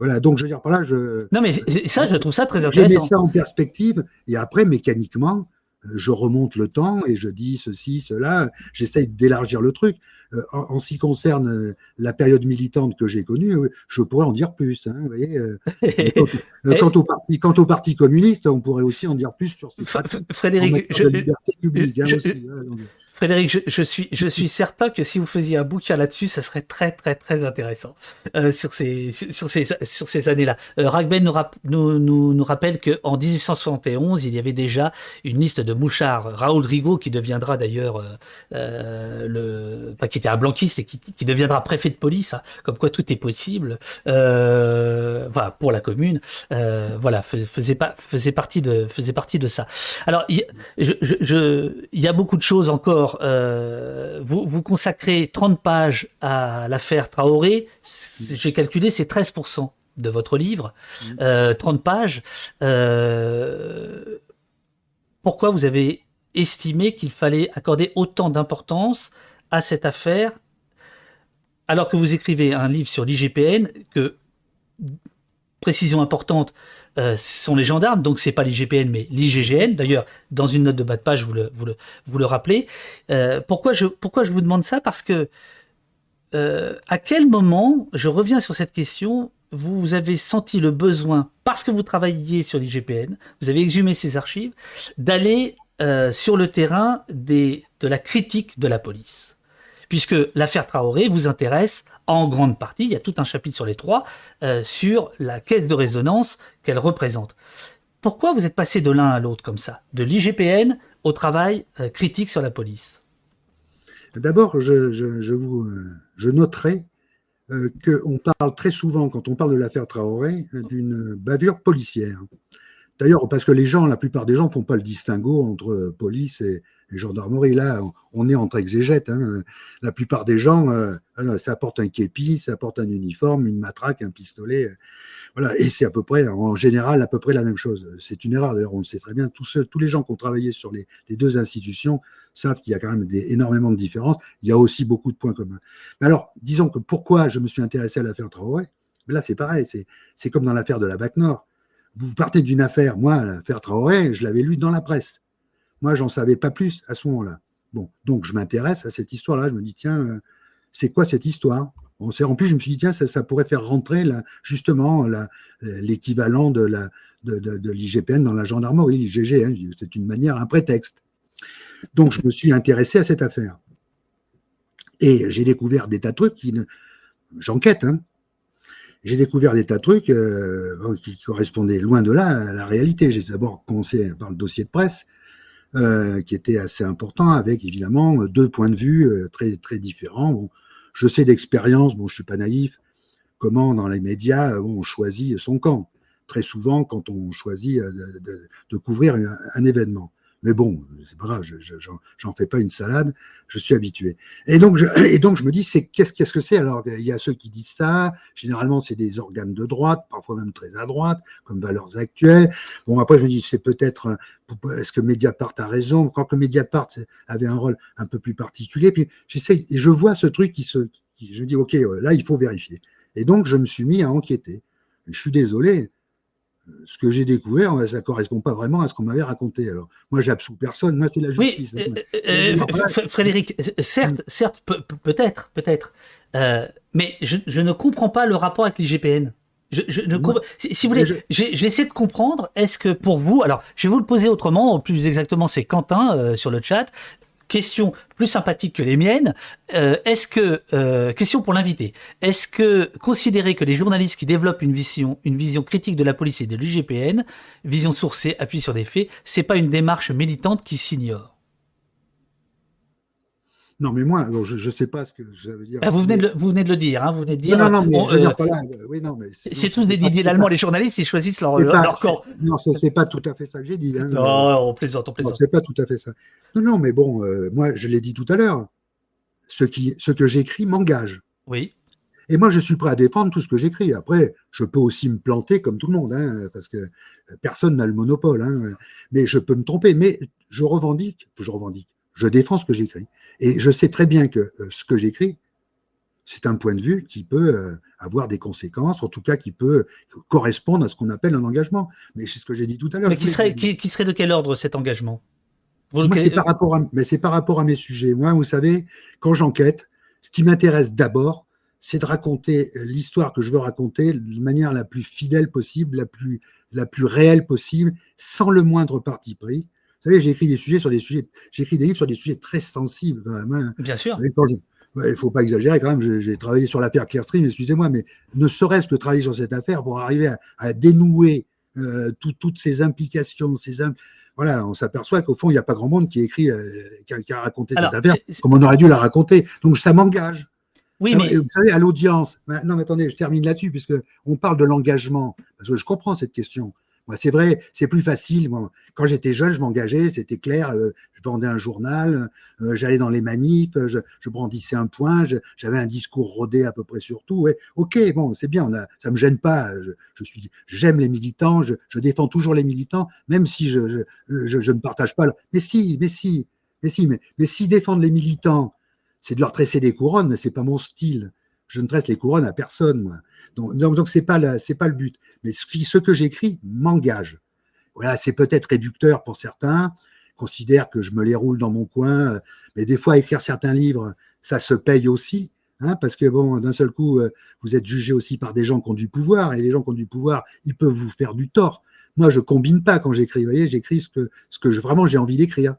Voilà, donc je veux dire par là, je. Non, mais ça, je trouve ça très intéressant. Je mets ça en perspective et après, mécaniquement, euh, je remonte le temps et je dis ceci, cela. J'essaye d'élargir le truc. Euh, en, ce qui concerne euh, la période militante que j'ai connue, je pourrais en dire plus. Hein, vous voyez, quant, au parti, quant au Parti communiste, on pourrait aussi en dire plus sur ces Frédéric, je, liberté publique. Hein, aussi, Frédéric, je, suis, je suis certain que si vous faisiez un bouquin là-dessus, ça serait très, très, très intéressant euh, sur ces, sur ces, sur ces années-là. Euh, Ragben nous, nous, nous, rappelle qu'en 1871, il y avait déjà une liste de mouchards. Raoul Rigaud, qui deviendra d'ailleurs euh, euh le, enfin, qui était un blanquiste et qui, qui deviendra préfet de police, hein, comme quoi tout est possible. Euh, voilà, pour la commune, euh, voilà, faisait pas, faisait partie de, faisait partie de ça. Alors, il, je, je, je, il y a beaucoup de choses encore euh, vous, vous consacrez 30 pages à l'affaire Traoré. J'ai calculé, c'est 13% de votre livre. 30 euh, pages. Euh, pourquoi vous avez estimé qu'il fallait accorder autant d'importance à cette affaire alors que vous écrivez un livre sur l'IGPN que précision importante, euh, sont les gendarmes, donc c'est pas l'IGPN mais l'IGGN. D'ailleurs, dans une note de bas de page, vous le, vous le, vous le rappelez. Euh, pourquoi, je, pourquoi je vous demande ça? Parce que euh, à quel moment, je reviens sur cette question, vous avez senti le besoin, parce que vous travailliez sur l'IGPN, vous avez exhumé ces archives, d'aller sur le terrain des, de la critique de la police puisque l'affaire Traoré vous intéresse en grande partie, il y a tout un chapitre sur les trois, euh, sur la caisse de résonance qu'elle représente. Pourquoi vous êtes passé de l'un à l'autre comme ça De l'IGPN au travail euh, critique sur la police? D'abord, je, euh, noterai qu'on parle très souvent, quand on parle de l'affaire Traoré, d'une bavure policière. D'ailleurs, parce que les gens, la plupart des gens, font pas le distinguo entre police et, les gendarmeries. Là, on est entre exégètes. Hein. La plupart des gens, euh, ça apporte un képi, ça apporte un uniforme, une matraque, un pistolet. Euh, voilà, et c'est à peu près, en général, à peu près la même chose. C'est une erreur, d'ailleurs, on le sait très bien. Tous, les gens qui ont travaillé sur les, deux institutions savent qu'il y a quand même énormément de différences. Il y a aussi beaucoup de points communs. Mais alors, disons que pourquoi je me suis intéressé à l'affaire Traoré? Là, c'est pareil, c'est comme dans l'affaire de la BAC Nord. Vous partez d'une affaire, moi, l'affaire Traoré, je l'avais lu dans la presse. Moi, j'en savais pas plus à ce moment-là. Bon, donc je m'intéresse à cette histoire-là. Je me dis, tiens, euh, c'est quoi cette histoire? Bon, en plus, je me suis dit, tiens, ça, pourrait faire rentrer justement l'équivalent de, l'IGPN dans la gendarmerie, l'IGG. C'est une manière, un prétexte. Donc, je me suis intéressé à cette affaire. Et j'ai découvert des tas de trucs qui. J'enquête, hein. J'ai découvert des tas de trucs euh, qui correspondaient loin de là à la réalité. J'ai d'abord commencé par le dossier de presse, qui était assez important, avec évidemment deux points de vue euh, très, très différents. je sais d'expérience, bon, je suis pas naïf, comment dans les médias on choisit son camp. Très souvent, quand on choisit de, couvrir un événement. Mais bon, c'est pas grave, j'en fais pas une salade, je suis habitué. Et donc, je, me dis, c'est qu'est-ce qu'est-ce que c'est? Alors, il y a ceux qui disent ça. Généralement, c'est des organes de droite, parfois même très à droite, comme Valeurs Actuelles. Bon, après, je me dis, c'est peut-être, est-ce que Mediapart a raison? Quand que Mediapart avait un rôle un peu plus particulier. Puis j'essaie, et je vois ce truc qui se, qui, je dis, ok, là, il faut vérifier. Et donc, je me suis mis à enquêter. je suis désolé, ce que j'ai découvert, ça ne correspond pas vraiment à ce qu'on m'avait raconté. Alors, moi, j'absous personne, moi, c'est la justice. Oui, euh, euh, Frédéric, certes, certes, peut-être, peut-être, euh, mais je, ne comprends pas le rapport avec l'IGPN. Je, ne si, vous voulez, j'ai essayé de comprendre. Est-ce que pour vous, alors, je vais vous le poser autrement. Plus exactement, c'est Quentin sur le chat question plus sympathique que les miennes. Euh, est-ce que, euh, question pour l'invité, est-ce que considérer que les journalistes qui développent une vision, une vision critique de la police et de l'UGPN, vision sourcée, appuyée sur des faits, c'est pas une démarche militante qui s'ignore? Non, mais moi, je ne sais pas ce que ça veut dire. Ah, vous, venez de le, vous venez de le dire. Hein, vous venez de dire. Non, non, mais je veux dire pas là. Oui, non, mais c'est tous des Didier Lallemand, les journalistes, ils choisissent leur, leur corps. Non, ce n'est pas tout à fait ça que j'ai dit. Hein, non, on plaisante, on plaisante. C'est pas tout à fait ça. Non, non, mais bon, euh, moi, je l'ai dit tout à l'heure. Ce, qui, ce que j'écris m'engage. Oui. Et moi, je suis prêt à défendre tout ce que j'écris. Après, je peux aussi me planter comme tout le monde, hein, parce que personne n'a le monopole. Hein, mais je peux me tromper. Mais je revendique, je revendique, je défends ce que j'écris. Et je sais très bien que euh, ce que j'écris, c'est un point de vue qui peut euh, avoir des conséquences, en tout cas qui peut correspondre à ce qu'on appelle un engagement. Mais c'est ce que j'ai dit tout à l'heure. Mais qui serait, qui, serait de quel ordre cet engagement? Moi, c'est par, rapport à, mais c'est par rapport à mes sujets. Moi, vous savez, quand j'enquête, ce qui m'intéresse d'abord, c'est de raconter euh, l'histoire que je veux raconter de manière la plus fidèle possible, la plus, la plus réelle possible, sans le moindre parti pris. Vous savez, j'ai écrit des sujets sur des sujets, j'ai écrit des livres sur des sujets très sensibles quand même. Hein. Bien sûr. Il ne faut pas exagérer quand même. J'ai travaillé sur l'affaire Clearstream, excusez-moi, mais ne serait-ce que travailler sur cette affaire pour arriver à, dénouer euh, toutes ces implications, ces voilà, on s'aperçoit qu'au fond, il n'y a pas grand monde qui écrit, euh, qui, a, raconté cette affaire comme on aurait dû la raconter. Donc ça m'engage. Oui, mais vous savez, à l'audience. Non, mais attendez, je termine là-dessus puisque on parle de l'engagement. Parce que je comprends cette question. C'est vrai, c'est plus facile. Quand j'étais jeune, je m'engageais, c'était clair. Euh, je vendais un journal, euh, j'allais dans les manifs, je, brandissais un point, j'avais un discours rodé à peu près sur tout. Ouais. Ok, bon, c'est bien, on a, ça me gêne pas. Je, suis, j'aime les militants, je, défends toujours les militants, même si je, ne partage pas. Mais si, mais si, mais si, mais, si défendre les militants, c'est de leur tresser des couronnes, c'est pas mon style. Je ne tresse les couronnes à personne, moi. Donc, donc, c'est pas le but. Mais ce, ce que j'écris m'engage. Voilà, c'est peut-être réducteur pour certains, considèrent que je me les roule dans mon coin, mais des fois écrire certains livres, ça se paye aussi. Hein, parce que bon, d'un seul coup, euh, vous êtes jugé aussi par des gens qui ont du pouvoir, et les gens qui ont du pouvoir, ils peuvent vous faire du tort. Moi, je combine pas quand j'écris. Vous voyez, j'écris ce que, vraiment j'ai envie d'écrire.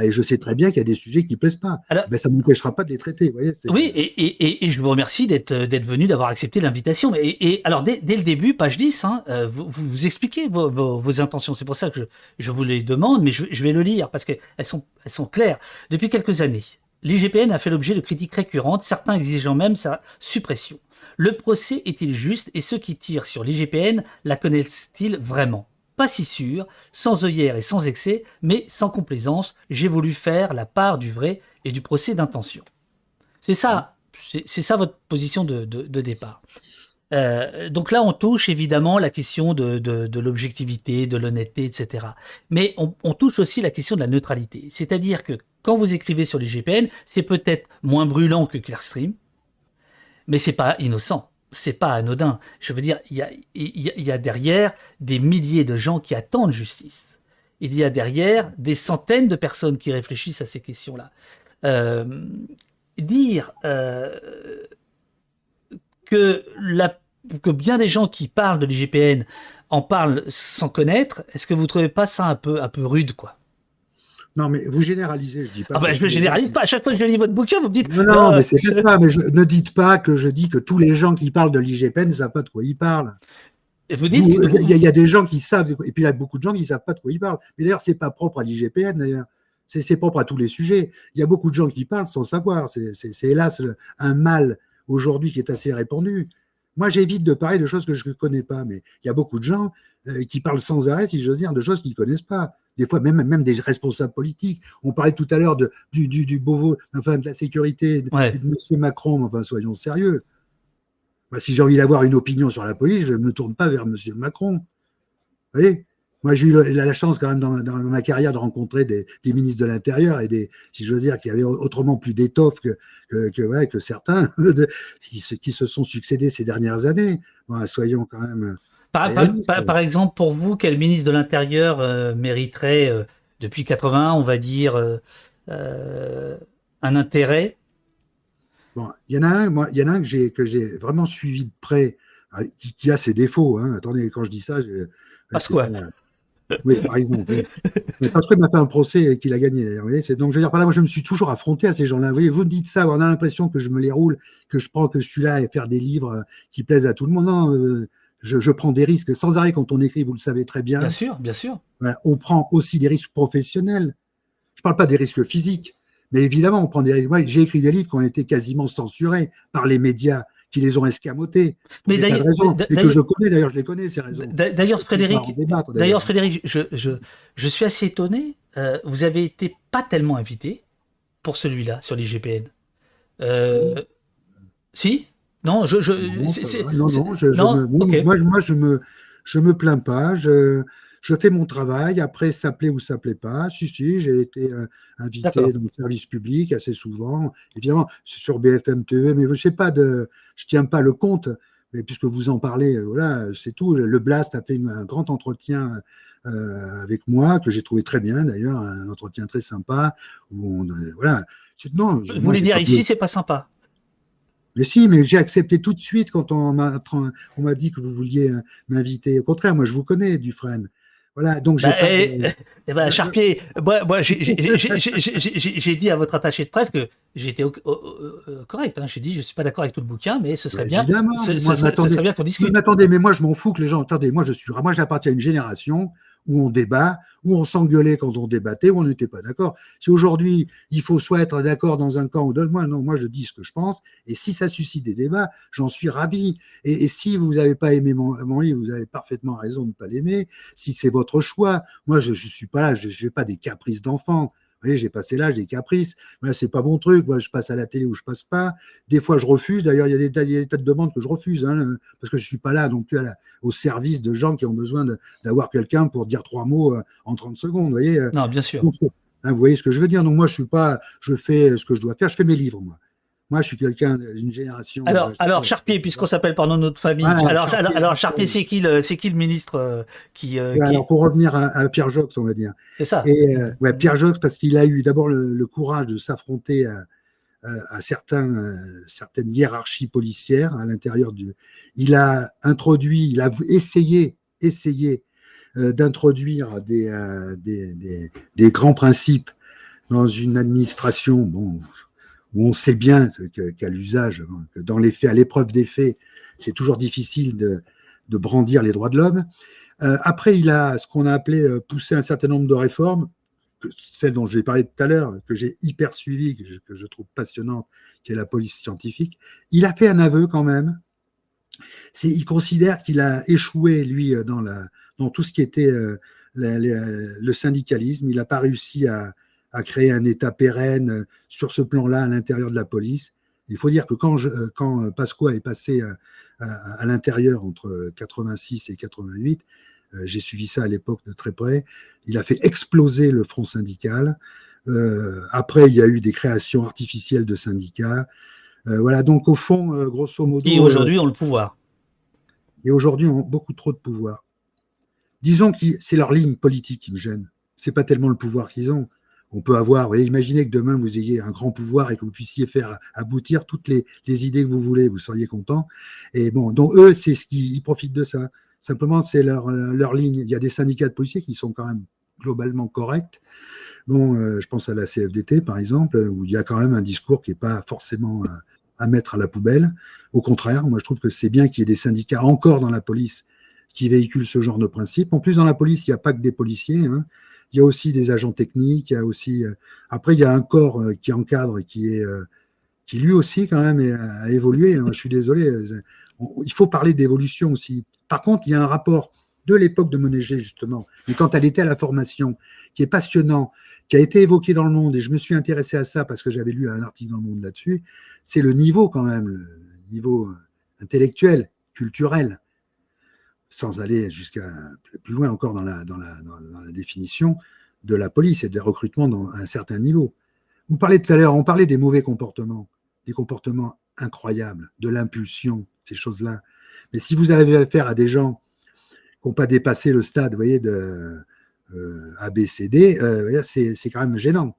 Et je sais très bien qu'il y a des sujets qui ne plaisent pas. Ben, ça ne m'empêchera pas de les traiter. voyez, oui, et, et, je vous remercie d'être venu, d'avoir accepté l'invitation. Et, alors, dès, le début, page 10, hein, euh, vous, vous, expliquez vos, vos, intentions. C'est pour ça que je, je, vous les demande, mais je, je vais le lire parce qu'elles sont, elles sont claires. Depuis quelques années, l'IGPN a fait l'objet de critiques récurrentes, certains exigeant même sa suppression. Le procès est-il juste et ceux qui tirent sur l'IGPN la connaissent-ils vraiment? Pas si sûr, sans œillère et sans excès, mais sans complaisance, j'ai voulu faire la part du vrai et du procès d'intention. C'est ça, c'est ça votre position de, départ. Euh, donc là, on touche évidemment la question de, l'objectivité, de l'honnêteté, etc. Mais on, on, touche aussi la question de la neutralité. C'est-à-dire que quand vous écrivez sur les GPN, c'est peut-être moins brûlant que Clearstream, mais c'est pas innocent c'est pas anodin. Je veux dire, il y a, derrière des milliers de gens qui attendent justice. Il y a derrière des centaines de personnes qui réfléchissent à ces questions-là. Euh, dire, euh, que, que bien des gens qui parlent de l'IGPN en parlent sans connaître. Est-ce que vous trouvez pas ça un peu, un peu rude, quoi? Non, mais vous généralisez, je dis pas. Ah ben, je ne généralise pas. À chaque fois que je lis votre bouquin, vous me dites. Non, non, euh, mais c'est pas ça. Mais ne dites pas que je dis que tous les gens qui parlent de l'IGPN ne savent pas de quoi ils parlent. Et vous dites. Il y, a des gens qui savent, et puis il y a beaucoup de gens qui ne savent pas de quoi ils parlent. Mais d'ailleurs, c'est pas propre à l'IGPN, d'ailleurs. C'est propre à tous les sujets. Il y a beaucoup de gens qui parlent sans savoir. C'est hélas un mal aujourd'hui qui est assez répandu. Moi, j'évite de parler de choses que je ne connais pas, mais il y a beaucoup de gens euh, qui parlent sans arrêt, si veux dire, de choses qu'ils ne connaissent pas des fois même, même des responsables politiques. On parlait tout à l'heure de, du, du, du Beauvau, enfin de la sécurité de, de M. Macron, enfin soyons sérieux. si j'ai envie d'avoir une opinion sur la police, je ne me tourne pas vers M. Macron. Vous voyez? Moi, j'ai eu la chance quand même dans, ma carrière de rencontrer des, ministres de l'Intérieur et des, si je veux dire, qui avaient autrement plus d'étoffe que, que, ouais, que certains qui, se, qui se sont succédés ces dernières années. soyons quand même par, exemple, pour vous, quel ministre de l'Intérieur euh, mériterait, euh, depuis 80, on va dire, euh, un intérêt? Bon, il y en a un, moi, il y en a un que j'ai que j'ai vraiment suivi de près, qui, a ses défauts. Hein. Attendez, quand je dis ça, je, parce quoi? Oui, par exemple. Parce qu'il m'a fait un procès et qu'il a gagné. Vous voyez, donc, je veux dire, par là, moi, je me suis toujours affronté à ces gens-là. Vous voyez, vous me dites ça, on a l'impression que je me les roule, que je prends, que je suis là à faire des livres qui plaisent à tout le monde. Non, je, prends des risques sans arrêt quand on écrit, vous le savez très bien. Bien sûr, bien sûr. on prend aussi des risques professionnels. Je ne parle pas des risques physiques, mais évidemment, on prend des risques. J'ai écrit des livres qui ont été quasiment censurés par les médias qui les ont escamotés. Mais d'ailleurs, et que je connais d'ailleurs, je les connais ces raisons. D'ailleurs, Frédéric, d'ailleurs, Frédéric, je, je, je, suis assez étonné. Euh, vous avez été pas tellement invité pour celui-là sur l'IGPN. Euh, si? Non, je, je non, non, je, me, moi, moi, je me, je me plains pas. Je, je fais mon travail. Après, ça plaît ou ça plaît pas. Si, si, j'ai été euh, invité dans le service public assez souvent. Évidemment, c'est sur BFM TV, mais je sais pas de, je tiens pas le compte. Mais puisque vous en parlez, euh, voilà, c'est tout. Le Blast a fait un grand entretien euh, avec moi que j'ai trouvé très bien d'ailleurs, un entretien très sympa où on, voilà. Non, vous voulez dire ici, c'est pas sympa? Mais si, mais j'ai accepté tout de suite quand on m'a on m'a dit que vous vouliez euh, m'inviter. Au contraire, moi je vous connais, Dufresne. Voilà, donc j'ai. Bah, et, eh, eh ben, Charpier, moi, moi j'ai dit à votre attaché de presse que j'étais euh, correct. Hein. J'ai dit, je suis pas d'accord avec tout le bouquin, mais ce serait bien. Ce, serait, bien qu'on discute. attendez, mais moi je m'en fous que les gens. Attendez, moi je suis. Moi j'appartiens à une génération où on débat, où on s'engueulait quand on débattait, où on n'était pas d'accord. Si aujourd'hui, il faut soit être d'accord dans un camp ou dans moi, non, moi je dis ce que je pense, et si ça suscite des débats, j'en suis ravi. Et, si vous n'avez pas aimé mon, livre, vous avez parfaitement raison de ne pas l'aimer. Si c'est votre choix, moi je ne suis pas là, je ne fais pas des caprices d'enfant voyez, j'ai passé l'âge des caprices. Voilà, c'est pas mon truc. Moi, je passe à la télé ou je passe pas. Des fois, je refuse. D'ailleurs, il y a des, tas, de demandes que je refuse, hein, parce que je suis pas là non plus au service de gens qui ont besoin d'avoir quelqu'un pour dire trois mots euh, en 30 secondes. Vous voyez euh. Non, bien sûr. Hein, vous voyez ce que je veux dire. Donc, moi, je suis pas, je fais ce que je dois faire. Je fais mes livres, moi. Moi, je suis quelqu'un d'une génération. Alors, euh, alors Charpier, puisqu'on s'appelle par notre famille. alors, Charpier, alors, Charpier, c'est qui le, c'est qui le ministre euh, qui, euh, Alors, pour revenir à, Pierre Jox, on va dire. C'est ça. Et, ouais, Pierre Jox, parce qu'il a eu d'abord le, courage de s'affronter à, à, certains, certaines hiérarchies policières à l'intérieur du. Il a introduit, il a essayé, essayé d'introduire des, des, des, des, grands principes dans une administration. Bon, où on sait bien qu'à l'usage, que dans les faits, à l'épreuve des faits, c'est toujours difficile de, brandir les droits de l'homme. Euh, après, il a ce qu'on a appelé euh, pousser un certain nombre de réformes, celle dont j'ai parlé tout à l'heure, que j'ai hyper suivi, que je, trouve passionnante, qui est la police scientifique. Il a fait un aveu quand même. Il considère qu'il a échoué, lui, dans, la, dans tout ce qui était euh, le syndicalisme. Il n'a pas réussi à, à créer un État pérenne euh, sur ce plan-là à l'intérieur de la police. Il faut dire que quand, je, euh, quand euh, Pasqua est passé à, l'intérieur entre 86 et 88, j'ai suivi ça à l'époque de très près, il a fait exploser le front syndical. après, il y a eu des créations artificielles de syndicats. voilà, donc au fond, grosso modo. Et aujourd'hui ont le pouvoir. Et aujourd'hui ont beaucoup trop de pouvoir. Disons que c'est leur ligne politique qui me gêne. C'est pas tellement le pouvoir qu'ils ont. On peut avoir, vous imaginez que demain vous ayez un grand pouvoir et que vous puissiez faire aboutir toutes les, idées que vous voulez, vous seriez content. Et bon, donc eux, c'est ce qu'ils profitent de ça. Simplement, c'est leur, leur ligne. Il y a des syndicats de policiers qui sont quand même globalement corrects. Bon, euh, je pense à la CFDT, par exemple, où il y a quand même un discours qui n'est pas forcément à, mettre à la poubelle. Au contraire, moi, je trouve que c'est bien qu'il y ait des syndicats encore dans la police qui véhiculent ce genre de principe. En plus, dans la police, il n'y a pas que des policiers. Hein il y a aussi des agents techniques, il y a aussi euh, après il y a un corps euh, qui encadre qui est euh, qui lui aussi quand même a évolué. Hein. Je suis désolé, il faut parler d'évolution aussi. Par contre, il y a un rapport de l'époque de Monéger justement, mais quand elle était à la formation, qui est passionnant, qui a été évoqué dans le monde, et je me suis intéressé à ça parce que j'avais lu un article dans le monde là-dessus, c'est le niveau quand même, le niveau intellectuel, culturel sans aller jusqu'à plus loin encore dans la, définition de la police et des recrutements dans un certain niveau. Vous parlez tout à l'heure, on parlait des mauvais comportements, des comportements incroyables, de l'impulsion, ces choses-là. Mais si vous avez affaire à des gens qui n'ont pas dépassé le stade, vous voyez, de euh, ABCD, euh, c'est quand même gênant.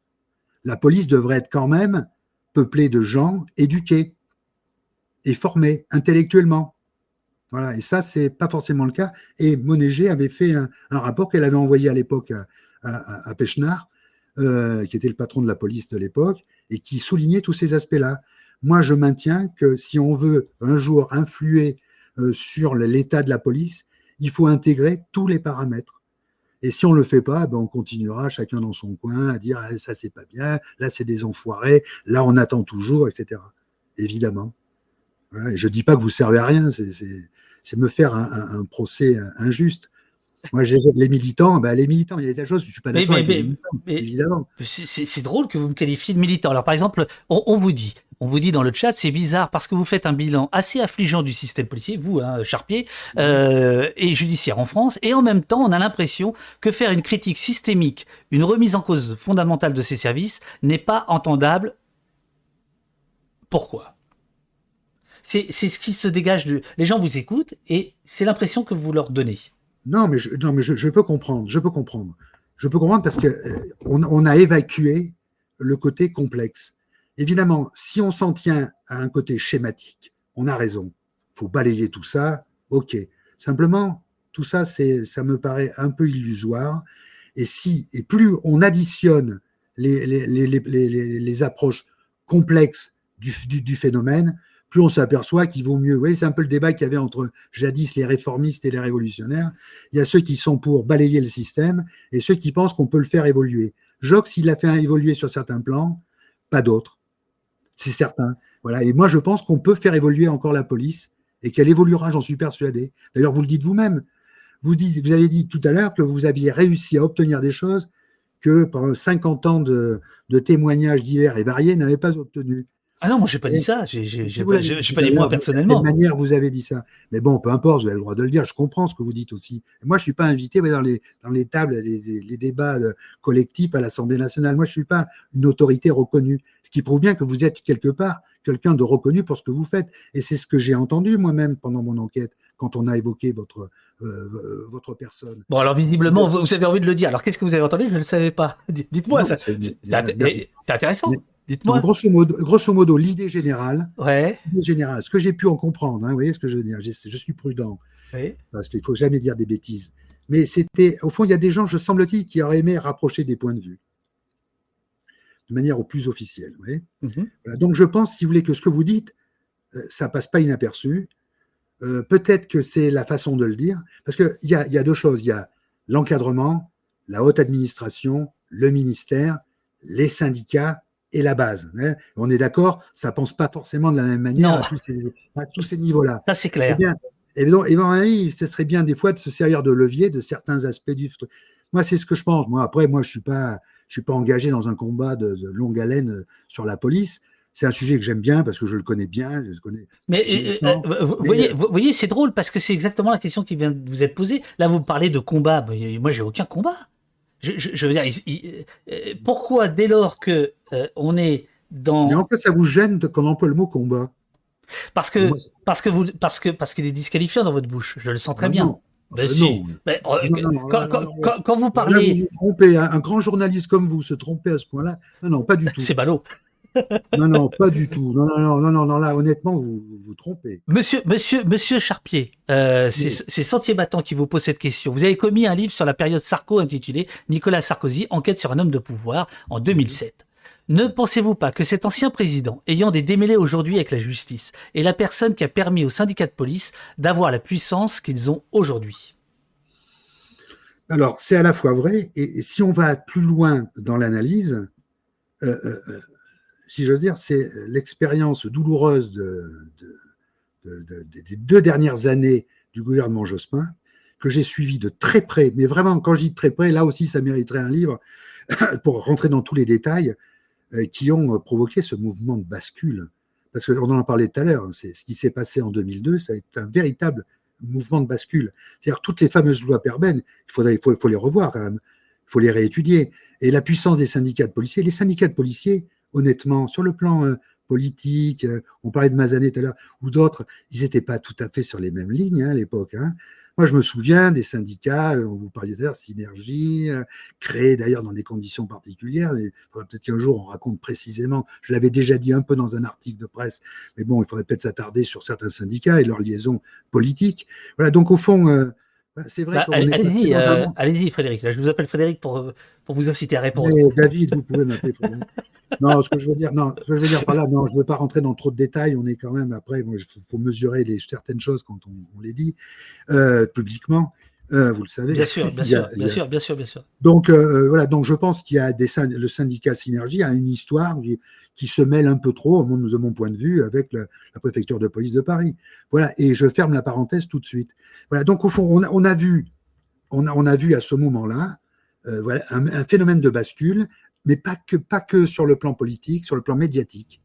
La police devrait être quand même peuplée de gens éduqués et formés intellectuellement. Voilà, et ça, c'est pas forcément le cas. Et Monéger avait fait un, rapport qu'elle avait envoyé à l'époque à, à, euh, qui était le patron de la police de l'époque, et qui soulignait tous ces aspects-là. Moi, je maintiens que si on veut un jour influer euh, sur l'état de la police, il faut intégrer tous les paramètres. Et si on ne le fait pas, ben on continuera chacun dans son coin à dire ah, ça c'est pas bien, là c'est des enfoirés, là on attend toujours, etc. Évidemment. Voilà. je ne dis pas que vous servez à rien, c'est me faire un, procès injuste. Moi, j'ai les militants, ben, les militants, il y a des choses, je ne suis pas d'accord évidemment. C'est drôle que vous me qualifiez de militant. Alors, par exemple, on, vous dit, on vous dit dans le chat, c'est bizarre parce que vous faites un bilan assez affligeant du système policier, vous, hein, Charpier, euh, et judiciaire en France, et en même temps, on a l'impression que faire une critique systémique, une remise en cause fondamentale de ces services n'est pas entendable. Pourquoi? C'est ce qui se dégage de. Les gens vous écoutent et c'est l'impression que vous leur donnez. Non, mais, je, non, mais peux comprendre. Je peux comprendre. Je peux comprendre parce que euh, a évacué le côté complexe. Évidemment, si on s'en tient à un côté schématique, on a raison. Il faut balayer tout ça. OK. Simplement, tout ça, ça me paraît un peu illusoire. Et si, et plus on additionne les, approches complexes du, phénomène, plus on s'aperçoit qu'il vaut mieux. Vous voyez, c'est un peu le débat qu'il y avait entre jadis les réformistes et les révolutionnaires. Il y a ceux qui sont pour balayer le système et ceux qui pensent qu'on peut le faire évoluer. Jox, il l'a fait évoluer sur certains plans, pas d'autres. C'est certain. Voilà. Et moi, je pense qu'on peut faire évoluer encore la police et qu'elle évoluera, j'en suis persuadé. D'ailleurs, vous le dites vous-même. Vous, avez dit tout à l'heure que vous aviez réussi à obtenir des choses que pendant 50 ans de, de témoignages divers et variés n'avaient pas obtenues. Ah non, moi j'ai pas dit ça. J'ai pas dit moi personnellement. De quelle manière vous avez dit ça? Mais bon, peu importe, vous avez le droit de le dire. Je comprends ce que vous dites aussi. Moi, je suis pas invité dans les dans les tables, les, débats euh, collectifs à l'Assemblée nationale. Moi, je suis pas une autorité reconnue. Ce qui prouve bien que vous êtes quelque part quelqu'un de reconnu pour ce que vous faites. Et c'est ce que j'ai entendu moi-même pendant mon enquête quand on a évoqué votre, euh, euh, votre personne. Bon, alors visiblement, vous avez envie de le dire. Alors, qu'est-ce que vous avez entendu? Je ne le savais pas. Dites-moi, c'est intéressant. Dites-moi. Grosso modo, grosso modo l'idée générale, ouais. générale, ce que j'ai pu en comprendre, hein, vous voyez ce que je veux dire, je, suis prudent, parce qu'il ne faut jamais dire des bêtises. Mais c'était, au fond, il y a des gens, je semble-t-il, qui auraient aimé rapprocher des points de vue de manière au plus officielle. Vous voyez mhm. Donc je pense, si vous voulez, que ce que vous dites, euh, ça passe pas inaperçu. Euh, peut-être que c'est la façon de le dire, parce qu'il y a, y a deux choses. Il y a l'encadrement, la haute administration, le ministère, les syndicats et la base. Hein. On est d'accord, ça pense pas forcément de la même manière à tous, ces, niveaux-là. Ça, c'est clair. Et, donc, et à mon avis, ce serait bien des fois de se servir de levier de certains aspects du Moi, c'est ce que je pense. Moi, après, moi, je suis pas, je suis pas engagé dans un combat de, longue haleine euh, sur la police. C'est un sujet que j'aime bien parce que je le connais bien. Je connais mais euh, euh, vous, voyez, vous voyez, c'est drôle parce que c'est exactement la question qui vient de vous être posée. Là, vous parlez de combat. Moi, j'ai aucun combat. Je, veux dire, euh, pourquoi dès lors que euh, on est dans. Mais en quoi ça vous gêne qu'on emploie le mot combat Parce que parce que vous parce que parce qu'il est disqualifiant dans votre bouche. Je le sens très bien. Ben si. Quand vous parlez. vous vous trompez. Un, grand journaliste comme vous se tromper à ce point-là. Non, non, pas du tout. C'est ballot. Non, non, pas du tout. Non, non, non, non, non, là, honnêtement, vous vous, trompez. Monsieur, monsieur, monsieur Charpier, euh, c'est Sentier Battant qui vous pose cette question. Vous avez commis un livre sur la période Sarko intitulé Nicolas Sarkozy, enquête sur un homme de pouvoir en 2007. Ne pensez-vous pas que cet ancien président, ayant des démêlés aujourd'hui avec la justice, est la personne qui a permis aux syndicats de police d'avoir la puissance qu'ils ont aujourd'hui? Alors, c'est à la fois vrai, et si on va plus loin dans l'analyse, euh, euh, euh, si veux dire, c'est l'expérience douloureuse des deux dernières années du gouvernement Jospin que j'ai suivi de très près, mais vraiment, quand je dis très près, là aussi, ça mériterait un livre pour rentrer dans tous les détails. Euh, qui ont euh, provoqué ce mouvement de bascule. Parce qu'on en a parlé tout à l'heure, hein, c'est ce qui s'est passé en 2002, ça a été un véritable mouvement de bascule. C'est-à-dire toutes les fameuses lois Perben, il, faudrait, faut, faut, les revoir quand même, il faut les réétudier. Et la puissance des syndicats de policiers, les syndicats de policiers, honnêtement, sur le plan euh, politique, on parlait de Mazanet tout à l'heure, ou d'autres, ils n'étaient pas tout à fait sur les mêmes lignes hein, à l'époque. Hein. Moi, je me souviens des syndicats, euh, on vous parlait d'ailleurs, Synergie, euh, créés d'ailleurs dans des conditions particulières. Il faudrait peut-être qu'un jour on raconte précisément, je l'avais déjà dit un peu dans un article de presse, mais bon, il faudrait peut-être s'attarder sur certains syndicats et leurs liaisons politiques. Voilà, donc au fond, euh, c'est vrai. Bah, allez-y, allez Frédéric. Là, je vous appelle Frédéric pour, pour vous inciter à répondre. David, vous pouvez m'appeler Frédéric. non, ce que je veux dire, non, ce que je veux dire par là, non, je ne veux pas rentrer dans trop de détails. On est quand même après, il faut, mesurer les, certaines choses quand on, les dit euh, publiquement. Euh, vous le savez. Bien sûr, bien, sûr, bien, sûr, bien sûr, bien sûr. Donc euh, voilà, donc je pense qu'il y a des le syndicat Synergie a une histoire qui, se mêle un peu trop, de mon point de vue, avec la, préfecture de police de Paris. Voilà, et je ferme la parenthèse tout de suite. Voilà, donc au fond, on a, on a vu, on a, on a vu à ce moment-là, voilà, un, phénomène de bascule mais pas que, pas que sur le plan politique, sur le plan médiatique.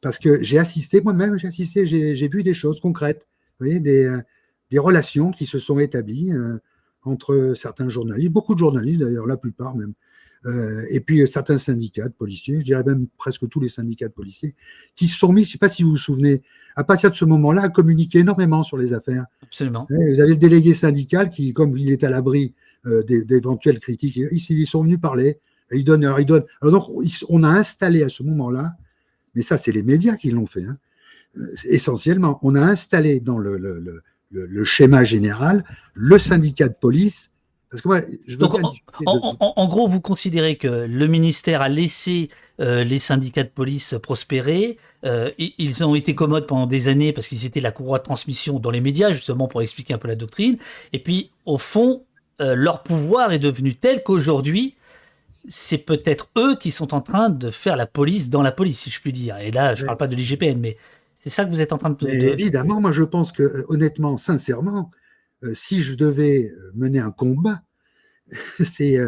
Parce que j'ai assisté, moi-même, j'ai assisté, j'ai vu des choses concrètes, vous voyez, des, euh, des relations qui se sont établies euh, entre certains journalistes, beaucoup de journalistes d'ailleurs, la plupart même, euh, et puis certains syndicats de policiers, je dirais même presque tous les syndicats de policiers, qui se sont mis, je ne sais pas si vous vous souvenez, à partir de ce moment-là, à communiquer énormément sur les affaires. Absolument. Vous avez le délégué syndical qui, comme il est à l'abri d'éventuelles critiques, ils sont venus parler il donne, alors il donne. Alors donc, on a installé à ce moment-là, mais ça, c'est les médias qui l'ont fait, hein, euh, essentiellement, on a installé dans le, le, le, schéma général le syndicat de police. Parce que moi, je donc, en, gros, vous considérez que le ministère a laissé euh, les syndicats de police prospérer. Euh, ils ont été commodes pendant des années parce qu'ils étaient la courroie de transmission dans les médias, justement pour expliquer un peu la doctrine. Et puis, au fond, leur pouvoir est devenu tel qu'aujourd'hui, c'est peut-être eux qui sont en train de faire la police dans la police, si je puis dire. Et là, je ne parle pas de l'IGPN, mais c'est ça que vous êtes en train de... Évidemment, moi je pense que, euh, honnêtement, sincèrement, euh, si je devais euh, mener un combat, c'est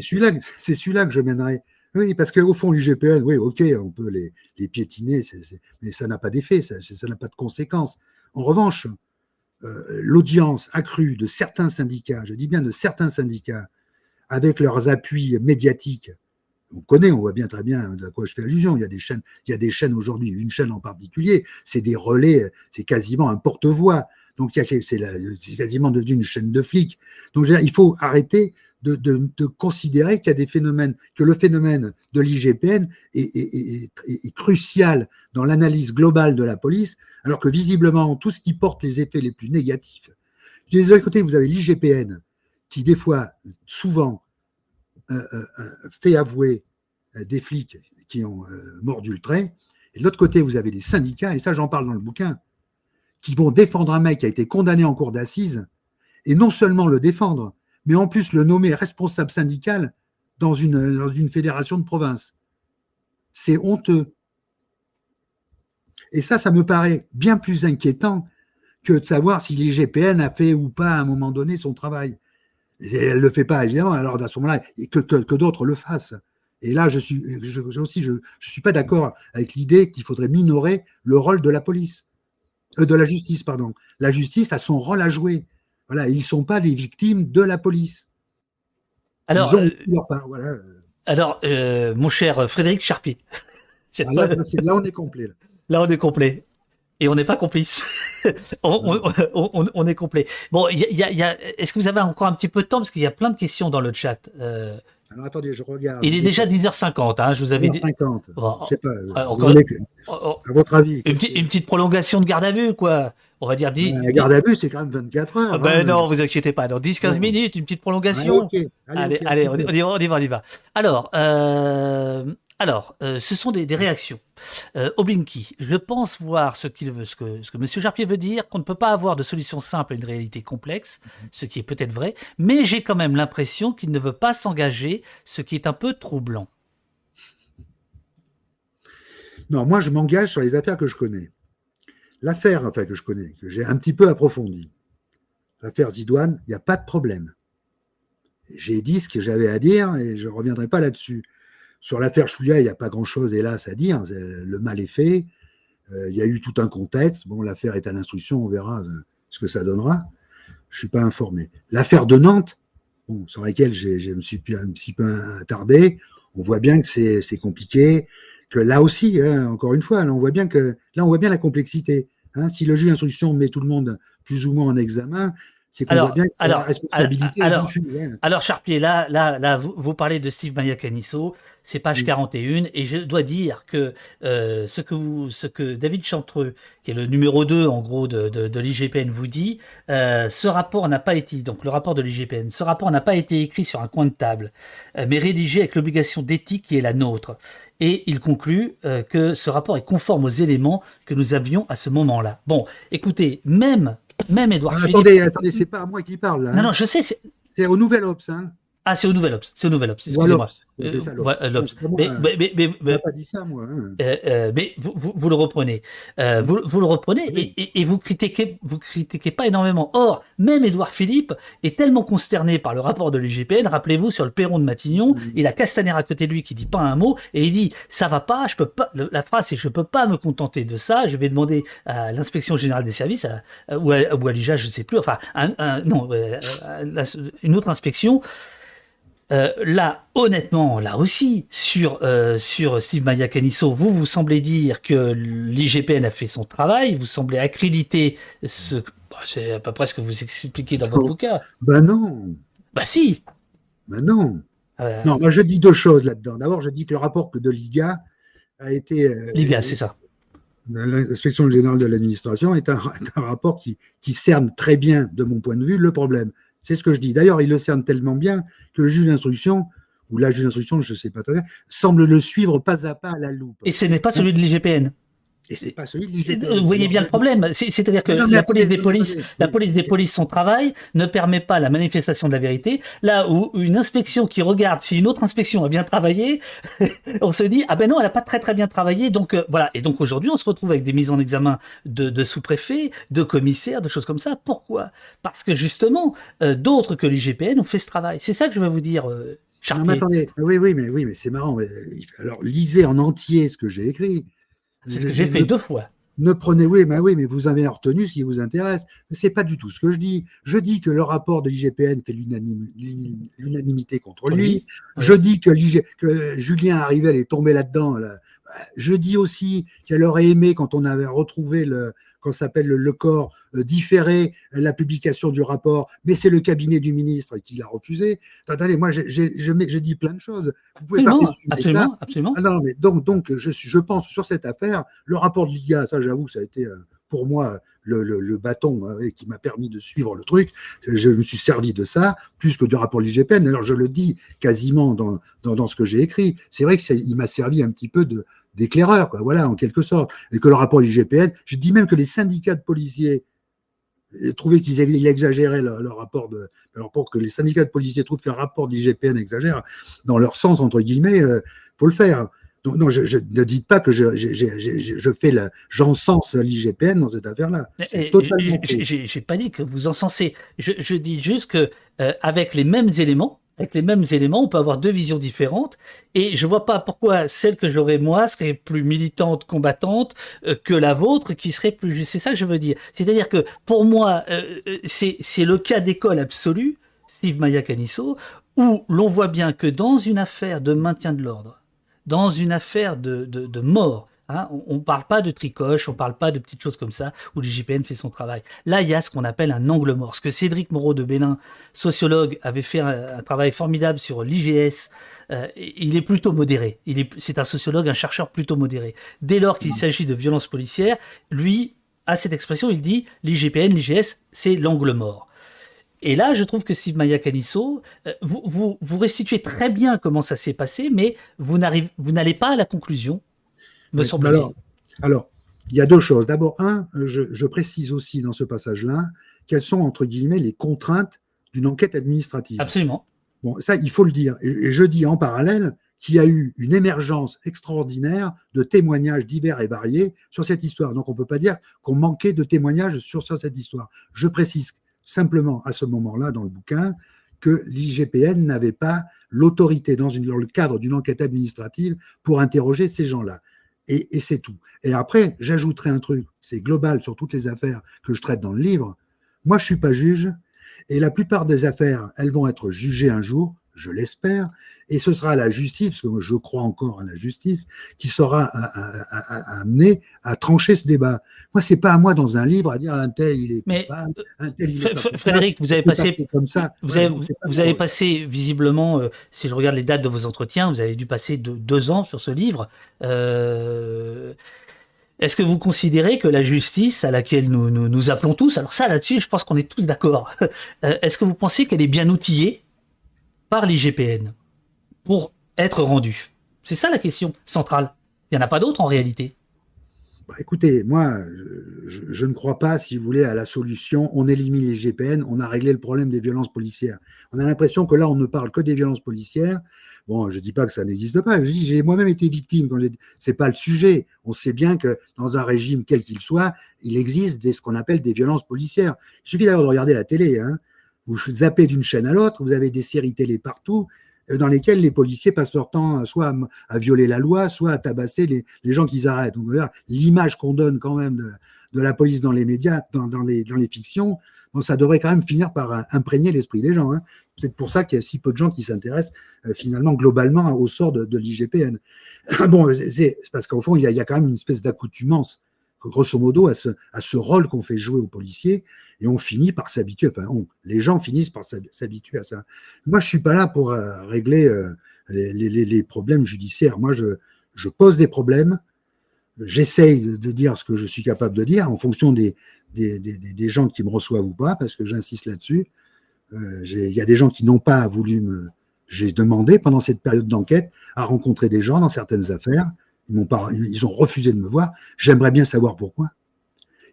celui-là celui que je mènerais. Oui, parce qu'au fond, l'IGPN, oui, ok, on peut les, les piétiner, mais ça n'a pas d'effet, ça n'a pas de conséquences. En revanche, l'audience accrue de certains syndicats, je dis bien de certains syndicats, avec leurs appuis médiatiques. On connaît, on voit bien très bien de quoi je fais allusion. Il y a des chaînes, il y a des chaînes aujourd'hui, une chaîne en particulier, c'est des relais, c'est quasiment un porte-voix. Donc c'est quasiment devenu une chaîne de flics. Donc il faut arrêter de, considérer qu'il y a des phénomènes, que le phénomène de l'IGPN est, crucial dans l'analyse globale de la police, alors que visiblement tout ce qui porte les effets les plus négatifs. L'autre côté, vous avez l'IGPN, qui des fois, souvent, euh, euh, euh, fait avouer des flics qui ont mordu le trait. Et de l'autre côté, vous avez des syndicats, et ça j'en parle dans le bouquin, qui vont défendre un mec qui a été condamné en cour d'assises, et non seulement le défendre, mais en plus le nommer responsable syndical dans une, fédération de province. C'est honteux. Et ça, ça me paraît bien plus inquiétant que de savoir si l'IGPN a fait ou pas à un moment donné son travail elle ne le fait pas, évidemment, alors à ce moment-là, que, que, d'autres le fassent. Et là, je suis aussi, je ne suis pas d'accord avec l'idée qu'il faudrait minorer le rôle de la police, euh, de la justice, pardon. La justice a son rôle à jouer. Voilà, ils ne sont pas les victimes de la police. Alors, euh, voilà. alors euh, mon cher Frédéric Charpier. Ah, là, là, on est complet. Là. là, on est complet. Et on n'est pas complice. on, est complet. Bon, y y a, est-ce que vous avez encore un petit peu de temps? Parce qu'il y a plein de questions dans le chat. Euh... Alors attendez, je regarde. Il est déjà 10h50, hein, je vous avais dit. 10h50, bon, je sais pas. Euh, encore... Oh, oh. À votre avis une, une, petite prolongation de garde à vue, quoi on va dire 10. La garde à vue, c'est quand même 24 heures. Ah ben hein. non, vous inquiétez pas. Dans 10-15 minutes, une petite prolongation. Allez, allez, on, y va, on, y va, on y va. Alors, euh, alors, euh, ce sont des, réactions. Euh, Oblinky, je pense voir ce qu'il veut, ce que, ce que M. Jarpier veut dire, qu'on ne peut pas avoir de solution simple à une réalité complexe, ce qui est peut-être vrai, mais j'ai quand même l'impression qu'il ne veut pas s'engager, ce qui est un peu troublant. Non, moi je m'engage sur les affaires que je connais. L'affaire, enfin que je connais, que j'ai un petit peu approfondie, l'affaire Zidouane, il n'y a pas de problème. J'ai dit ce que j'avais à dire et je ne reviendrai pas là-dessus. Sur l'affaire Chouya, il n'y a pas grand-chose, hélas, à dire. Le mal est fait. Euh, il y a eu tout un contexte. Bon, l'affaire est à l'instruction, on verra euh, ce que ça donnera. Je ne suis pas informé. L'affaire de Nantes, bon, sur laquelle je me suis un petit peu attardé, on voit bien que c'est compliqué, que là aussi, hein, encore une fois, là, on voit bien que là, on voit bien la complexité. Hein. si le juge d'instruction met tout le monde plus ou moins en examen, c'est qu'on voit bien que alors, la responsabilité alors, est alors, Charpier, là, là, là, vous, vous parlez de Steve Canisso c'est page 41, et je dois dire que, euh, ce, que vous, ce que David Chantreux, qui est le numéro 2 en gros de, de, l'IGPN, vous dit, euh, ce rapport n'a pas été, donc le rapport de l'IGPN, ce rapport n'a pas été écrit sur un coin de table, euh, mais rédigé avec l'obligation d'éthique qui est la nôtre. Et il conclut que ce rapport est conforme aux éléments que nous avions à ce moment-là. Bon, écoutez, même, même Edouard Philippe... Attendez, attendez, c'est pas à moi qui parle là. Non, non, hein. je sais. C'est au Nouvel Obs. Hein. Ah, c'est au Nouvel Obs. C'est au Nouvel Obs. Excusez-moi. Euh, mais, mais, mais, mais, pas dit ça, moi. Hein. Euh, euh, mais vous, vous, vous, le reprenez. Euh, vous, vous, le reprenez et, et, et, vous critiquez, vous critiquez pas énormément. Or, même Édouard Philippe est tellement consterné par le rapport de l'IGPN. Rappelez-vous, sur le perron de Matignon, il a Castaner à côté de lui qui dit pas un mot et il dit ça va pas, je peux pas. La phrase c'est je peux pas me contenter de ça. Je vais demander à l'inspection générale des services à, ou à, ou à l'IGA, je sais plus. Enfin, un, un, non, une autre inspection. Euh, là, honnêtement, là aussi, sur, euh, sur Steve Maya Canisso, vous, vous semblez dire que l'IGPN a fait son travail, vous semblez accréditer ce. Bah, c'est à peu près ce que vous expliquez dans votre oh, bouquin. Ben non. Bah si. Ben non. Euh, non, moi je dis deux choses là-dedans. D'abord, je dis que le rapport de l'IGA a été. L'IGA, c'est ça. L'inspection générale de l'administration est un, un rapport qui, qui cerne très bien, de mon point de vue, le problème. C'est ce que je dis. D'ailleurs, il le cerne tellement bien que le juge d'instruction, ou la juge d'instruction, je ne sais pas très bien, semble le suivre pas à pas à la loupe. Et ce n'est pas celui de l'IGPN. Et c'est pas celui de Vous voyez bien le problème. C'est-à-dire que la police des polices, la police des polices, son travail ne permet pas la manifestation de la vérité. Là où une inspection qui regarde si une autre inspection a bien travaillé, on se dit ah ben non, elle a pas très très bien travaillé. Donc euh, voilà. Et donc aujourd'hui, on se retrouve avec des mises en examen de, de sous-préfets, de commissaires, de choses comme ça. Pourquoi? Parce que justement, euh, d'autres que l'IGPN ont fait ce travail. C'est ça que je veux vous dire. Euh, non, mais attendez, oui, oui, mais oui, mais c'est marrant. Alors lisez en entier ce que j'ai écrit. C'est ce que j'ai fait deux fois. Ne prenez, oui, mais oui, mais vous avez retenu ce qui vous intéresse. C'est pas du tout ce que je dis. Je dis que le rapport de l'IGPN fait l'unanimité contre lui. Je dis que, que Julien Arrivel est tombé là-dedans. Je dis aussi qu'elle aurait aimé, quand on avait retrouvé le, qu'on s'appelle le, corps, euh, différé la publication du rapport, mais c'est le cabinet du ministre qui l'a refusé. Attendez, moi, je, dis plein de choses. Vous pouvez pas absolument, absolument. Ah non, mais donc, donc je, je pense sur cette affaire, le rapport de l'IGA, ça j'avoue, ça a été euh, pour moi le, le, bâton hein, qui m'a permis de suivre le truc. Je me suis servi de ça plus que du rapport de l'IGPN. Alors je le dis quasiment dans, dans, dans ce que j'ai écrit. C'est vrai qu'il m'a servi un petit peu de, d'éclaireur, quoi, voilà, en quelque sorte. Et que le rapport du GPN, je dis même que les syndicats de policiers trouvaient qu'ils exagéraient leur, rapport de, leur rapport que les syndicats de policiers trouvent que le rapport du GPN exagère dans leur sens entre guillemets, euh, faut le faire. Donc, non, je, ne dites pas que je, je, je fais j'encense l'IGPN dans cette affaire-là. C'est totalement. J'ai pas dit que vous encensez. Je, dis juste que euh, avec les mêmes éléments, avec les mêmes éléments, on peut avoir deux visions différentes. Et je vois pas pourquoi celle que j'aurais moi serait plus militante, combattante euh, que la vôtre, qui serait plus. C'est ça que je veux dire. C'est-à-dire que pour moi, euh, euh, c'est le cas d'école absolu, Steve Maya Canisso, où l'on voit bien que dans une affaire de maintien de l'ordre, dans une affaire de, de mort, Hein, on ne parle pas de tricoche, on ne parle pas de petites choses comme ça où l'IGPN fait son travail. Là, il y a ce qu'on appelle un angle mort. Ce que Cédric Moreau de Bénin, sociologue, avait fait un, travail formidable sur l'IGS. Euh, il est plutôt modéré. C'est un sociologue, un chercheur plutôt modéré. Dès lors qu'il s'agit de violences policières, lui, à cette expression, il dit l'IGPN, l'IGS, c'est l'angle mort. Et là, je trouve que Steve Maya Canisso, euh, vous, vous, restituez très bien comment ça s'est passé, mais vous n'allez pas à la conclusion, me semble-t-il. Alors, il y a deux choses. D'abord, un, je, précise aussi dans ce passage-là quelles sont, entre guillemets, les contraintes d'une enquête administrative. Absolument. Bon, ça, il faut le dire. Et, je dis en parallèle qu'il y a eu une émergence extraordinaire de témoignages divers et variés sur cette histoire. Donc, on ne peut pas dire qu'on manquait de témoignages sur, sur cette histoire. Je précise simplement à ce moment-là dans le bouquin que l'IGPN n'avait pas l'autorité dans, le cadre d'une enquête administrative pour interroger ces gens-là. Et, c'est tout. Et après, j'ajouterai un truc, c'est global sur toutes les affaires que je traite dans le livre. Moi, je suis pas juge, et la plupart des affaires, elles vont être jugées un jour, je l'espère, et ce sera la justice, parce que je crois encore à la justice, qui sera amenée à, trancher ce débat. Moi, c'est pas à moi dans un livre à dire un tel il est coupable, un tel il est Frédéric, vous avez passé comme ça. Vous avez, vous, avez passé visiblement, euh, si je regarde les dates de vos entretiens, vous avez dû passer deux ans sur ce livre. Euh, est-ce que vous considérez que la justice à laquelle nous nous, nous appelons tous, alors ça là-dessus, je pense qu'on est tous d'accord, euh, est-ce que vous pensez qu'elle est bien outillée? Par l'IGPN pour être rendu C'est ça la question centrale. Il n'y en a pas d'autre en réalité. Bah, écoutez, moi, je, ne crois pas, si vous voulez, à la solution. On élimine les GPN, on a réglé le problème des violences policières. On a l'impression que là, on ne parle que des violences policières. Bon, je ne dis pas que ça n'existe pas. J'ai moi-même été victime. Ce n'est pas le sujet. On sait bien que dans un régime quel qu'il soit, il existe des, ce qu'on appelle des violences policières. Il suffit d'ailleurs de regarder la télé. Hein. Vous zappez d'une chaîne à l'autre, vous avez des séries télé partout euh, dans lesquelles les policiers passent leur temps soit à, violer la loi, soit à tabasser les, gens qu'ils arrêtent. Donc, l'image qu'on donne quand même de, la police dans les médias, dans, les, dans les fictions, bon, ça devrait quand même finir par euh, imprégner l'esprit des gens. Hein. C'est pour ça qu'il y a si peu de gens qui s'intéressent euh, finalement globalement au sort de, l'IGPN. bon, c'est parce qu'au fond, il y, a, il y, a, quand même une espèce d'accoutumance, grosso modo, à ce, à ce rôle qu'on fait jouer aux policiers et on finit par s'habituer, enfin, les gens finissent par s'habituer à ça. Moi, je suis pas là pour euh, régler euh, les, problèmes judiciaires. Moi, je, pose des problèmes, j'essaye de dire ce que je suis capable de dire en fonction des, gens qui me reçoivent ou pas, parce que j'insiste là-dessus. Euh, il y a des gens qui n'ont pas voulu me. J'ai demandé pendant cette période d'enquête à rencontrer des gens dans certaines affaires. Ils ont refusé de me voir. J'aimerais bien savoir pourquoi.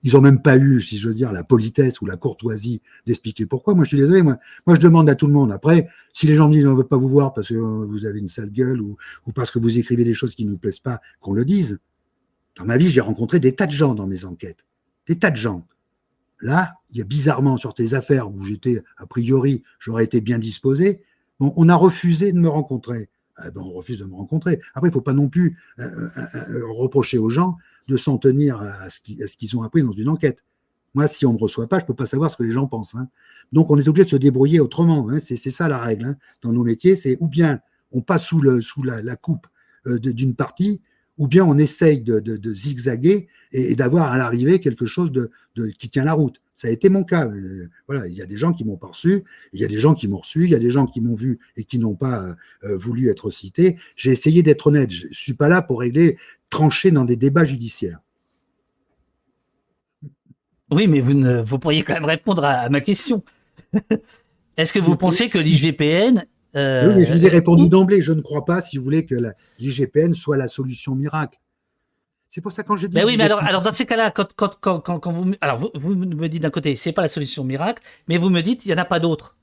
Ils ont même pas eu, si je veux dire, la politesse ou la courtoisie d'expliquer pourquoi. Moi, je suis désolé. Moi, je demande à tout le monde. Après, si les gens me disent on veut pas vous voir parce que euh, vous avez une sale gueule ou, ou parce que vous écrivez des choses qui ne nous plaisent pas, qu'on le dise. Dans ma vie, j'ai rencontré des tas de gens dans mes enquêtes. Des tas de gens. Là, il y a bizarrement sur tes affaires où j'étais, a priori, j'aurais été bien disposé, on a refusé de me rencontrer. Eh ben, on refuse de me rencontrer. Après, il ne faut pas non plus euh, euh, reprocher aux gens de s'en tenir à ce qu'ils ont appris dans une enquête. Moi, si on ne me reçoit pas, je ne peux pas savoir ce que les gens pensent. Hein. Donc, on est obligé de se débrouiller autrement. Hein. C'est ça la règle hein. dans nos métiers. C'est ou bien on passe sous, la, coupe euh, d'une partie, ou bien on essaye de, zigzaguer et, d'avoir à l'arrivée quelque chose de, qui tient la route. Ça a été mon cas. Euh, voilà, il y a des gens qui m'ont pas reçu, il y a des gens qui m'ont reçu, il y a des gens qui m'ont vu et qui n'ont pas euh, voulu être cités. J'ai essayé d'être honnête. Je, ne suis pas là pour régler, trancher dans des débats judiciaires. Oui, mais vous, ne, vous pourriez quand même répondre à, ma question. Est-ce que vous pensez que l'IGPN euh, oui, mais je vous ai répondu d'emblée. Je ne crois pas, si vous voulez, que l'IGPN soit la solution miracle. C'est pour ça quand je dis. Mais oui, mais alors, alors dans ces cas-là, quand, quand, quand, quand, vous, alors vous, me dites d'un côté, c'est pas la solution miracle, mais vous me dites, il y en a pas d'autre.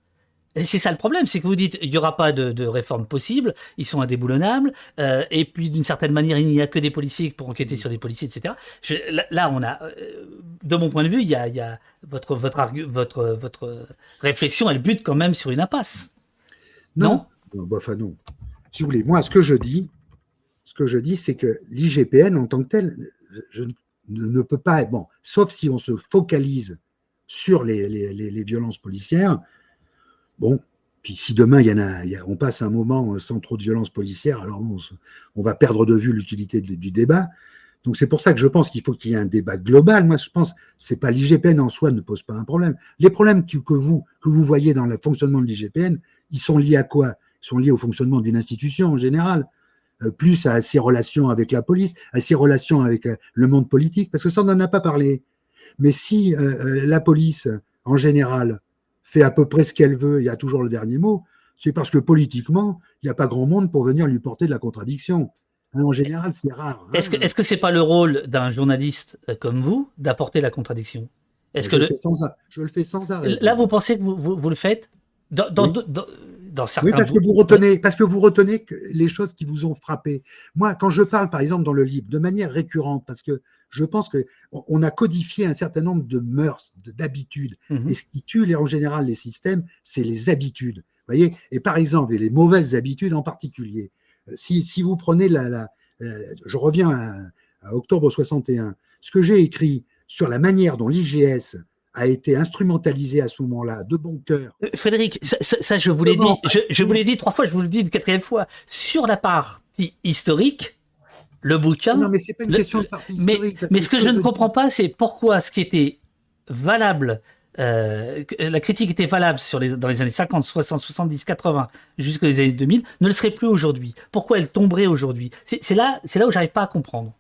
Et c'est ça le problème, c'est que vous dites, il n'y aura pas de, de, réforme possible, ils sont indéboulonnables, euh, et puis d'une certaine manière, il n'y a que des policiers pour enquêter sur des policiers, etc. là, on a, euh, de mon point de vue, il y a, il y a votre, votre, votre, votre réflexion, elle bute quand même sur une impasse. Non, non, bah, enfin non. Si vous voulez, moi, ce que je dis, ce que je dis, c'est que l'IGPN en tant que tel je, ne, peut pas être bon, sauf si on se focalise sur les, violences policières. Bon, puis si demain il y en a, on passe un moment sans trop de violences policières, alors on, va perdre de vue l'utilité du débat. Donc c'est pour ça que je pense qu'il faut qu'il y ait un débat global. Moi, je pense c'est pas l'IGPN en soi ne pose pas un problème. Les problèmes que, vous que vous voyez dans le fonctionnement de l'IGPN, ils sont liés à quoi? Ils sont liés au fonctionnement d'une institution en général, euh, plus à ses relations avec la police, à ses relations avec euh, le monde politique, parce que ça on n'en a pas parlé. Mais si euh, la police en général fait à peu près ce qu'elle veut, il y a toujours le dernier mot. C'est parce que politiquement, il n'y a pas grand monde pour venir lui porter de la contradiction. En général, c'est rare. Hein. Est-ce que que c'est pas le rôle d'un journaliste comme vous d'apporter la contradiction? Est-ce que je, le... Sans, je le fais sans arrêt. Là, vous pensez que vous, vous, le faites? Dans, dans, dans, certains. Oui, parce que vous retenez, parce que vous retenez les choses qui vous ont frappé. Moi, quand je parle, par exemple, dans le livre, de manière récurrente, parce que je pense que on a codifié un certain nombre de mœurs, d'habitudes, mmh et ce qui tue en général les systèmes, c'est les habitudes. Voyez Et par exemple, et les mauvaises habitudes en particulier si, vous prenez la, euh, je reviens à, octobre 61, ce que j'ai écrit sur la manière dont l'IGS a été instrumentalisé à ce moment-là, de bon cœur. Euh, Frédéric, ça, je vous l'ai dit, je, vous l'ai dit trois fois, je vous le dis une quatrième fois. Sur la partie historique, le bouquin. Non, mais c'est pas une question de partie historique. Mais, ce que, je ne comprends pas, c'est pourquoi ce qui était valable euh, la critique était valable sur les, dans les années 50, 60, 70, 80, jusqu'aux années 2000, ne le serait plus aujourd'hui. Pourquoi elle tomberait aujourd'hui? C'est là, là où j'arrive pas à comprendre.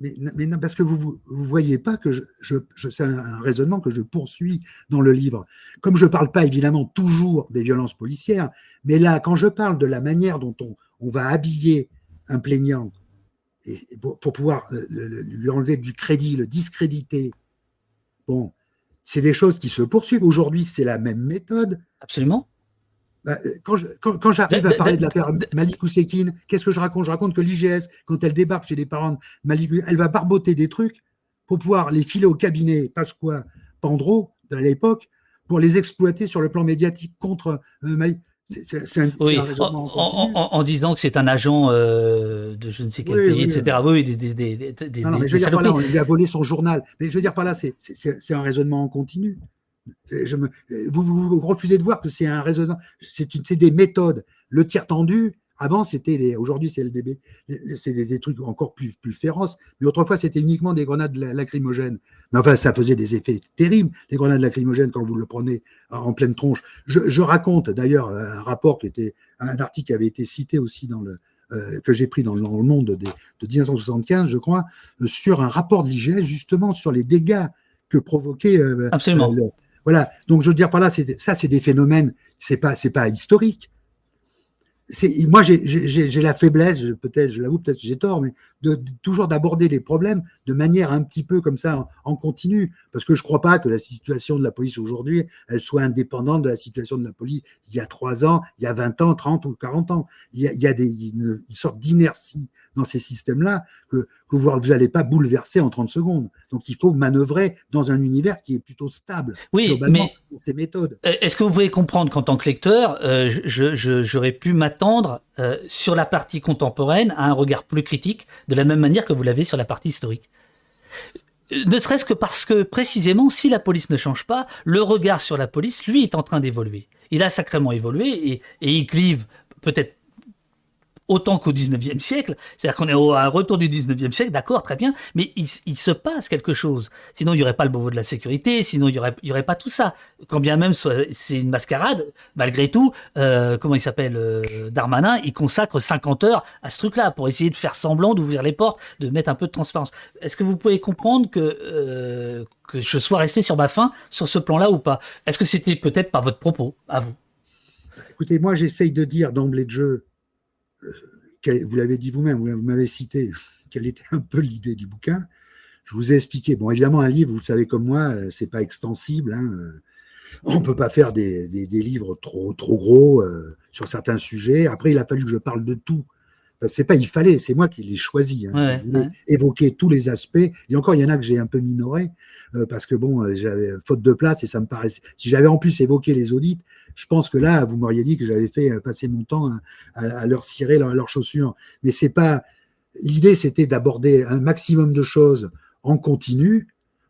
Mais, non, parce que vous ne voyez pas que je, je, c'est un, raisonnement que je poursuis dans le livre. Comme je ne parle pas évidemment toujours des violences policières, mais là, quand je parle de la manière dont on, on va habiller un plaignant pour, pour, pouvoir lui enlever du crédit, le discréditer, bon, c'est des choses qui se poursuivent. Aujourd'hui, c'est la même méthode. Absolument. Bah, quand, j'arrive à parler de l'affaire Malik Ousekine, qu'est-ce que je raconte? Je raconte que l'IGS, quand elle débarque chez les parents de Malik, elle va barboter des trucs pour pouvoir les filer au cabinet Pasqua Pandro de l'époque pour les exploiter sur le plan médiatique contre euh, Malik. C'est un, oui, en, disant que c'est un agent euh, de je ne sais quel pays, etc. Oui, des, des, des, des non, mais je veux dire par là, on lui a volé son journal. Mais je veux dire par là, c'est un raisonnement en continu. Je me, vous, vous, refusez de voir que c'est un raisonnement, c'est des méthodes. Le tir tendu, avant, c'était aujourd'hui, c'est LDB, c'est des, trucs encore plus, plus féroces. Mais autrefois, c'était uniquement des grenades lacrymogènes. Mais enfin, ça faisait des effets terribles, les grenades lacrymogènes, quand vous le prenez en pleine tronche. Je, raconte d'ailleurs un rapport qui était, un article qui avait été cité aussi dans le, euh, que j'ai pris dans, le Monde de, de 1975, je crois, euh, sur un rapport de l'IGS, justement sur les dégâts que provoquait. Euh, Absolument. Voilà. Donc, je veux dire par là, ça, c'est des phénomènes, c'est pas, c'est pas historique moi, j'ai la faiblesse, peut-être, je l'avoue, peut-être j'ai tort, mais de, toujours d'aborder les problèmes de manière un petit peu comme ça, en, continu, parce que je ne crois pas que la situation de la police aujourd'hui, soit indépendante de la situation de la police il y a trois ans, il y a 20 ans, 30 ou 40 ans. Il y a, une, sorte d'inertie dans ces systèmes-là que, que vous n'allez pas bouleverser en 30 secondes. Donc, il faut manœuvrer dans un univers qui est plutôt stable. Oui, mais ces méthodes. Euh, est-ce que vous pouvez comprendre qu'en tant que lecteur, euh, j'aurais pu m'attendre euh, sur la partie contemporaine à un regard plus critique, de la même manière que vous l'avez sur la partie historique? Ne serait-ce que parce que précisément, si la police ne change pas, le regard sur la police, lui, est en train d'évoluer. Il a sacrément évolué et, et il clive peut-être autant qu'au 19e siècle. C'est-à-dire qu'on est au, retour du 19e siècle, d'accord, très bien, mais il, se passe quelque chose. Sinon, il n'y aurait pas le Beauvau de la sécurité, sinon, il n'y aurait pas tout ça. Quand bien même c'est une mascarade, malgré tout, euh, comment il s'appelle euh, Darmanin, il consacre 50 heures à ce truc-là pour essayer de faire semblant d'ouvrir les portes, de mettre un peu de transparence. Est-ce que vous pouvez comprendre que, euh, que je sois resté sur ma faim sur ce plan-là ou pas? Est-ce que c'était peut-être par votre propos, à vous? Écoutez, moi j'essaye de dire d'emblée de jeu, vous l'avez dit vous-même, vous m'avez cité quelle était un peu l'idée du bouquin. Je vous ai expliqué. Bon, évidemment, un livre, vous le savez comme moi, euh, c'est pas extensible. Hein. Euh, on peut pas faire des, livres trop trop gros euh, sur certains sujets. Après, il a fallu que je parle de tout. C'est pas il fallait, c'est moi qui l'ai choisi. Hein. évoquer tous les aspects. Et encore, il y en a que j'ai un peu minoré parce que bon, j'avais faute de place et ça me paraissait. Si j'avais en plus évoqué les audits, je pense que là, vous m'auriez dit que j'avais fait euh, passer mon temps à, leur cirer leurs chaussures. Mais c'est pas. L'idée, c'était d'aborder un maximum de choses en continu.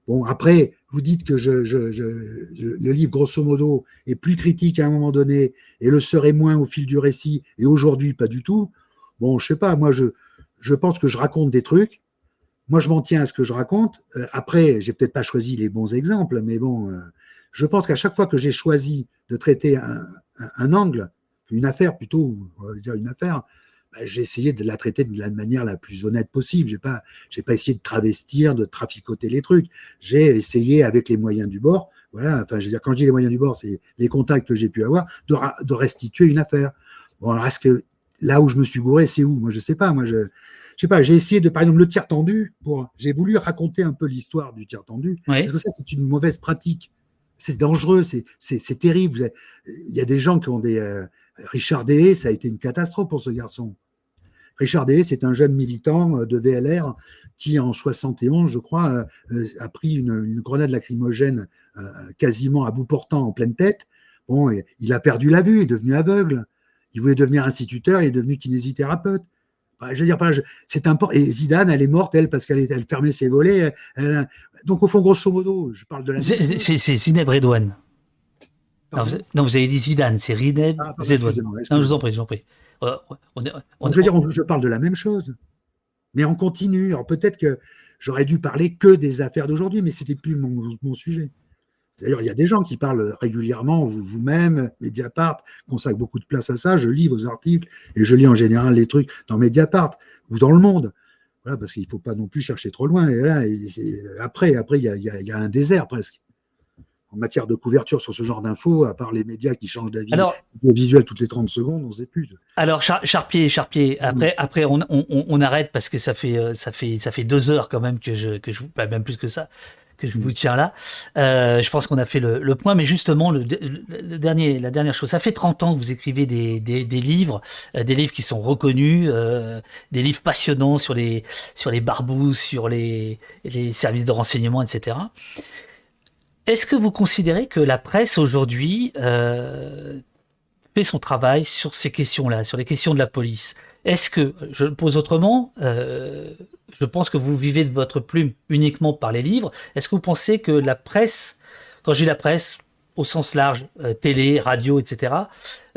Bon, après, vous dites que je, le livre, grosso modo, est plus critique à un moment donné et le serait moins au fil du récit, et aujourd'hui, pas du tout. Bon, je sais pas, moi, je, je pense que je raconte des trucs moi, je m'en tiens à ce que je raconte. Euh, après, j'ai peut-être pas choisi les bons exemples, mais bon, euh, je pense qu'à chaque fois que j'ai choisi de traiter un, angle, une affaire plutôt, on va dire une affaire, bah, j'ai essayé de la traiter de la manière la plus honnête possible. J'ai pas, j'ai pas essayé de travestir, de traficoter les trucs. J'ai essayé avec les moyens du bord. Voilà. Enfin, je veux dire, quand je dis les moyens du bord, c'est les contacts que j'ai pu avoir, de, de restituer une affaire. Bon, alors est-ce que là où je me suis gouré, c'est où? Moi, je sais pas. Moi, je, je sais pas, j'ai essayé de, par exemple, le tir tendu, pour, j'ai voulu raconter un peu l'histoire du tir tendu, parce que ça, c'est une mauvaise pratique. C'est dangereux, c'est, terrible. Il y a des gens qui ont des. Euh, Richard Dehé, ça a été une catastrophe pour ce garçon. Richard Dehé, c'est un jeune militant euh, de VLR qui, en 71, je crois, euh, a pris une, grenade lacrymogène quasiment à bout portant en pleine tête. Bon, il a perdu la vue, il est devenu aveugle. Il voulait devenir instituteur, il est devenu kinésithérapeute. Je veux dire, c'est important. Et Zidane, elle est morte, elle, parce qu'elle elle fermait ses volets. donc, au fond, grosso modo, je parle de la. C'est Zineb Redouane. Non, vous avez dit Zidane, c'est Rineb ah, Non, je vous en prie, je vous en prie. Je veux dire, je parle de la même chose, mais on continue. Alors peut-être que j'aurais dû parler que des affaires d'aujourd'hui, mais c'était plus mon sujet. D'ailleurs, il y a des gens qui parlent régulièrement, vous-même, Mediapart, consacre beaucoup de place à ça. Je lis vos articles et je lis en général les trucs dans Mediapart ou dans le monde. Voilà, parce qu'il ne faut pas non plus chercher trop loin. Et là, après, après, il y, a, un désert presque. En matière de couverture sur ce genre d'infos, à part les médias qui changent d'avis visuel toutes les 30 secondes, on ne sait plus. Alors, Charpier, Charpier, après, après on, arrête parce que ça fait, euh, ça, fait, ça fait deux heures quand même que je, que je, pas même plus que ça, que je vous tiens là. Euh, je pense qu'on a fait le, point, mais justement, le, dernier, la dernière chose, ça fait 30 ans que vous écrivez des, des, livres, euh, des livres qui sont reconnus, euh, des livres passionnants sur les, sur les barbous, sur les, les services de renseignement, etc. Est-ce que vous considérez que la presse aujourd'hui fait son travail sur ces questions-là, sur les questions de la police? Est-ce que, je le pose autrement, je pense que vous vivez de votre plume uniquement par les livres. Est-ce que vous pensez que la presse, quand je dis la presse, au sens large, euh, télé, radio, etc.,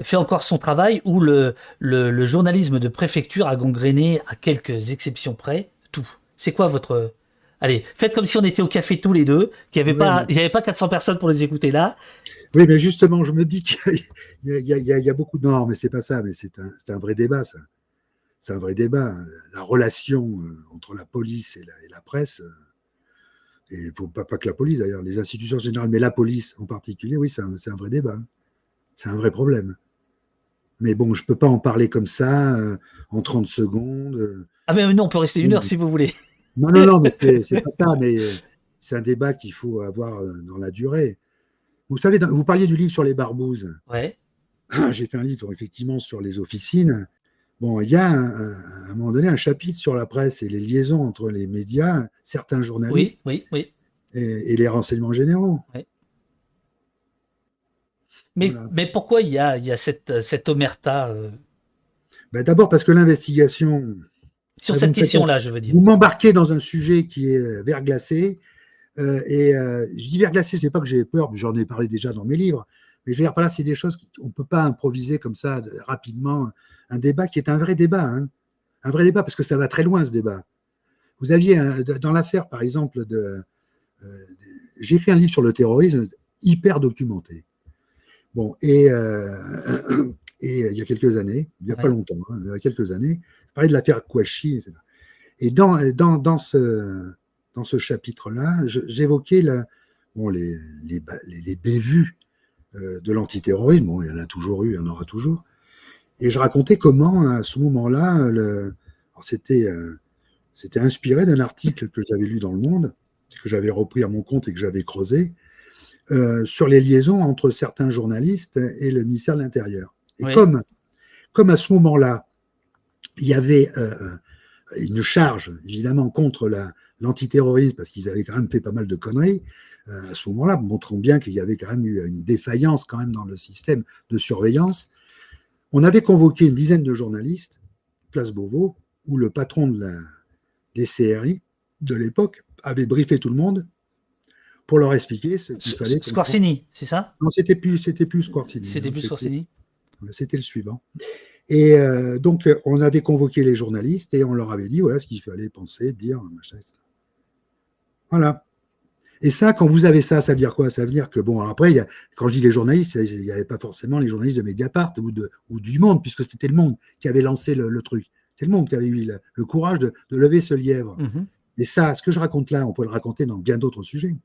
fait encore son travail ou le, le, journalisme de préfecture a gangréné, à quelques exceptions près, tout? C'est quoi votre... Allez, faites comme si on était au café tous les deux, qu'il n'y avait, avait pas 400 personnes pour les écouter là. Oui, mais justement, je me dis qu'il y, y, a beaucoup de... Non, mais c'est pas ça, mais c'est un, un vrai débat, ça c'est un vrai débat. Hein. La relation euh, entre la police et la, presse, euh, et pas, pas, que la police d'ailleurs, les institutions générales, mais la police en particulier, oui, c'est un, vrai débat. Hein. C'est un vrai problème. Mais bon, je ne peux pas en parler comme ça, euh, en 30 secondes. Ah, mais non, on peut rester une heure si vous voulez. Non, non, non, mais c'est pas ça, mais c'est un débat qu'il faut avoir dans la durée. Vous savez, vous parliez du livre sur les barbouzes. Ouais. J'ai fait un livre effectivement sur les officines. Bon, il y a à un moment donné un chapitre sur la presse et les liaisons entre les médias, certains journalistes oui, oui, Et, les renseignements généraux. Mais, mais pourquoi il y a, il y a cette, cette omerta euh? Ben D'abord parce que l'investigation. Sur cette question-là, je veux dire. Vous m'embarquez dans un sujet qui est verglacé. Euh, et euh, je dis verglacé, c'est pas que j'ai peur, j'en ai parlé déjà dans mes livres. Mais je veux dire, par là, c'est des choses qu'on ne peut pas improviser comme ça rapidement un débat qui est un vrai débat, hein. un vrai débat, parce que ça va très loin ce débat. Vous aviez, dans l'affaire, par exemple, de. Euh, j'ai fait un livre sur le terrorisme hyper documenté. Bon, et, euh, et il y a quelques années, il n'y a pas longtemps, hein, il y a quelques années, je parlais de l'affaire Kouachi, etc. Et dans, dans, dans ce, dans ce chapitre-là, j'évoquais bon, les, les, les, bévues euh, de l'antiterrorisme. Bon, il y en a toujours eu, il y en aura toujours. Et je racontais comment, à ce moment-là, c'était euh, c'était inspiré d'un article que j'avais lu dans Le Monde, que j'avais repris à mon compte et que j'avais creusé, euh, sur les liaisons entre certains journalistes et le ministère de l'Intérieur. Et comme, comme à ce moment-là, il y avait euh, une charge, évidemment, contre l'antiterrorisme, parce qu'ils avaient quand même fait pas mal de conneries, à ce moment-là, montrant bien qu'il y avait quand même eu une défaillance quand même dans le système de surveillance, on avait convoqué une dizaine de journalistes, Place Beauvau, où le patron de la, des CRI de l'époque avait briefé tout le monde pour leur expliquer ce qu'il fallait. Scorsini, c'est ça? Non, c'était plus, c'était plus Scorsini. C'était plus Scorsini. C'était le suivant. Et euh, donc, on avait convoqué les journalistes et on leur avait dit voilà ce qu'il fallait penser, dire, machin, etc. Voilà. Et ça, quand vous avez ça, ça veut dire quoi? Ça veut dire que, bon, après, y a, quand je dis les journalistes, il n'y avait pas forcément les journalistes de Mediapart ou, de, ou du Monde, puisque c'était le Monde qui avait lancé le, truc. C'est le Monde qui avait eu le, courage de, lever ce lièvre. Mm-hmm. Et ça, ce que je raconte là, on peut le raconter dans bien d'autres sujets.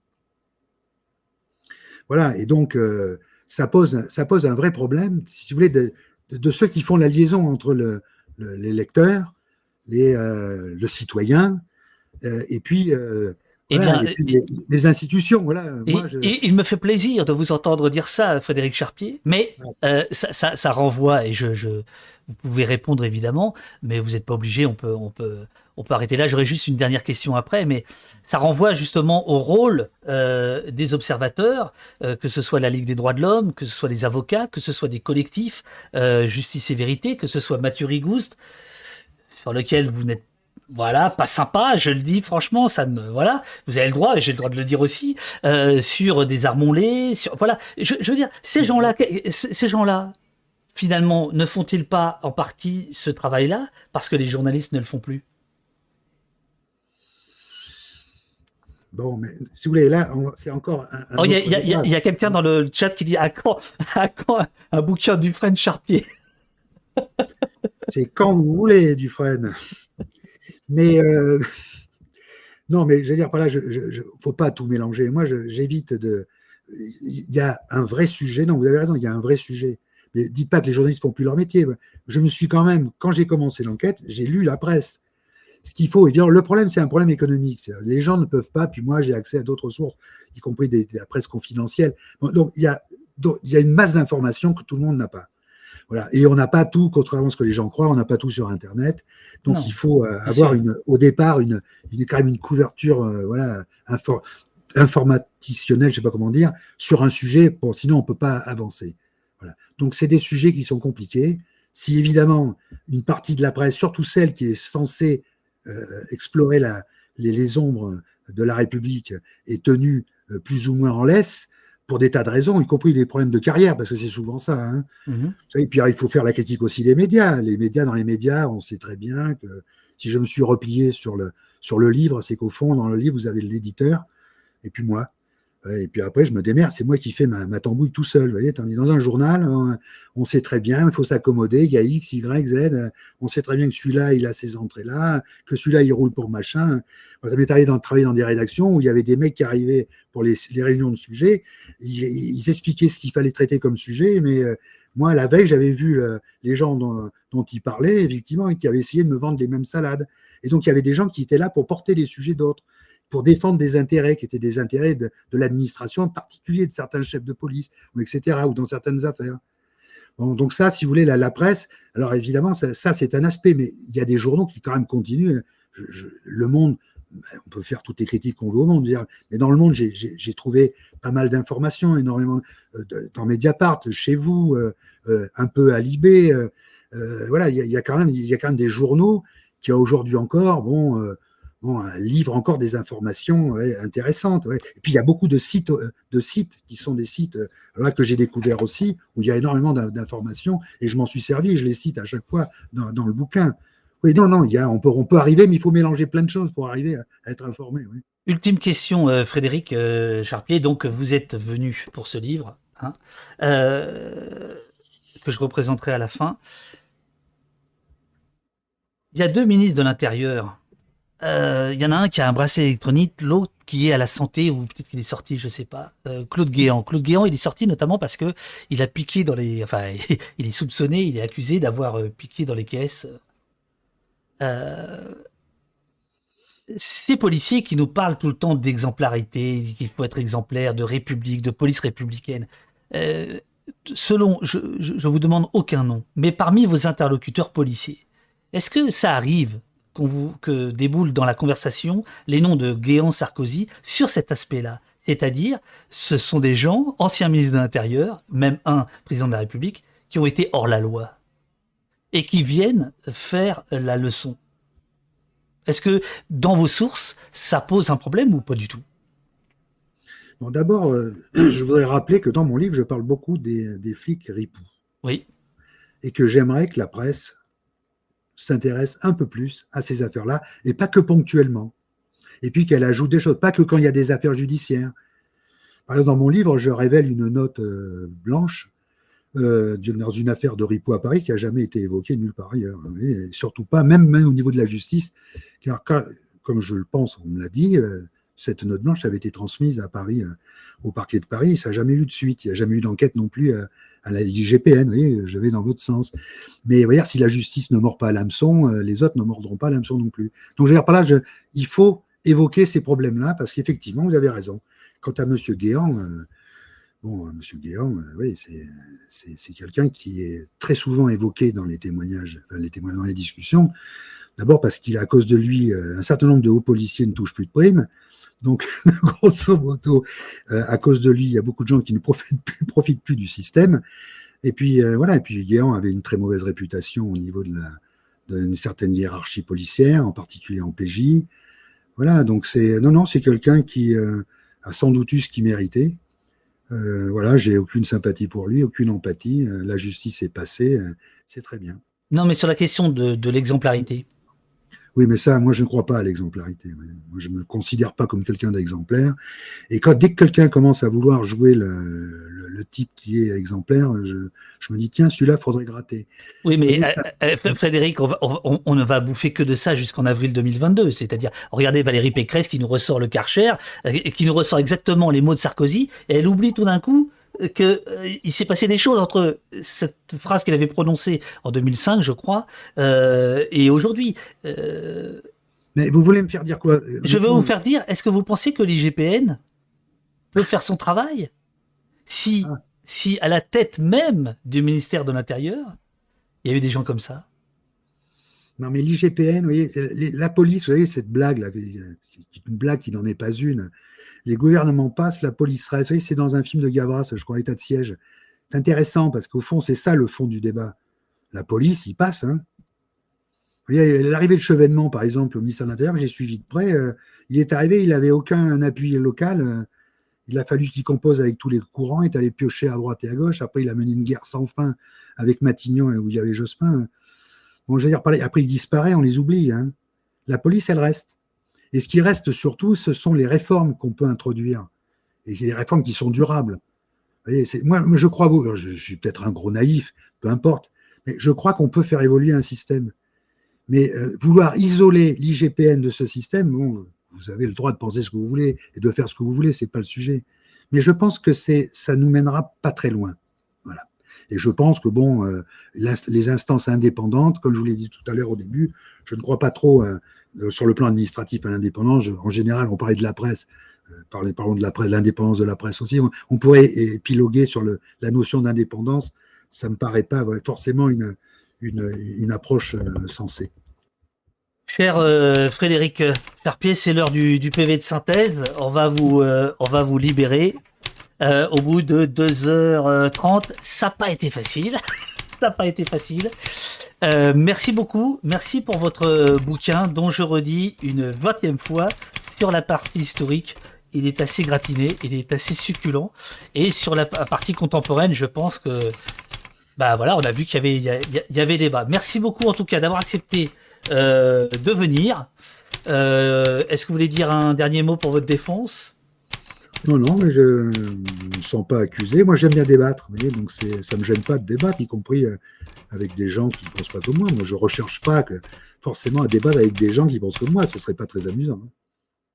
Voilà, et donc, euh, ça, pose, ça pose un vrai problème, si vous voulez, de, de ceux qui font la liaison entre le, les lecteurs, les, euh, le citoyen, euh, et puis eh bien, les, institutions, voilà. Et, il me fait plaisir de vous entendre dire ça, Frédéric Charpier, mais euh, ça, renvoie, et je, je, vous pouvez répondre évidemment, mais vous n'êtes pas obligé, on peut, on, peut, on peut arrêter là. J'aurais juste une dernière question après, mais ça renvoie justement au rôle euh, des observateurs, euh, que ce soit la Ligue des droits de l'homme, que ce soit les avocats, que ce soit des collectifs, Justice et Vérité, que ce soit Mathieu Rigouste, sur lequel vous n'êtes voilà, pas sympa, je le dis franchement, ça me voilà, vous avez le droit, j'ai le droit de le dire aussi, euh, sur des armonlés, sur voilà, je, veux dire, ces gens-là, ces gens-là, finalement, ne font-ils pas en partie ce travail-là parce que les journalistes ne le font plus? Bon, mais si vous voulez, là, c'est encore un. Oh, il y a, quelqu'un dans le chat qui dit à quand, à quand un bouquin du French Charpier? C'est quand vous voulez, du Dufresne. Mais euh, non, mais je veux dire, par là, il ne faut pas tout mélanger. Moi, j'évite de. Il y a un vrai sujet. Non, vous avez raison, il y a un vrai sujet. Mais dites pas que les journalistes font plus leur métier. Je me suis quand même, quand j'ai commencé l'enquête, j'ai lu la presse. Ce qu'il faut, et bien, le problème, c'est un problème économique. Les gens ne peuvent pas, puis moi, j'ai accès à d'autres sources, y compris des, de la presse confidentielle. Donc, il y a une masse d'informations que tout le monde n'a pas. Voilà. Et on n'a pas tout, contrairement à ce que les gens croient, on n'a pas tout sur Internet. Donc il faut euh, avoir une, au départ une, une, quand même une couverture euh, voilà, informatitionnelle, je sais pas comment dire, sur un sujet. Bon, sinon on peut pas avancer. Voilà. Donc c'est des sujets qui sont compliqués. Si évidemment une partie de la presse, surtout celle qui est censée euh, explorer la, les, les, ombres de la République, est tenue plus ou moins en laisse, pour des tas de raisons, y compris des problèmes de carrière, parce que c'est souvent ça. Hein. Mhm. Et puis il faut faire la critique aussi des médias. Les médias, dans les médias, on sait très bien que si je me suis replié sur le, sur le livre, c'est qu'au fond, dans le livre, vous avez l'éditeur et puis moi. Et puis après, je me démerde, c'est moi qui fais ma, tambouille tout seul. Vous voyez, dans un journal, on, sait très bien, il faut s'accommoder, il y a X, Y, Z. On sait très bien que celui-là, il a ces entrées-là, que celui-là, il roule pour machin. ça m'est arrivé de travailler dans des rédactions où il y avait des mecs qui arrivaient pour les, réunions de sujets. Ils, expliquaient ce qu'il fallait traiter comme sujet, mais euh, moi, la veille, j'avais vu les gens dont, dont ils parlaient, effectivement, et qui avaient essayé de me vendre les mêmes salades. Et donc, il y avait des gens qui étaient là pour porter les sujets d'autres pour défendre des intérêts qui étaient des intérêts de, l'administration, en particulier de certains chefs de police, etc., ou dans certaines affaires. donc ça, si vous voulez, la, presse, alors évidemment, ça, c'est un aspect, mais il y a des journaux qui quand même continuent. le Monde, on peut faire toutes les critiques qu'on veut au Monde, mais dans le Monde, j'ai trouvé pas mal d'informations, énormément euh, dans Mediapart, chez vous, euh, euh, un peu à Libé. voilà, il y, a, quand même, y a quand même des journaux qui aujourd'hui encore, bon, bon, livre encore des informations intéressantes. Et puis il y a beaucoup de sites, euh, de sites qui sont des sites euh, là que j'ai découvert aussi, où il y a énormément d'informations, et je m'en suis servi, je les cite à chaque fois dans, le bouquin. Oui, non, non, il on peut arriver, mais il faut mélanger plein de choses pour arriver à, être informé. Ultime question, euh, Frédéric Charpier. Donc, vous êtes venu pour ce livre, hein, que je représenterai à la fin. Il y a deux ministres de l'Intérieur il euh, y en a un qui a un bracelet électronique, l'autre qui est à la santé, ou peut-être qu'il est sorti, je sais pas. Euh, Claude Guéant. Claude Guéant, il est sorti notamment parce que il a piqué dans les, enfin, il est soupçonné, il est accusé d'avoir euh, piqué dans les caisses. ces policiers qui nous parlent tout le temps d'exemplarité, qu'il faut être exemplaire, de république, de police républicaine. selon, je, je vous demande aucun nom, mais parmi vos interlocuteurs policiers, est-ce que ça arrive que déboulent dans la conversation les noms de Guéant Sarkozy sur cet aspect-là. C'est-à-dire, ce sont des gens, anciens ministres de l'Intérieur, même un président de la République, qui ont été hors la loi et qui viennent faire la leçon. Est-ce que dans vos sources, ça pose un problème ou pas du tout? Bon, d'abord, euh, je voudrais rappeler que dans mon livre, je parle beaucoup des, des flics ripoux. Oui. Et que j'aimerais que la presse s'intéresse un peu plus à ces affaires-là, et pas que ponctuellement. et puis qu'elle ajoute des choses, pas que quand il y a des affaires judiciaires. Par exemple, dans mon livre, je révèle une note euh, blanche euh, dans une affaire de Ripoux à Paris qui n'a jamais été évoquée nulle part ailleurs. Et surtout pas, même, même au niveau de la justice, car comme je le pense, on me l'a dit, euh, cette note blanche avait été transmise à Paris, au parquet de Paris, ça n'a jamais eu de suite, il n'y a jamais eu d'enquête non plus à la IGPN, oui, je vais dans votre sens. Mais voyez, si la justice ne mord pas à l'hameçon, les autres ne mordront pas à l'hameçon non plus. Donc, je veux dire par là, il faut évoquer ces problèmes-là, parce qu'effectivement, vous avez raison. Quant à M. Guéant, euh, bon, M. Guéant, euh, oui, c'est quelqu'un qui est très souvent évoqué dans les témoignages, les témoignages dans les discussions. D'abord parce qu'il, à cause de lui, euh, un certain nombre de hauts policiers ne touchent plus de primes. Donc, grosso modo, à cause de lui, il y a beaucoup de gens qui ne profitent plus, du système. Et puis, voilà. Et puis, Guéant avait une très mauvaise réputation au niveau d'une certaine hiérarchie policière, en particulier en PJ. Voilà, donc c'est non, non, c'est quelqu'un qui euh, a sans doute eu ce qu'il méritait. Euh, voilà, j'ai aucune sympathie pour lui, aucune empathie. Euh, la justice est passée, c'est très bien. Non, mais sur la question de, l'exemplarité. Oui, mais ça, moi, je ne crois pas à l'exemplarité. Moi, je ne me considère pas comme quelqu'un d'exemplaire. Et quand dès que quelqu'un commence à vouloir jouer le, le type qui est exemplaire, je, me dis, tiens, celui-là, faudrait gratter. Oui, mais euh, euh, Frédéric, on, ne va bouffer que de ça jusqu'en avril 2022. C'est-à-dire, regardez Valérie Pécresse qui nous ressort le Karcher, euh, et qui nous ressort exactement les mots de Sarkozy, et elle oublie tout d'un coup qu'il il s'est passé des choses entre cette phrase qu'elle avait prononcée en 2005, je crois, et aujourd'hui. Mais vous voulez me faire dire quoi Je veux vous faire dire, est-ce que vous pensez que l'IGPN peut faire son travail si, ah. si à la tête même du ministère de l'Intérieur, il y a eu des gens comme ça? Non, mais l'IGPN, vous voyez, la police, vous voyez, cette blague, là, une blague qui n'en est pas une. Les gouvernements passent, la police reste. Vous voyez, c'est dans un film de Gavras, je crois, État de siège. C'est intéressant parce qu'au fond, c'est ça le fond du débat. La police, il passe. Hein. Vous voyez, l'arrivée de Chevènement, par exemple, au ministère de l'Intérieur, j'ai suivi de près, euh, il est arrivé, il n'avait aucun appui local. Euh, il a fallu qu'il compose avec tous les courants, il est allé piocher à droite et à gauche. Après, il a mené une guerre sans fin avec Matignon et où il y avait Jospin. Bon, je veux dire, après, il disparaît, on les oublie. Hein. La police, elle reste. Et ce qui reste surtout, ce sont les réformes qu'on peut introduire. Et les réformes qui sont durables. moi, je crois, je, je suis peut-être un gros naïf, peu importe, mais je crois qu'on peut faire évoluer un système. Mais euh, vouloir isoler l'IGPN de ce système, bon, vous avez le droit de penser ce que vous voulez et de faire ce que vous voulez, c'est pas le sujet. Mais je pense que c'est, ça nous mènera pas très loin. Voilà. Et je pense que bon, euh, les instances indépendantes, comme je vous l'ai dit tout à l'heure au début, je ne crois pas trop euh, sur le plan administratif à l'indépendance. En général, on parlait de la presse, parlons de l'indépendance de la presse aussi. On, pourrait épiloguer sur la notion d'indépendance. Ça me paraît pas forcément une, approche sensée. Cher euh, Frédéric Charpier, c'est l'heure du, PV de synthèse. On va vous, euh, libérer euh, au bout de 2h30. Ça n'a pas été facile. Ça n'a pas été facile. Merci beaucoup. Merci pour votre bouquin dont je redis une vingtième fois sur la partie historique. Il est assez gratiné, il est assez succulent. Et sur la, partie contemporaine, je pense que bah voilà, on a vu qu'il y avait, il y avait débat. Merci beaucoup en tout cas d'avoir accepté euh, de venir. Euh, est-ce que vous voulez dire un dernier mot pour votre défense? Non, non, mais je ne me sens pas accusé. Moi, j'aime bien débattre, donc ça ne me gêne pas de débattre, y compris euh, avec des gens qui ne pensent pas comme moi. Moi, je ne recherche pas forcément à débattre avec des gens qui pensent comme moi. Ce ne serait pas très amusant.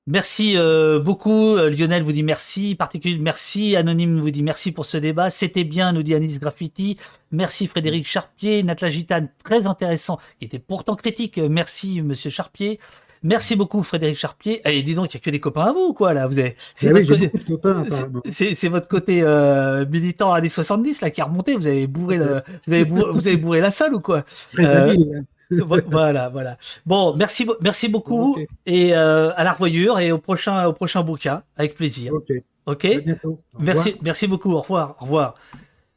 Merci euh, beaucoup. Euh, Lionel vous dit merci. Particulier, merci. Anonyme vous dit merci pour ce débat. C'était bien, nous dit Anis Graffiti. Merci Frédéric Charpier. Natla Gitane, très intéressant, qui était pourtant critique. Merci Monsieur Charpier. Merci beaucoup Frédéric Charpier. Et dis donc, il n'y a que des copains à vous, quoi, là. Vous avez, c'est, votre, côté, c'est, votre côté euh, militant années 70 là qui a remonté. Vous avez bourré, le, vous, avez bourré, vous avez bourré la salle ou quoi? Très habile. Hein voilà, voilà. Bon, merci, merci beaucoup et euh, à la revoyure et au prochain, au prochain bouquin, avec plaisir. Ok. Ok? Merci, merci beaucoup. Au revoir. Au revoir.